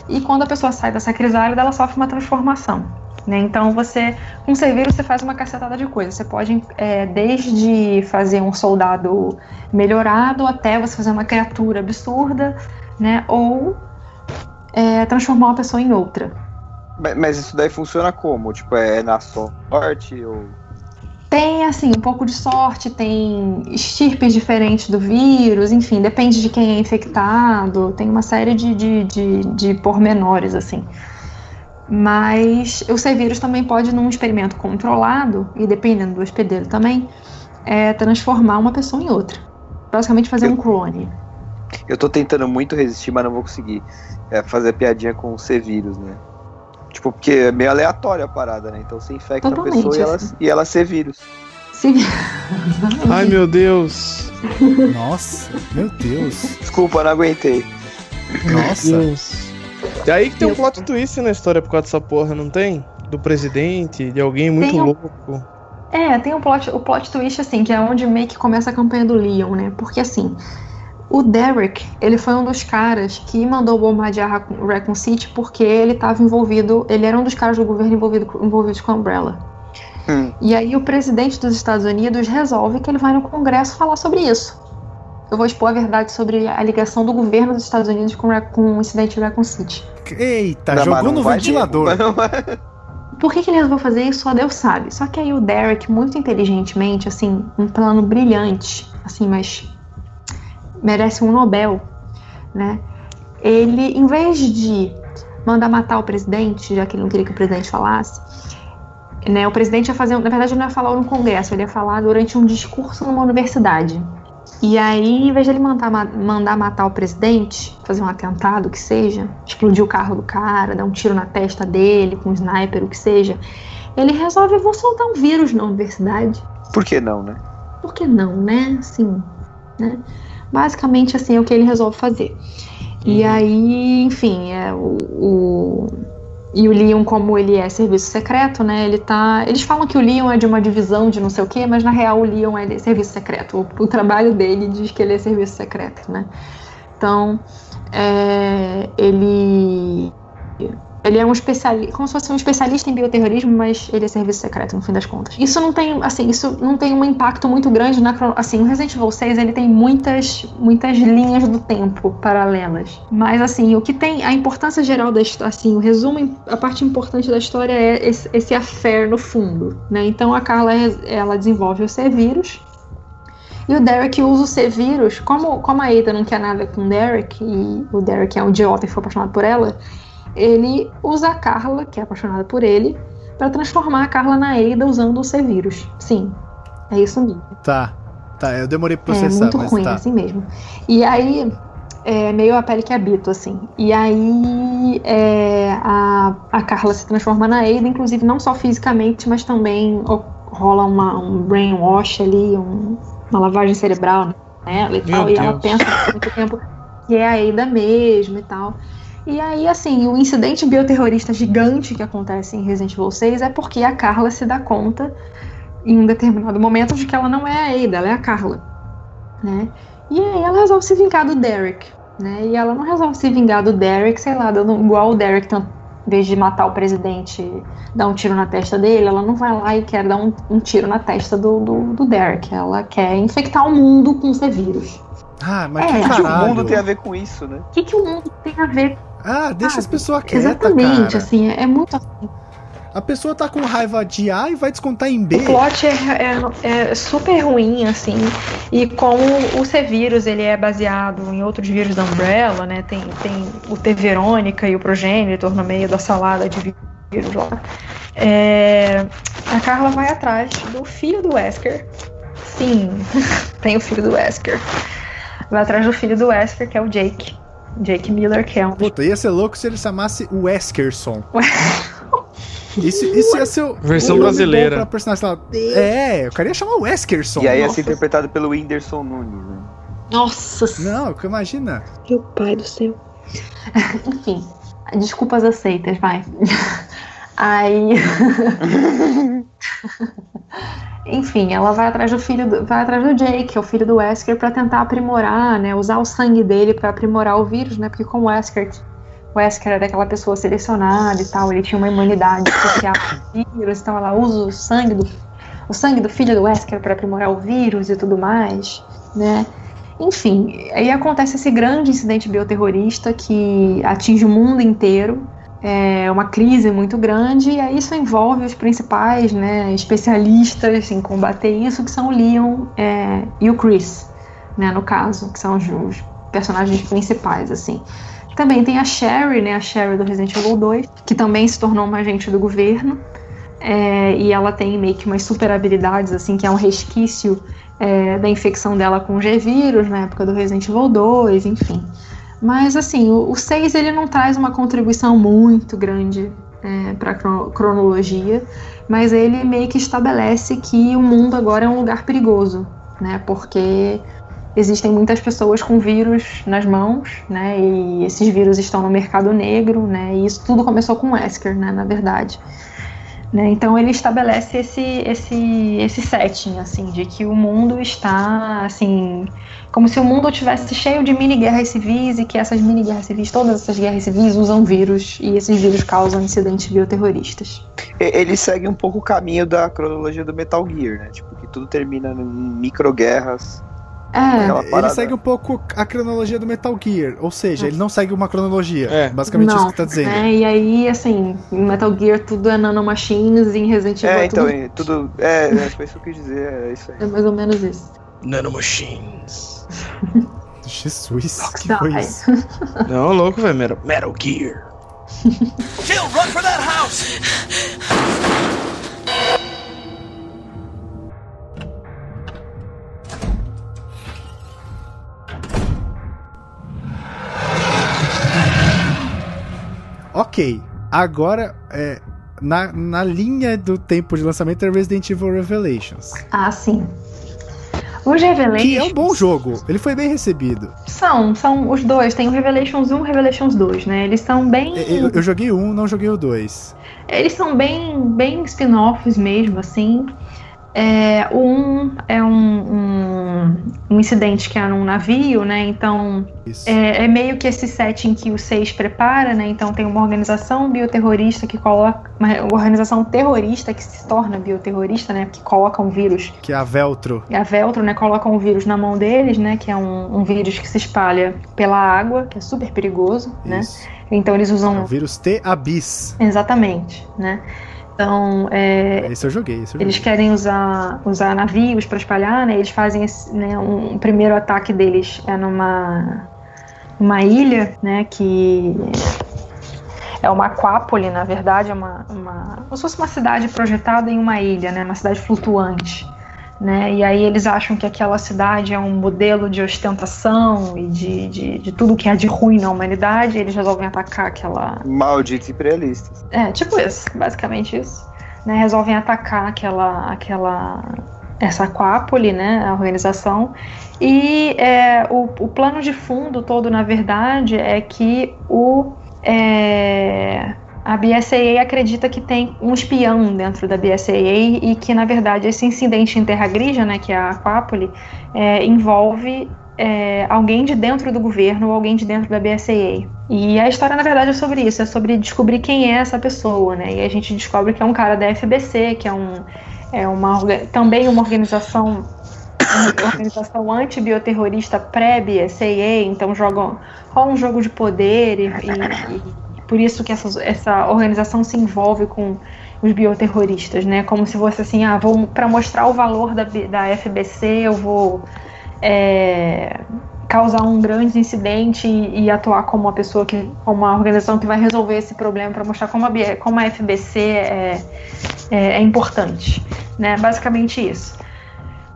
[SPEAKER 4] E quando a pessoa sai dessa crisálida, ela sofre uma transformação. Né? Então você, com o C-vírus, você faz uma cacetada de coisas. Você pode, é, desde fazer um soldado melhorado até você fazer uma criatura absurda, né? Ou é, transformar uma pessoa em outra.
[SPEAKER 3] Mas, mas isso daí funciona como? Tipo, é na sorte ou.
[SPEAKER 4] Tem, assim, um pouco de sorte, tem estirpes diferentes do vírus, enfim, depende de quem é infectado, tem uma série de, de, de, de pormenores, assim. Mas o C-vírus também pode, num experimento controlado, e dependendo do hospedeiro também, é, transformar uma pessoa em outra. Basicamente fazer um clone.
[SPEAKER 3] Eu tô tentando muito resistir, mas não vou conseguir. É fazer piadinha com o C-vírus, né? Tipo, porque é meio aleatória a parada, né? Então você infecta
[SPEAKER 4] Totalmente,
[SPEAKER 3] a pessoa e ela,
[SPEAKER 4] assim.
[SPEAKER 3] e ela C-vírus.
[SPEAKER 4] Sim.
[SPEAKER 2] Ai meu Deus.
[SPEAKER 1] Nossa, meu Deus.
[SPEAKER 3] Desculpa, não aguentei.
[SPEAKER 1] Nossa.
[SPEAKER 2] Deus. E aí que tem um plot twist na história por causa dessa porra, não tem? Do presidente, de alguém muito
[SPEAKER 4] Tem um-
[SPEAKER 2] louco.
[SPEAKER 4] É, tem o plot, o plot twist, assim, que é onde meio que começa a campanha do Leon, né? Porque, assim, o Derek, ele foi um dos caras que mandou bombardear Raccoon City porque ele estava envolvido, ele era um dos caras do governo envolvido, envolvidos com a Umbrella.
[SPEAKER 3] Hum.
[SPEAKER 4] E aí o presidente dos Estados Unidos resolve que ele vai no Congresso falar sobre isso. Eu vou expor a verdade sobre a ligação do governo dos Estados Unidos com, com o incidente de Raccoon City.
[SPEAKER 1] Eita,
[SPEAKER 3] Não,
[SPEAKER 1] jogou no ventilador.
[SPEAKER 3] mas não vai-
[SPEAKER 4] Por que, que ele resolveu fazer isso? Só Deus sabe. Só que aí o Derek, muito inteligentemente, assim, um plano brilhante, assim, mas merece um Nobel, né? Ele, em vez de mandar matar o presidente, já que ele não queria que o presidente falasse, né? O presidente ia fazer, na verdade, ele não ia falar no Congresso, ele ia falar durante um discurso numa universidade. E aí, em vez de ele mandar, ma- mandar matar o presidente, fazer um atentado, o que seja, explodir o carro do cara, dar um tiro na testa dele com um sniper, o que seja, ele resolve, vou soltar um vírus na universidade.
[SPEAKER 3] Por que não, né?
[SPEAKER 4] Por que não, né? Assim, né? Basicamente, assim, é o que ele resolve fazer. E aí, enfim, é o, o- e o Leon, como ele é serviço secreto, né? Ele tá. Eles falam que o Leon é de uma divisão de não sei o quê, mas na real o Leon é de serviço secreto. O, o trabalho dele diz que ele é serviço secreto, né? Então, é, ele. Ele é um especialista, como se fosse um especialista em bioterrorismo, mas ele é serviço secreto, no fim das contas. Isso não tem, assim, isso não tem um impacto muito grande na assim, o Resident Evil 6, ele tem muitas muitas linhas do tempo paralelas. Mas assim, o que tem a importância geral da história, assim, o resumo, a parte importante da história é esse, esse affair no fundo, né? Então a Carla ela desenvolve o C-vírus, e o Derek usa o C-vírus, como, como a Ada não quer nada com o Derek, e o Derek é um idiota e foi apaixonado por ela, ele usa a Carla, que é apaixonada por ele, para transformar a Carla na Ada usando o C-vírus. Sim, é isso mesmo.
[SPEAKER 1] Tá, tá, eu demorei pra
[SPEAKER 4] É
[SPEAKER 1] processar,
[SPEAKER 4] muito
[SPEAKER 1] mas
[SPEAKER 4] ruim,
[SPEAKER 1] tá.
[SPEAKER 4] assim mesmo. E aí, é meio a pele que habito, assim. E aí, é, a, a Carla se transforma na Ada, inclusive não só fisicamente, mas também o- rola uma, um brainwash ali, um- uma lavagem cerebral nela e tal. E ela pensa por muito tempo que é a Ada mesmo e tal. E aí, assim, o incidente bioterrorista gigante que acontece em Resident Evil 6 é porque a Carla se dá conta em um determinado momento de que ela não é a Ada, ela é a Carla, né? E aí ela resolve se vingar do Derek, né? E ela não resolve se vingar do Derek, sei lá, dando igual o Derek, tanto, em vez de matar o presidente, dar um tiro na testa dele, ela não vai lá e quer dar um, um tiro na testa do, do, do Derek. Ela quer infectar o mundo com esse vírus.
[SPEAKER 1] Ah, mas
[SPEAKER 4] É,
[SPEAKER 1] que
[SPEAKER 3] O que o mundo tem a ver com isso, né?
[SPEAKER 4] O que, que o mundo tem a ver?
[SPEAKER 1] Ah, deixa as pessoas quietas,
[SPEAKER 4] Exatamente,
[SPEAKER 1] cara.
[SPEAKER 4] assim, é, é muito assim.
[SPEAKER 1] A pessoa tá com raiva de A e vai descontar em B.
[SPEAKER 4] O plot é, é- é super ruim, assim. E como o C-Vírus ele é baseado em outros vírus da Umbrella, né? Tem, tem o T-Verônica e o Progenitor no meio da salada de vírus lá. É, a Carla vai atrás do filho do Wesker. Sim, tem o filho do Wesker. Vai atrás do filho do Wesker, que é o Jake. Jake Miller, que é um
[SPEAKER 1] Puta, ia ser louco se ele chamasse Weskerson. Isso, isso ia ser o.
[SPEAKER 2] Versão
[SPEAKER 1] o
[SPEAKER 2] brasileira.
[SPEAKER 1] Pra personagem, lá. É, eu queria chamar Weskerson.
[SPEAKER 3] E aí ia ser interpretado pelo Whindersson Nunes, né?
[SPEAKER 4] Nossa
[SPEAKER 1] Não, que imagina.
[SPEAKER 4] Meu pai do céu. Enfim, desculpas aceitas, vai. Aí. Enfim, ela vai atrás do filho, do- vai atrás do Jake, que é o filho do Wesker, pra tentar aprimorar, né? Usar o sangue dele pra aprimorar o vírus, né? Porque como o Wesker, o Wesker era aquela pessoa selecionada e tal, ele tinha uma imunidade especial ao vírus, então ela usa o sangue do, o sangue do filho do Wesker pra aprimorar o vírus e tudo mais, né? Enfim, aí acontece esse grande incidente bioterrorista que atinge o mundo inteiro. É uma crise muito grande, e aí isso envolve os principais né, especialistas em combater isso, que são o Leon é, e o Chris, né, no caso, que são os, personagens principais, assim. Também tem a Sherry, né, a Sherry do Resident Evil 2, que também se tornou uma agente do governo, é, e ela tem meio que umas super habilidades, assim, que é um resquício é, da infecção dela com G-Vírus na época do Resident Evil 2, enfim. Mas assim, o, o 6 ele não traz uma contribuição muito grande é, para a cronologia, mas ele meio que estabelece que o mundo agora é um lugar perigoso, né? Porque existem muitas pessoas com vírus nas mãos, né? E esses vírus estão no mercado negro, né? E isso tudo começou com Wesker, né? Na verdade. Né? Então ele estabelece esse, esse, esse setting, assim, de que o mundo está, assim, como se o mundo tivesse cheio de mini guerras civis e que essas mini guerras civis, todas essas guerras civis usam vírus e esses vírus causam incidentes bioterroristas.
[SPEAKER 3] Ele segue um pouco o caminho da cronologia do Metal Gear, né? Tipo, que tudo termina em microguerras.
[SPEAKER 4] É,
[SPEAKER 3] Aquela
[SPEAKER 1] Ele segue um pouco a cronologia do Metal Gear, ou seja, ele não segue uma cronologia.
[SPEAKER 2] É.
[SPEAKER 1] Basicamente
[SPEAKER 4] não,
[SPEAKER 1] isso que tá dizendo.
[SPEAKER 4] né? E aí, assim, em Metal Gear tudo é nanomachines e em Resident Evil
[SPEAKER 3] É, então,
[SPEAKER 4] tudo
[SPEAKER 3] é, tudo. É, é, foi isso que eu quis dizer, é isso aí.
[SPEAKER 4] é mais ou menos isso.
[SPEAKER 2] Nanomachines.
[SPEAKER 1] Jesus, que
[SPEAKER 4] Dai.
[SPEAKER 1] foi isso?
[SPEAKER 2] Não, louco, velho. Metal, Metal Gear.
[SPEAKER 6] Jill, run for that house!
[SPEAKER 1] Ok, agora é, na, na linha do tempo de lançamento é Resident Evil Revelations.
[SPEAKER 4] Ah, sim. Os Revelations
[SPEAKER 1] Que é um bom jogo, ele foi bem recebido.
[SPEAKER 4] são, são os dois, tem o Revelations 1 e o Revelations 2, né? Eles são bem.
[SPEAKER 1] Eu, eu joguei um, não joguei o dois.
[SPEAKER 4] Eles são bem, bem spin-offs mesmo, assim. É, o 1 é um, um, um incidente que é num navio, né? Então é, é meio que esse setting que o 6 prepara, né? Então tem uma organização bioterrorista que coloca. Uma organização terrorista que se torna bioterrorista, né? Que coloca um vírus
[SPEAKER 1] Que é a Veltro.
[SPEAKER 4] e a Veltro, né, coloca um vírus na mão deles, né, que é um, um vírus que se espalha pela água, que é super perigoso, né?
[SPEAKER 1] Isso.
[SPEAKER 4] Então eles
[SPEAKER 1] É o
[SPEAKER 4] usam
[SPEAKER 1] vírus T-Abyss.
[SPEAKER 4] exatamente, né? Então é,
[SPEAKER 1] Esse eu joguei, esse eu
[SPEAKER 4] eles
[SPEAKER 1] joguei.
[SPEAKER 4] querem usar, usar navios para espalhar, né? Eles fazem esse, né, um, um primeiro ataque deles é numa uma ilha, né, que é uma aquápole, na verdade, é uma, uma como se fosse uma cidade projetada em uma ilha, né, uma cidade flutuante, né? E aí eles acham que aquela cidade é um modelo de ostentação e de, de, de tudo que há de ruim na humanidade. E eles resolvem atacar aquela
[SPEAKER 3] Malditos imperialistas.
[SPEAKER 4] é, tipo isso, basicamente isso. Né, resolvem atacar aquela, aquela, essa aquápole, né, a organização. E é, o, o plano de fundo todo, na verdade, é que o é, a BSAA acredita que tem um espião dentro da BSAA e que, na verdade, esse incidente em Terra Grija, né, que é a aquápole, é, envolve é, alguém de dentro do governo ou alguém de dentro da BSAA. E a história, na verdade, é sobre isso, é sobre descobrir quem é essa pessoa, né? E a gente descobre que é um cara da FBC, que é, um, é uma, também uma organização uma organização antibioterrorista pré-BSAA, então jogam um jogo de poder e- e por isso que essa, essa organização se envolve com os bioterroristas, né? Como se fosse assim, ah, vou para mostrar o valor da, da FBC, eu vou é, causar um grande incidente e, e atuar como uma pessoa que, como uma organização que vai resolver esse problema para mostrar como a, como a FBC é, é, é importante, né? Basicamente isso.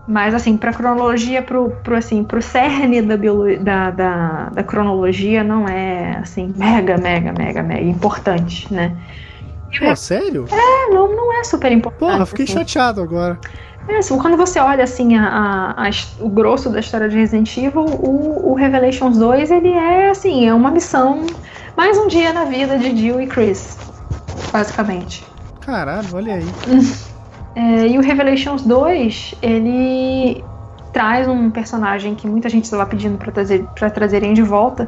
[SPEAKER 4] Mas, assim, pra cronologia, pro, pro, assim, pro cerne da, biolo- da, da, da cronologia, não é, assim, mega, mega, mega, mega importante, né?
[SPEAKER 1] Pô, sério?
[SPEAKER 4] É, não, não é super importante.
[SPEAKER 1] Porra, fiquei
[SPEAKER 4] assim.
[SPEAKER 1] chateado agora.
[SPEAKER 4] É, assim, quando você olha assim a, a- a o grosso da história de Resident Evil, o, o Revelations 2 ele é assim, é uma missão, mais um dia na vida de Jill e Chris, basicamente.
[SPEAKER 1] Caralho, olha aí.
[SPEAKER 4] É, e o Revelations 2, ele traz um personagem que muita gente estava pedindo para trazer, pra trazerem de volta,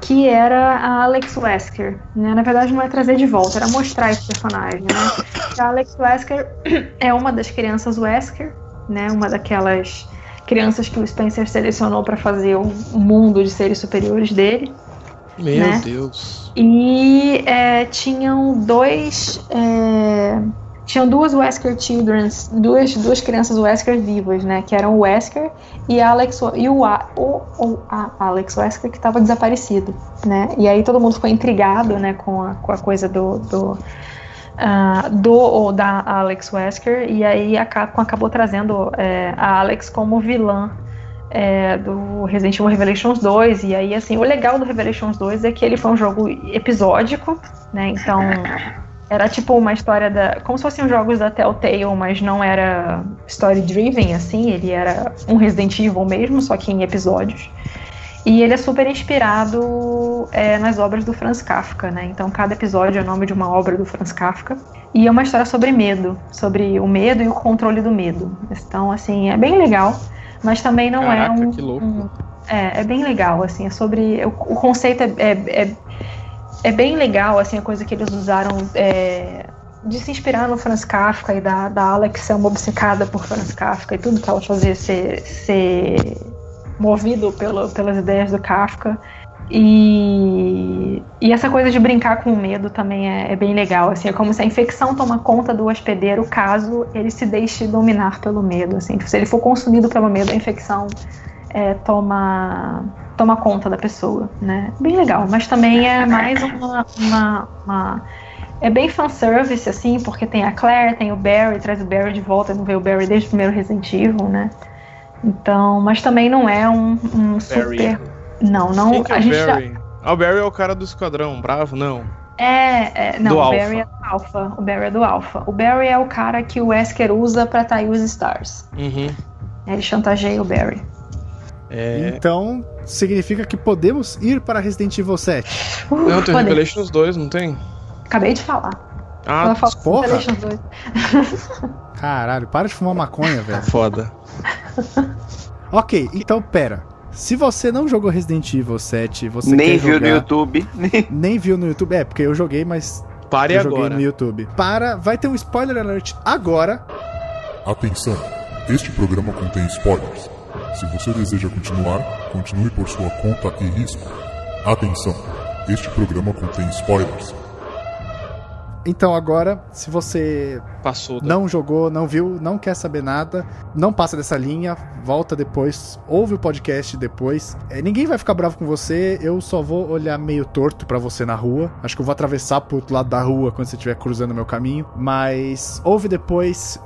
[SPEAKER 4] que era a Alex Wesker. Né? Na verdade, não é trazer de volta, era mostrar esse personagem. Né? A Alex Wesker é uma das crianças Wesker, né? uma daquelas crianças que o Spencer selecionou para fazer o o mundo de seres superiores dele.
[SPEAKER 2] Meu
[SPEAKER 4] Né?
[SPEAKER 2] Deus.
[SPEAKER 4] E é, tinham dois. é, tinham duas Wesker Children, duas, duas crianças Wesker vivas, né? Que eram o Wesker e, Alex, e o, a, o, o- a Alex Wesker que estava desaparecido, né? E aí todo mundo ficou intrigado, né? Com a, com a coisa do. do ah, do ou da Alex Wesker, e aí a Capcom acabou trazendo é, a Alex como vilã é, do Resident Evil Revelations 2. E aí, assim, o legal do Revelations 2 é que ele foi um jogo episódico, né? Então, era tipo uma história da. Como se fossem jogos da Telltale, mas não era story driven, assim. Ele era um Resident Evil mesmo, só que em episódios. E ele é super inspirado é, nas obras do Franz Kafka, né? Então cada episódio é o nome de uma obra do Franz Kafka. E é uma história sobre medo, sobre o medo e o controle do medo. Então, assim, é bem legal, mas também não
[SPEAKER 2] Caraca,
[SPEAKER 4] é um.
[SPEAKER 2] que louco.
[SPEAKER 4] um- é, é bem legal, assim, é sobre. O, o conceito é, é, é, é bem legal, assim, a coisa que eles usaram. é, de se inspirar no Franz Kafka e da, da Alex ser uma obcecada por Franz Kafka e tudo que ela fazia ser, ser movido pelo, pelas ideias do Kafka. E, e essa coisa de brincar com o medo também é, é bem legal. Assim, é como se a infecção toma conta do hospedeiro caso ele se deixe dominar pelo medo. Assim. Se ele for consumido pelo medo, a infecção é, toma, toma conta da pessoa. Né? Bem legal, mas também é mais uma. uma, uma é bem fanservice, assim, porque tem a Claire, tem o Barry, traz o Barry de volta, não vê o Barry desde o primeiro Resident Evil, né? Então, mas também não é um, um super. Não, não.
[SPEAKER 2] Quem que é
[SPEAKER 4] a
[SPEAKER 2] o
[SPEAKER 4] gente já-
[SPEAKER 2] Barry? Ah, o Barry é o cara do esquadrão, bravo? Não.
[SPEAKER 4] É, é, não,
[SPEAKER 2] Do
[SPEAKER 4] o
[SPEAKER 2] Alpha.
[SPEAKER 4] Barry é do Alpha. O Barry é do Alpha. O Barry é o cara que o Wesker usa pra trair os Stars.
[SPEAKER 2] Uhum.
[SPEAKER 4] Ele chantageia o Barry.
[SPEAKER 2] É...
[SPEAKER 1] Então, significa que podemos ir para Resident Evil 7.
[SPEAKER 4] Uh,
[SPEAKER 2] Não, tem
[SPEAKER 4] pode-
[SPEAKER 2] Revelations 2, não tem?
[SPEAKER 4] Acabei de falar.
[SPEAKER 2] Ah,
[SPEAKER 1] porra.
[SPEAKER 4] Revelations 2.
[SPEAKER 1] Caralho, para de fumar maconha, velho.
[SPEAKER 2] foda.
[SPEAKER 1] Ok, então pera. Se você não jogou Resident Evil 7, você
[SPEAKER 3] Nem
[SPEAKER 1] quer
[SPEAKER 3] viu
[SPEAKER 1] jogar,
[SPEAKER 3] no YouTube.
[SPEAKER 1] nem viu no YouTube, é, porque eu joguei, mas
[SPEAKER 2] Pare
[SPEAKER 1] eu joguei
[SPEAKER 2] agora.
[SPEAKER 1] no YouTube. Para, vai ter um spoiler alert agora.
[SPEAKER 7] Atenção! Este programa contém spoilers. Se você deseja continuar, continue por sua conta e risco. Atenção! Este programa contém spoilers.
[SPEAKER 1] Então agora, se você
[SPEAKER 2] Passou.
[SPEAKER 1] Não jogou, não viu, não quer saber nada, não passa dessa linha, volta depois, ouve o podcast depois. É, ninguém vai ficar bravo com você, eu só vou olhar meio torto pra você na rua. Acho que eu vou atravessar pro outro lado da rua quando você estiver cruzando o meu caminho. Mas ouve depois,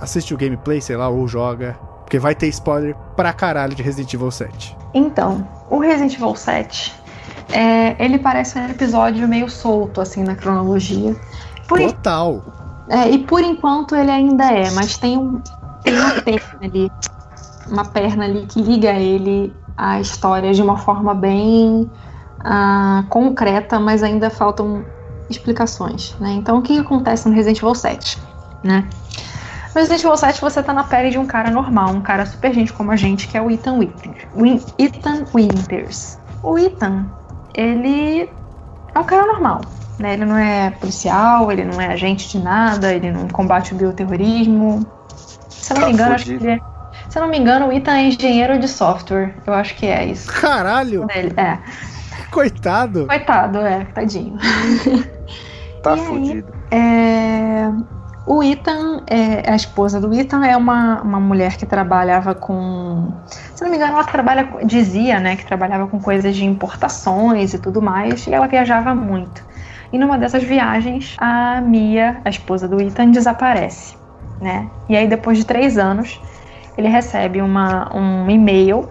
[SPEAKER 1] assiste o gameplay, sei lá, ou joga. Porque vai ter spoiler pra caralho de Resident Evil 7.
[SPEAKER 4] Então, o Resident Evil 7, é, ele parece um episódio meio solto, assim, na cronologia. Por,
[SPEAKER 1] Total.
[SPEAKER 4] é, e por enquanto ele ainda é, mas tem, um, tem uma perna ali, uma perna ali que liga ele à história de uma forma bem ah, concreta, mas ainda faltam explicações, né? Então, o que acontece no Resident Evil 7, né? No Resident Evil 7 você tá na pele de um cara normal, um cara super gente como a gente, que é o Ethan Winters. Win- Ethan Winters. O Ethan, ele é um cara normal, né? Ele não é policial, ele não é agente de nada, ele não combate o bioterrorismo. Se eu não
[SPEAKER 3] Tá
[SPEAKER 4] me engano, acho que ele é... Se eu não me engano, o Ethan é engenheiro de software. Eu acho que é isso.
[SPEAKER 1] Caralho,
[SPEAKER 4] Ele, é.
[SPEAKER 1] coitado.
[SPEAKER 4] Coitado, é, tadinho.
[SPEAKER 3] Tá
[SPEAKER 4] E aí?
[SPEAKER 3] fudido.
[SPEAKER 4] É, o Ethan, é, a esposa do Ethan, é uma, uma mulher que trabalhava com. Se não me engano, ela trabalha, dizia, né, que trabalhava com coisas de importações e tudo mais, e ela viajava muito. E numa dessas viagens, a Mia, a esposa do Ethan, desaparece, né? E aí, depois de três anos, ele recebe uma, um e-mail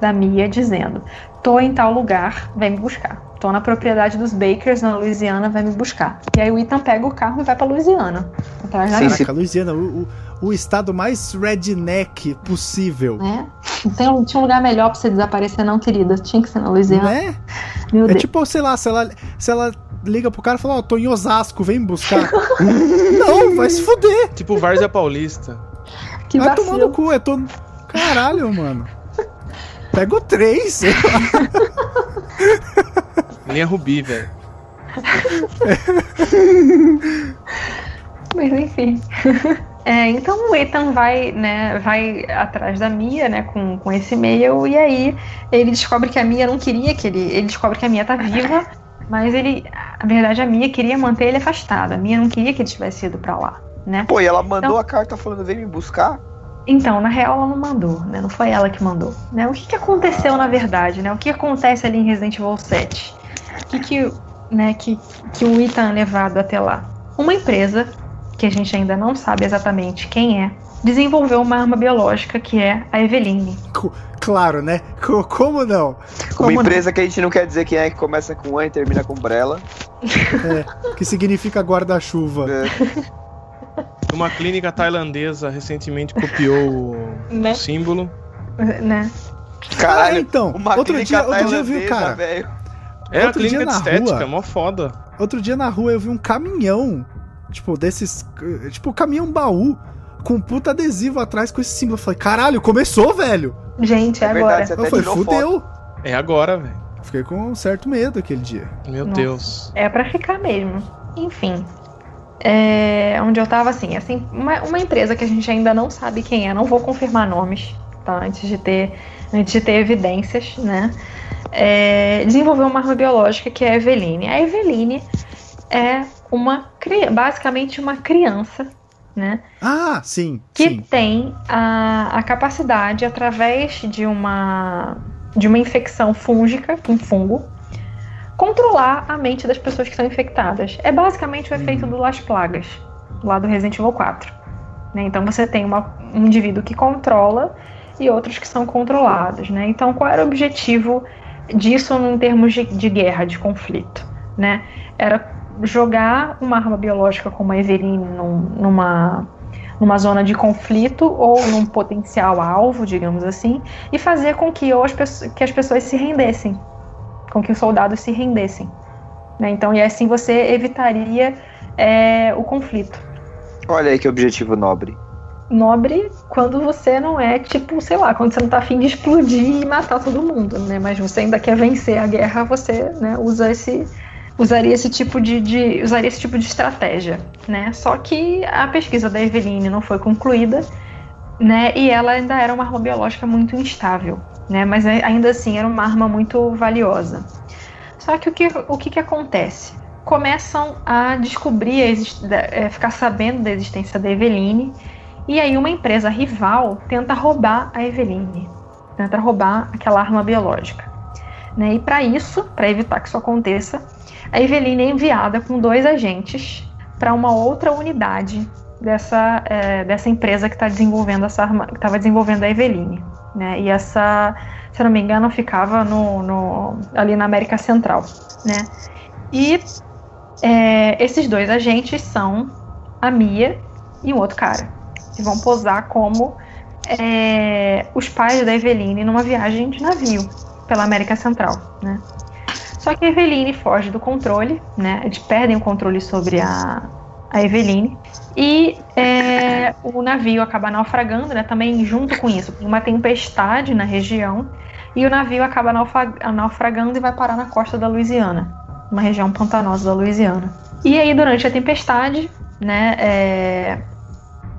[SPEAKER 4] da Mia dizendo: tô em tal lugar, vem me buscar. Tô na propriedade dos Bakers, na Louisiana, vai me buscar. E aí o Ethan pega o carro e vai pra Louisiana. Atrás da
[SPEAKER 3] Sim,
[SPEAKER 4] Mia.
[SPEAKER 1] Caraca, Louisiana, o, o, o estado mais redneck possível.
[SPEAKER 4] Né? Não tem um- tinha um lugar melhor pra você desaparecer, não, querida. Tinha que ser na Louisiana.
[SPEAKER 1] Né?
[SPEAKER 4] Meu
[SPEAKER 1] É
[SPEAKER 4] Deus.
[SPEAKER 1] tipo, sei lá, se ela, se ela liga pro cara e fala, ó, tô em Osasco, vem me buscar. Não, vai se fuder.
[SPEAKER 2] Tipo Várzea Paulista.
[SPEAKER 4] que
[SPEAKER 1] vai
[SPEAKER 4] vacilo.
[SPEAKER 1] tomar no cu, eu tô... Caralho, mano. Pega o 3.
[SPEAKER 2] Linha Rubi, velho.
[SPEAKER 4] Mas enfim. É, então o Ethan vai, né, vai atrás da Mia, né, com, com esse e-mail, e aí ele descobre que a Mia não queria que ele. Ele descobre que a Mia tá viva, mas ele. Na verdade, a Mia queria manter ele afastado. A Mia não queria que ele tivesse ido pra lá, né?
[SPEAKER 3] Pô, e ela mandou
[SPEAKER 4] Então-
[SPEAKER 3] a carta falando, vem me buscar?
[SPEAKER 4] Então, na real, ela não mandou, né? Não foi ela que mandou. Né? O que, que aconteceu na verdade, né? O que acontece ali em Resident Evil 7? O que, que, né, que, que o Ethan é levado até lá? Uma empresa, que a gente ainda não sabe exatamente quem é, desenvolveu uma arma biológica que é a Eveline.
[SPEAKER 1] Claro, né? Co- Como não?
[SPEAKER 4] Como
[SPEAKER 3] Uma
[SPEAKER 4] não?
[SPEAKER 3] empresa que a gente não quer dizer quem é, que começa com A e termina com Brella.
[SPEAKER 1] Que significa guarda-chuva.
[SPEAKER 3] É.
[SPEAKER 2] Uma clínica tailandesa recentemente copiou o,
[SPEAKER 4] Né?
[SPEAKER 2] o símbolo.
[SPEAKER 4] Né?
[SPEAKER 3] Caralho,
[SPEAKER 1] Ah, então,
[SPEAKER 3] uma
[SPEAKER 1] outro dia, outro dia eu vi cara.
[SPEAKER 3] velho.
[SPEAKER 2] É a
[SPEAKER 1] Outro
[SPEAKER 2] clínica
[SPEAKER 1] dia
[SPEAKER 2] de
[SPEAKER 1] na
[SPEAKER 2] estética,
[SPEAKER 1] rua-
[SPEAKER 2] mó foda.
[SPEAKER 1] Outro dia na rua eu vi um caminhão, tipo, desses. Tipo, caminhão baú, com um puta adesivo atrás com esse símbolo. Eu falei, caralho, começou, velho.
[SPEAKER 4] Gente, é
[SPEAKER 3] É
[SPEAKER 4] agora.
[SPEAKER 3] verdade,
[SPEAKER 1] Eu falei,
[SPEAKER 3] foto.
[SPEAKER 1] fudeu.
[SPEAKER 2] É agora, velho.
[SPEAKER 1] Fiquei com um certo medo aquele dia.
[SPEAKER 2] Meu
[SPEAKER 4] Nossa.
[SPEAKER 2] Deus.
[SPEAKER 4] É pra ficar mesmo. Enfim. É, onde eu tava assim, assim uma, uma empresa que a gente ainda não sabe quem é, não vou confirmar nomes, tá? Antes de ter, antes de ter evidências, né? É, desenvolveu uma arma biológica que é a Eveline. A Eveline é uma basicamente uma criança, né?
[SPEAKER 1] Ah, sim,
[SPEAKER 4] que
[SPEAKER 1] sim.
[SPEAKER 4] tem a, a capacidade, através de uma, de uma infecção fúngica, com fungo, controlar a mente das pessoas que estão infectadas. É basicamente o efeito do Las Plagas, lá do Resident Evil 4. né? Então você tem uma- um indivíduo que controla e outros que são controlados. Né? Então qual era o objetivo disso em termos de, de guerra, de conflito? Né? Era jogar uma arma biológica como a Everine num- numa numa zona de conflito ou num potencial alvo, digamos assim, e fazer com que, ou as, pesso- que as pessoas se rendessem, com que os soldados se rendessem. né? Então, e assim você evitaria é, o conflito.
[SPEAKER 3] Olha aí que objetivo nobre.
[SPEAKER 4] Nobre quando você não é, tipo, sei lá, quando você não tá afim de explodir e matar todo mundo, né? Mas você ainda quer vencer a guerra, você né, usa esse, usaria esse tipo de, de- usaria esse tipo de estratégia, né? Só que a pesquisa da Eveline não foi concluída, né? E ela ainda era uma arma biológica muito instável, né? Mas ainda assim era uma arma muito valiosa. Só que o que, o que, que acontece? Começam a descobrir, a é, ficar sabendo da existência da Eveline, e aí uma empresa rival tenta roubar a Eveline, tenta roubar aquela arma biológica. Né? E para isso, para evitar que isso aconteça, a Eveline é enviada com dois agentes para uma outra unidade dessa, é, dessa empresa que está desenvolvendo essa arma, que estava desenvolvendo a Eveline. Né? E essa, se não me engano, ficava no, no- ali na América Central. Né? E é, esses dois agentes são a Mia e um outro cara, vão posar como é, os pais da Eveline numa viagem de navio pela América Central. Né? Só que a Eveline foge do controle, né? Eles perdem o controle sobre a, a Eveline. E é, o navio acaba naufragando, né? Também junto com isso, uma tempestade na região. E o navio acaba naufra- naufragando e vai parar na costa da Louisiana, uma região pantanosa da Louisiana. E aí, durante a tempestade, né? é,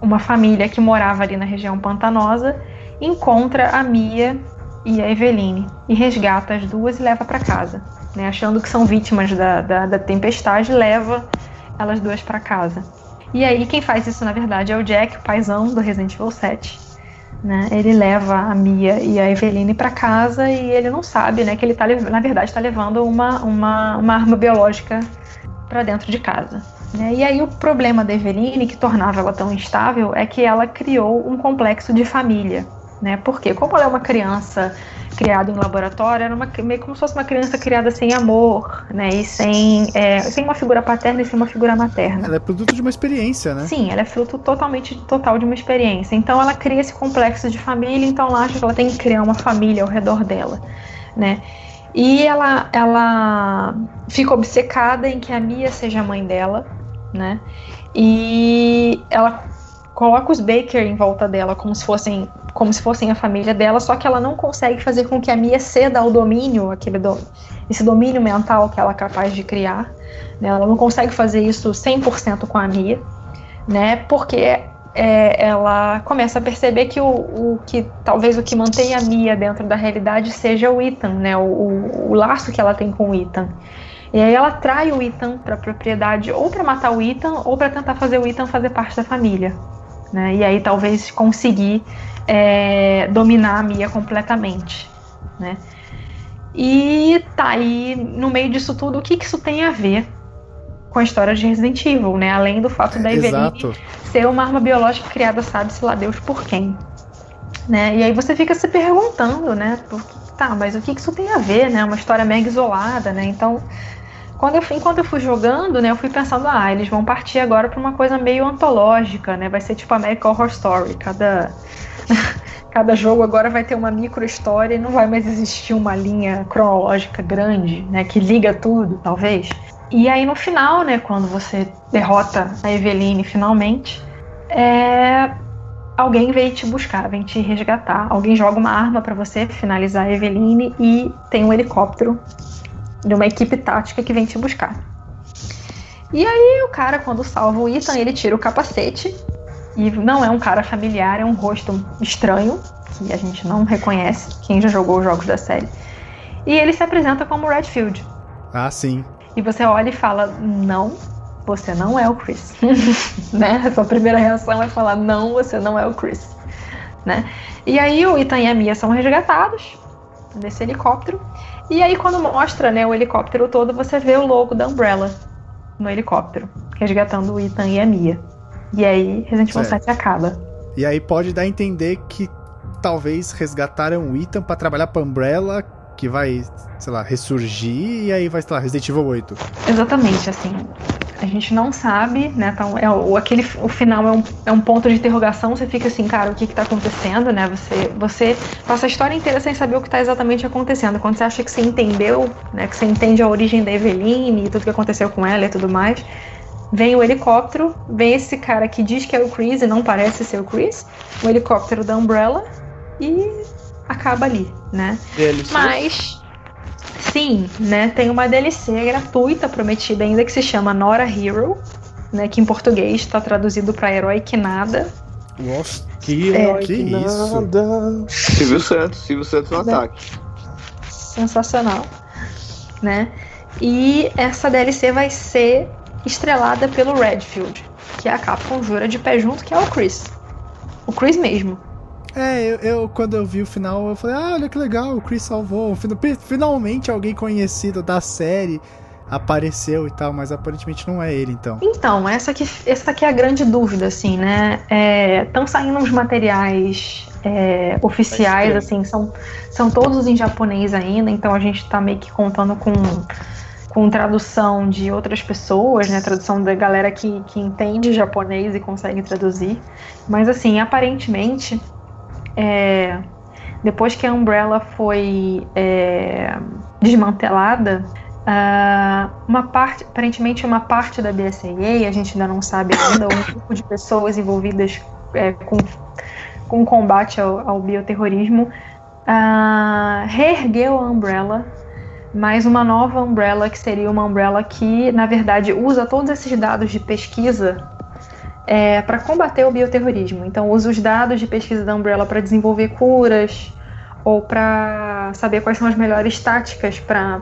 [SPEAKER 4] uma família que morava ali na região pantanosa encontra a Mia e a Eveline e resgata as duas e leva para casa, né? Achando que são vítimas da, da, da tempestade, leva elas duas para casa. E aí quem faz isso na verdade é o Jack, o paizão do Resident Evil 7. Né? Ele leva a Mia e a Eveline para casa e ele não sabe, né, que ele tá na verdade está levando uma, uma, uma arma biológica para dentro de casa. Né? E aí o problema da Eveline, que tornava ela tão instável, é que ela criou um complexo de família. Né? Porque como ela é uma criança criada em laboratório, era uma, meio como se fosse uma criança criada sem amor, né? E sem, é, sem uma figura paterna e sem uma figura materna.
[SPEAKER 1] Ela é produto de uma experiência, né?
[SPEAKER 4] Sim, ela é fruto totalmente total de uma experiência. Então ela cria esse complexo de família, então ela acha que ela tem que criar uma família ao redor dela, né? E ela, ela fica obcecada em que a Mia seja a mãe dela, né? E ela coloca os Baker em volta dela como se fossem como se fossem a família dela, só que ela não consegue fazer com que a Mia ceda ao domínio, aquele do, esse domínio mental que ela é capaz de criar. Né? Ela não consegue fazer isso 100% com a Mia, né? Porque é, ela começa a perceber que o, o, que talvez o que mantém a Mia dentro da realidade seja o Ethan, né? O, o, o laço que ela tem com o Ethan. E aí ela trai o Ethan para a propriedade ou para matar o Ethan ou para tentar fazer o Ethan fazer parte da família, né? E aí talvez conseguir é, dominar a Mia completamente, né? E tá aí no meio disso tudo, o que, que isso tem a ver com a história de Resident Evil, né? Além do fato da Eveline ser uma arma biológica criada, sabe-se lá Deus por quem. Né? E aí você fica se perguntando, né? Tá, mas o que isso tem a ver, né? Uma história mega isolada, né? Então, quando eu, enquanto eu fui jogando, né? Eu fui pensando, ah, eles vão partir agora para uma coisa meio antológica, né? Vai ser tipo American Horror Story. Cada, cada jogo agora vai ter uma micro história e não vai mais existir uma linha cronológica grande, né? Que liga tudo, talvez. E aí no final, né, quando você derrota a Eveline finalmente, é... alguém vem te buscar, vem te resgatar. Alguém joga uma arma para você finalizar a Eveline e tem um helicóptero de uma equipe tática que vem te buscar. E aí o cara, quando salva o Ethan, ele tira o capacete e não é um cara familiar, é um rosto estranho que a gente não reconhece, quem já jogou os jogos da série. E ele se apresenta como Redfield.
[SPEAKER 1] Ah, sim.
[SPEAKER 4] E você olha e fala: Não, você não é o Chris. né? A sua primeira reação é falar: Não, você não é o Chris. Né? E aí o Ethan e a Mia são resgatados nesse helicóptero. E aí, quando mostra né, o helicóptero todo, você vê o logo da Umbrella no helicóptero, resgatando o Ethan e a Mia. E aí, Resident Evil
[SPEAKER 1] Certo.
[SPEAKER 4] 7 acaba.
[SPEAKER 1] E aí pode dar a entender que talvez resgataram o Ethan pra trabalhar pra Umbrella, que vai, sei lá, ressurgir, e aí vai, sei lá, Resident Evil 8.
[SPEAKER 4] Exatamente, assim. A gente não sabe, né? Então, é, o, aquele, o final é um, é um ponto de interrogação. Você fica assim, cara, o que, que tá acontecendo, né? Você, você passa a história inteira sem saber o que tá exatamente acontecendo. Quando você acha que você entendeu, né? Que você entende a origem da Eveline e tudo que aconteceu com ela e tudo mais. Vem o helicóptero, vem esse cara que diz que é o Chris e não parece ser o Chris. O helicóptero da Umbrella e acaba ali, né?
[SPEAKER 2] DLC.
[SPEAKER 4] Mas, sim, né? Tem uma DLC gratuita prometida ainda que se chama Nora Hero, né? Que em português está traduzido para Herói que Nada.
[SPEAKER 1] Nossa,
[SPEAKER 2] Que,
[SPEAKER 4] É.
[SPEAKER 2] herói
[SPEAKER 1] Que isso?
[SPEAKER 2] nada.
[SPEAKER 3] Silvio Santos, Silvio Santos no
[SPEAKER 4] Né?
[SPEAKER 3] ataque.
[SPEAKER 4] Sensacional, né? E essa DLC vai ser estrelada pelo Redfield, que a Capcom jura de pé junto que é o Chris. O Chris mesmo.
[SPEAKER 1] É, eu, eu- quando eu vi o final, eu falei, ah, olha que legal, o Chris salvou. Fin- Finalmente alguém conhecido da série apareceu e tal, mas aparentemente não é ele, então.
[SPEAKER 4] Então, essa aqui, essa aqui é a grande dúvida, assim, né? Estão saindo uns materiais é, oficiais, assim, são, são todos em japonês ainda, então a gente tá meio que contando com, com tradução de outras pessoas, né? Tradução da galera que, que entende japonês e consegue traduzir. Mas, assim, aparentemente, é, depois que a Umbrella foi é, desmantelada, ah, uma parte, aparentemente uma parte da BSAA, a gente ainda não sabe ainda, um grupo de pessoas envolvidas é, com, com combate ao, ao bioterrorismo, ah, reergueu a Umbrella, mas uma nova Umbrella que seria uma Umbrella que, na verdade, usa todos esses dados de pesquisa para combater o bioterrorismo. Então, usa os dados de pesquisa da Umbrella para desenvolver curas ou para saber quais são as melhores táticas para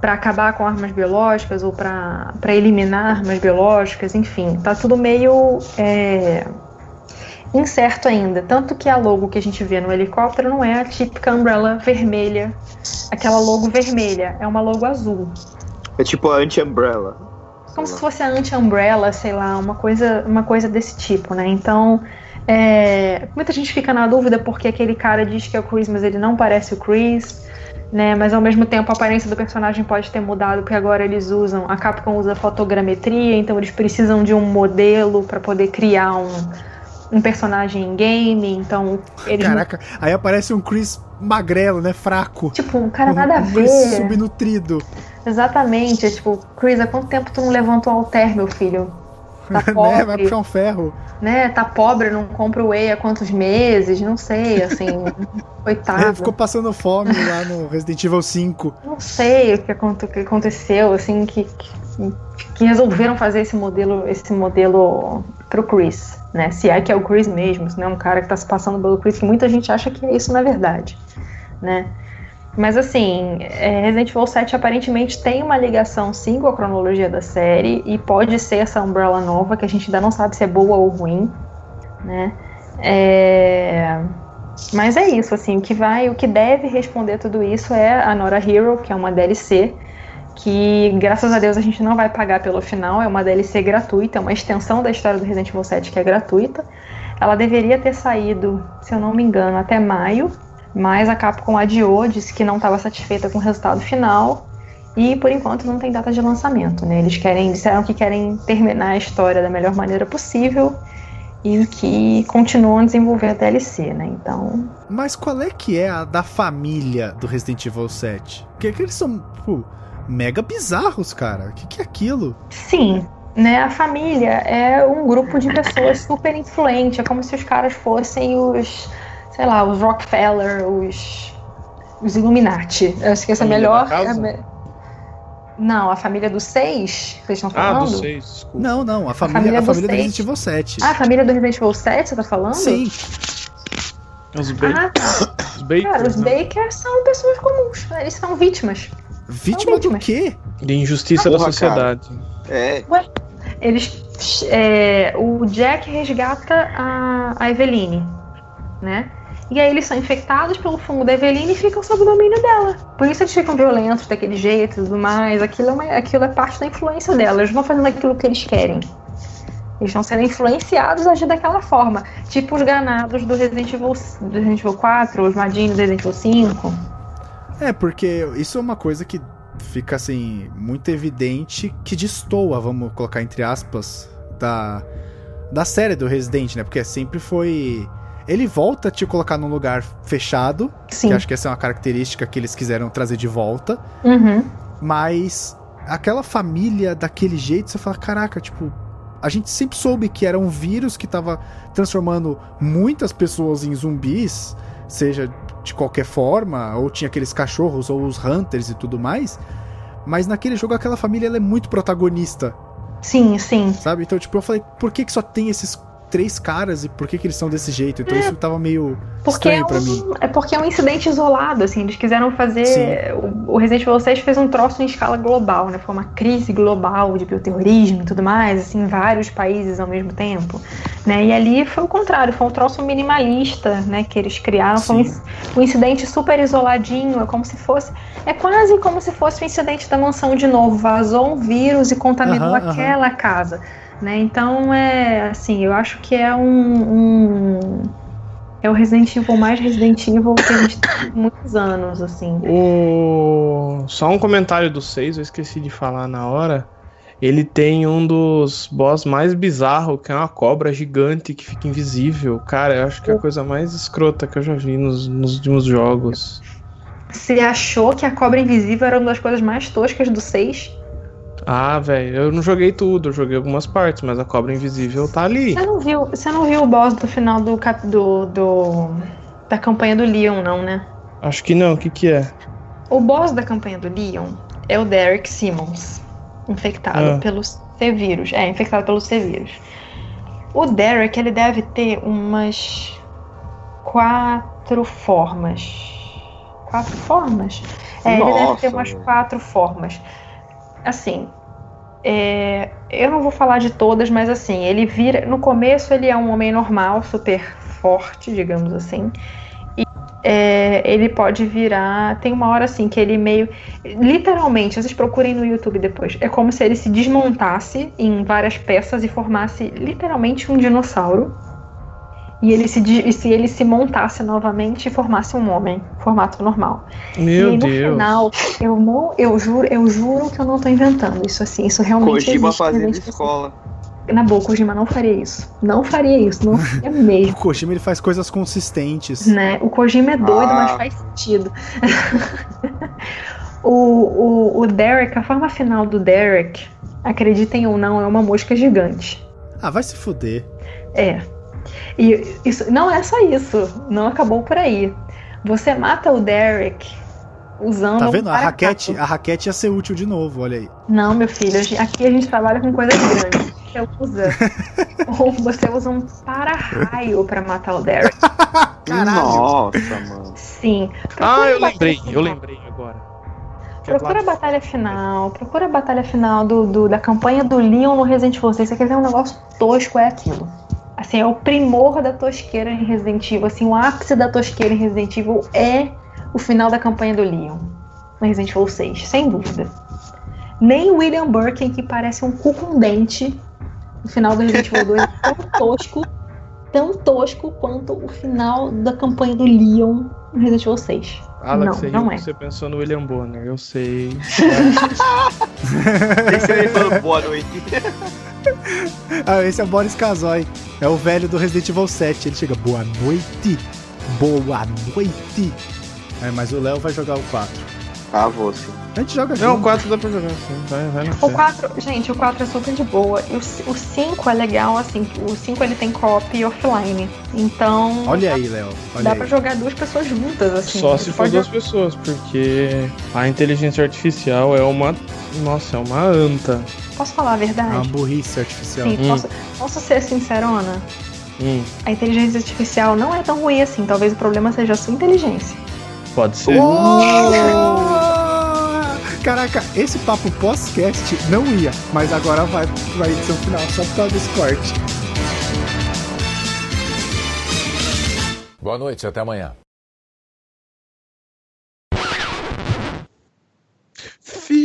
[SPEAKER 4] para acabar com armas biológicas ou para eliminar armas biológicas, enfim, tá tudo meio é, incerto ainda. Tanto que a logo que a gente vê no helicóptero não é a típica Umbrella vermelha, aquela logo vermelha, é uma logo azul.
[SPEAKER 3] É tipo a anti-umbrella.
[SPEAKER 4] Como se fosse a anti-umbrella, sei lá, uma coisa, uma coisa desse tipo, né? Então, é, muita gente fica na dúvida porque aquele cara diz que é o Chris, mas ele não parece o Chris, né? Mas ao mesmo tempo a aparência do personagem pode ter mudado, porque agora eles usam, a Capcom usa fotogrametria, então eles precisam de um modelo para poder criar um, um personagem em game, então eles
[SPEAKER 1] Caraca, aí aparece um Chris magrelo, né? Fraco.
[SPEAKER 4] Tipo, um cara
[SPEAKER 1] Um-
[SPEAKER 4] nada a
[SPEAKER 1] um
[SPEAKER 4] ver.
[SPEAKER 1] Chris subnutrido.
[SPEAKER 4] Exatamente. É tipo, Chris, há quanto tempo tu não levantou alter, meu filho? Tá
[SPEAKER 1] né? Vai
[SPEAKER 4] pobre,
[SPEAKER 1] puxar um ferro.
[SPEAKER 4] né? Tá pobre, não compra whey há quantos meses? Não sei, assim. coitado.
[SPEAKER 1] Ficou passando fome lá no Resident Evil 5.
[SPEAKER 4] Não sei o o que aconteceu, assim, que, que, que resolveram fazer esse modelo, esse modelo pro Chris, né? Se é que é o Chris mesmo, se não é um cara que tá se passando pelo Chris, que muita gente acha que é isso na verdade, né? Mas assim, é, Resident Evil 7 aparentemente tem uma ligação sim com a cronologia da série e pode ser essa Umbrella nova, que a gente ainda não sabe se é boa ou ruim, né? É... Mas é isso, assim, o que vai, o que deve responder tudo isso é a Nora Hero, que é uma DLC, que graças a Deus a gente não vai pagar pelo final, é uma DLC gratuita, é uma extensão da história do Resident Evil 7 que é gratuita. Ela deveria ter saído, se eu não me engano, até maio, mas a Capcom adiou, disse que não estava satisfeita com o resultado final e por enquanto não tem data de lançamento, né? Eles querem, disseram que querem terminar a história da melhor maneira possível e que continuam a desenvolver a DLC, né? Então,
[SPEAKER 1] Mas qual é que é a da família do Resident Evil 7? Porque que eles são, tipo, mega bizarros, cara. O que, que é aquilo?
[SPEAKER 4] Sim, né? A família é um grupo de pessoas super influente. É como se os caras fossem os, sei lá, os Rockefeller, os, os Illuminati. Eu acho que essa é
[SPEAKER 2] Família
[SPEAKER 4] melhor. é Não, a família dos seis, vocês estão
[SPEAKER 2] Ah,
[SPEAKER 4] falando?
[SPEAKER 2] do 6, desculpa.
[SPEAKER 1] Não, não, a família,
[SPEAKER 4] família
[SPEAKER 1] a
[SPEAKER 4] do
[SPEAKER 1] família do
[SPEAKER 4] seis.
[SPEAKER 1] Resident Evil 7.
[SPEAKER 4] Ah, a família do Resident Evil 7, você tá falando?
[SPEAKER 1] Sim,
[SPEAKER 2] Os, ba
[SPEAKER 4] Ah, tá.
[SPEAKER 2] os Bakers,
[SPEAKER 4] Cara, os
[SPEAKER 2] né?
[SPEAKER 4] Bakers são pessoas comuns. Eles são vítimas.
[SPEAKER 1] Vítima do quê?
[SPEAKER 2] De injustiça da
[SPEAKER 3] Porra,
[SPEAKER 2] sociedade.
[SPEAKER 3] É,
[SPEAKER 4] Eles. é, o Jack resgata a, a Eveline, né? E aí eles são infectados pelo fungo da Eveline e ficam sob o domínio dela. Por isso eles ficam violentos daquele jeito e tudo mais. Aquilo é, uma- aquilo é parte da influência dela. Eles vão fazendo aquilo que eles querem. Eles vão sendo influenciados a agir daquela forma. Tipo os granados do Resident Evil, do Resident Evil 4, os Madinhos do Resident Evil 5.
[SPEAKER 1] É, porque isso é uma coisa que fica assim muito evidente que destoa, vamos colocar entre aspas, da da série do Resident, né? Porque sempre foi ele volta a te colocar num lugar fechado,
[SPEAKER 4] Sim.
[SPEAKER 1] que acho que essa é uma característica que eles quiseram trazer de volta,
[SPEAKER 4] Uhum.
[SPEAKER 1] mas aquela família daquele jeito, você fala, caraca, tipo, a gente sempre soube que era um vírus que tava transformando muitas pessoas em zumbis, seja de qualquer forma, ou tinha aqueles cachorros ou os hunters e tudo mais. Mas naquele jogo aquela família é muito protagonista,
[SPEAKER 4] Sim, sim.
[SPEAKER 1] sabe? Então, tipo, eu falei, por que que só tem esses três caras e por que que eles são desse jeito? Então
[SPEAKER 4] É.
[SPEAKER 1] isso tava meio
[SPEAKER 4] Porque é,
[SPEAKER 1] estranho pra mim.
[SPEAKER 4] um, é porque é um incidente isolado, assim, eles quiseram fazer. O, o Resident Evil 6 fez um troço em escala global, né? Foi uma crise global de bioterrorismo e tudo mais, assim, vários países ao mesmo tempo. Né? E ali foi o contrário, foi um troço minimalista, né? Que eles criaram. Foi um, um incidente super isoladinho, é como se fosse. É quase como se fosse o incidente da mansão de novo. Vazou um vírus e contaminou aquela casa. Né? Então é assim, eu acho que é um- um é o Resident Evil mais Resident Evil que a gente tem muitos anos, assim.
[SPEAKER 2] O... Só um comentário do 6, eu esqueci de falar na hora. Ele tem um dos boss mais bizarros, que é uma cobra gigante que fica invisível. Cara, eu acho que é a coisa mais escrota que eu já vi nos, nos últimos jogos.
[SPEAKER 4] Você achou que a cobra invisível era uma das coisas mais toscas do 6?
[SPEAKER 2] Ah, velho, eu não joguei tudo, eu joguei algumas partes, mas a cobra invisível tá ali.
[SPEAKER 4] Você não viu, você não viu o boss do final do, cap, do, do da campanha do Leon, não, né?
[SPEAKER 2] Acho que não, o que que é?
[SPEAKER 4] O boss da campanha do Leon é o Derek Simmons, infectado
[SPEAKER 2] Ah.
[SPEAKER 4] pelo C-vírus. É, infectado pelo C-vírus. O Derek, ele deve ter umas quatro formas. Quatro formas? É, ele deve ter
[SPEAKER 3] Nossa,
[SPEAKER 4] umas quatro formas. Assim, é, eu não vou falar de todas, mas assim, ele vira. No começo ele é um homem normal, super forte, digamos assim. E é, ele pode virar. Tem uma hora assim que ele meio. Literalmente, vocês procurem no YouTube depois. É como se ele se desmontasse em várias peças e formasse literalmente um dinossauro. E ele se, e se ele se montasse novamente e formasse um homem, formato normal. e
[SPEAKER 2] Meu
[SPEAKER 4] aí, no
[SPEAKER 2] Deus.
[SPEAKER 4] final, eu não, eu juro, eu juro que eu não tô inventando isso assim, isso realmente
[SPEAKER 3] Kojima
[SPEAKER 4] existe.
[SPEAKER 3] fazendo
[SPEAKER 4] existe.
[SPEAKER 3] escola.
[SPEAKER 4] Na boa, Kojima não faria isso. Não faria isso, não faria mesmo.
[SPEAKER 1] O Kojima ele faz coisas consistentes.
[SPEAKER 4] né? O Kojima é doido,
[SPEAKER 3] Ah.
[SPEAKER 4] mas faz sentido. o, o, o Derek, a forma final do Derek, acreditem ou não, é uma mosca gigante.
[SPEAKER 1] Ah, vai se fuder.
[SPEAKER 4] É. E isso não é só isso. Não acabou por aí. Você mata o Derek usando.
[SPEAKER 1] Tá
[SPEAKER 4] um
[SPEAKER 1] vendo? A
[SPEAKER 4] paracato.
[SPEAKER 1] raquete, a raquete ia ser útil de novo, olha aí.
[SPEAKER 4] Não, meu filho, a aqui a gente trabalha com coisas grandes. Você usa, ou você usa um para-raio pra matar o Derek.
[SPEAKER 3] Nossa, mano.
[SPEAKER 4] Sim.
[SPEAKER 2] Ah, eu
[SPEAKER 4] Procura a
[SPEAKER 2] lembrei,
[SPEAKER 4] batalha
[SPEAKER 2] eu
[SPEAKER 4] final.
[SPEAKER 2] lembrei agora.
[SPEAKER 4] Procura a batalha final, procura a batalha final do, do- da campanha do Leon no Resident Evil 6. Você quer ver um negócio tosco, é aquilo. Assim, é o primor da tosqueira em Resident Evil. Assim, o ápice da tosqueira em Resident Evil é o final da campanha do Leon no Resident Evil 6, sem dúvida. Nem o William Birkin, que parece um cu com dente no final do Resident Evil 2, é tão tosco, tão tosco quanto o final da campanha do Leon no Resident Evil 6.
[SPEAKER 2] Alex,
[SPEAKER 4] não,
[SPEAKER 2] você,
[SPEAKER 4] não é.
[SPEAKER 2] você pensou no William Bonner, eu sei.
[SPEAKER 3] Esse aí falando boa noite.
[SPEAKER 1] Ah, esse é o Boris Kazoy. É o velho do Resident Evil 7. Ele chega, boa noite. Boa noite. É, mas o Léo vai jogar o 4.
[SPEAKER 3] Ah, vou sim.
[SPEAKER 1] A gente joga
[SPEAKER 2] Não, o
[SPEAKER 1] junto.
[SPEAKER 2] 4 dá pra jogar sim, vai, vai
[SPEAKER 4] O
[SPEAKER 2] fé.
[SPEAKER 4] 4, gente, o 4 é super de boa. E o, c- o 5 é legal, assim, o 5 ele tem co-op offline. Então.
[SPEAKER 1] Olha aí, Léo.
[SPEAKER 4] Dá
[SPEAKER 1] aí.
[SPEAKER 4] pra jogar duas pessoas juntas, assim.
[SPEAKER 2] Só se for
[SPEAKER 4] pode-
[SPEAKER 2] duas pessoas, porque a inteligência artificial é uma. Nossa, é uma anta.
[SPEAKER 4] Posso falar a
[SPEAKER 1] É uma
[SPEAKER 4] verdade?
[SPEAKER 1] burrice artificial.
[SPEAKER 4] Sim,
[SPEAKER 2] Hum.
[SPEAKER 4] posso, posso ser sincerona?
[SPEAKER 2] Hum,
[SPEAKER 4] A inteligência artificial não é tão ruim assim. Talvez o problema seja a sua inteligência.
[SPEAKER 2] pode ser.
[SPEAKER 1] Oh! Caraca, esse papo pós-cast não ia, mas agora vai, vai ser o final, só por causa desse corte.
[SPEAKER 8] Boa noite, até amanhã.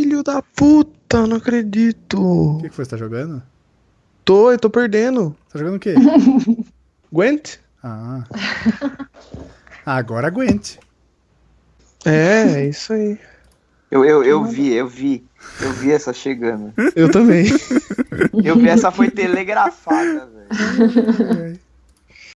[SPEAKER 2] Filho da puta, não acredito.
[SPEAKER 1] O que, que foi? Você tá jogando?
[SPEAKER 2] Tô, eu tô perdendo.
[SPEAKER 1] Tá jogando o quê?
[SPEAKER 2] Gwent?
[SPEAKER 1] Ah. Ah, Agora aguente.
[SPEAKER 2] É, é isso aí.
[SPEAKER 3] Eu, eu, eu vi, eu vi. Eu vi essa chegando.
[SPEAKER 2] Eu também.
[SPEAKER 3] Eu vi essa foi telegrafada, velho.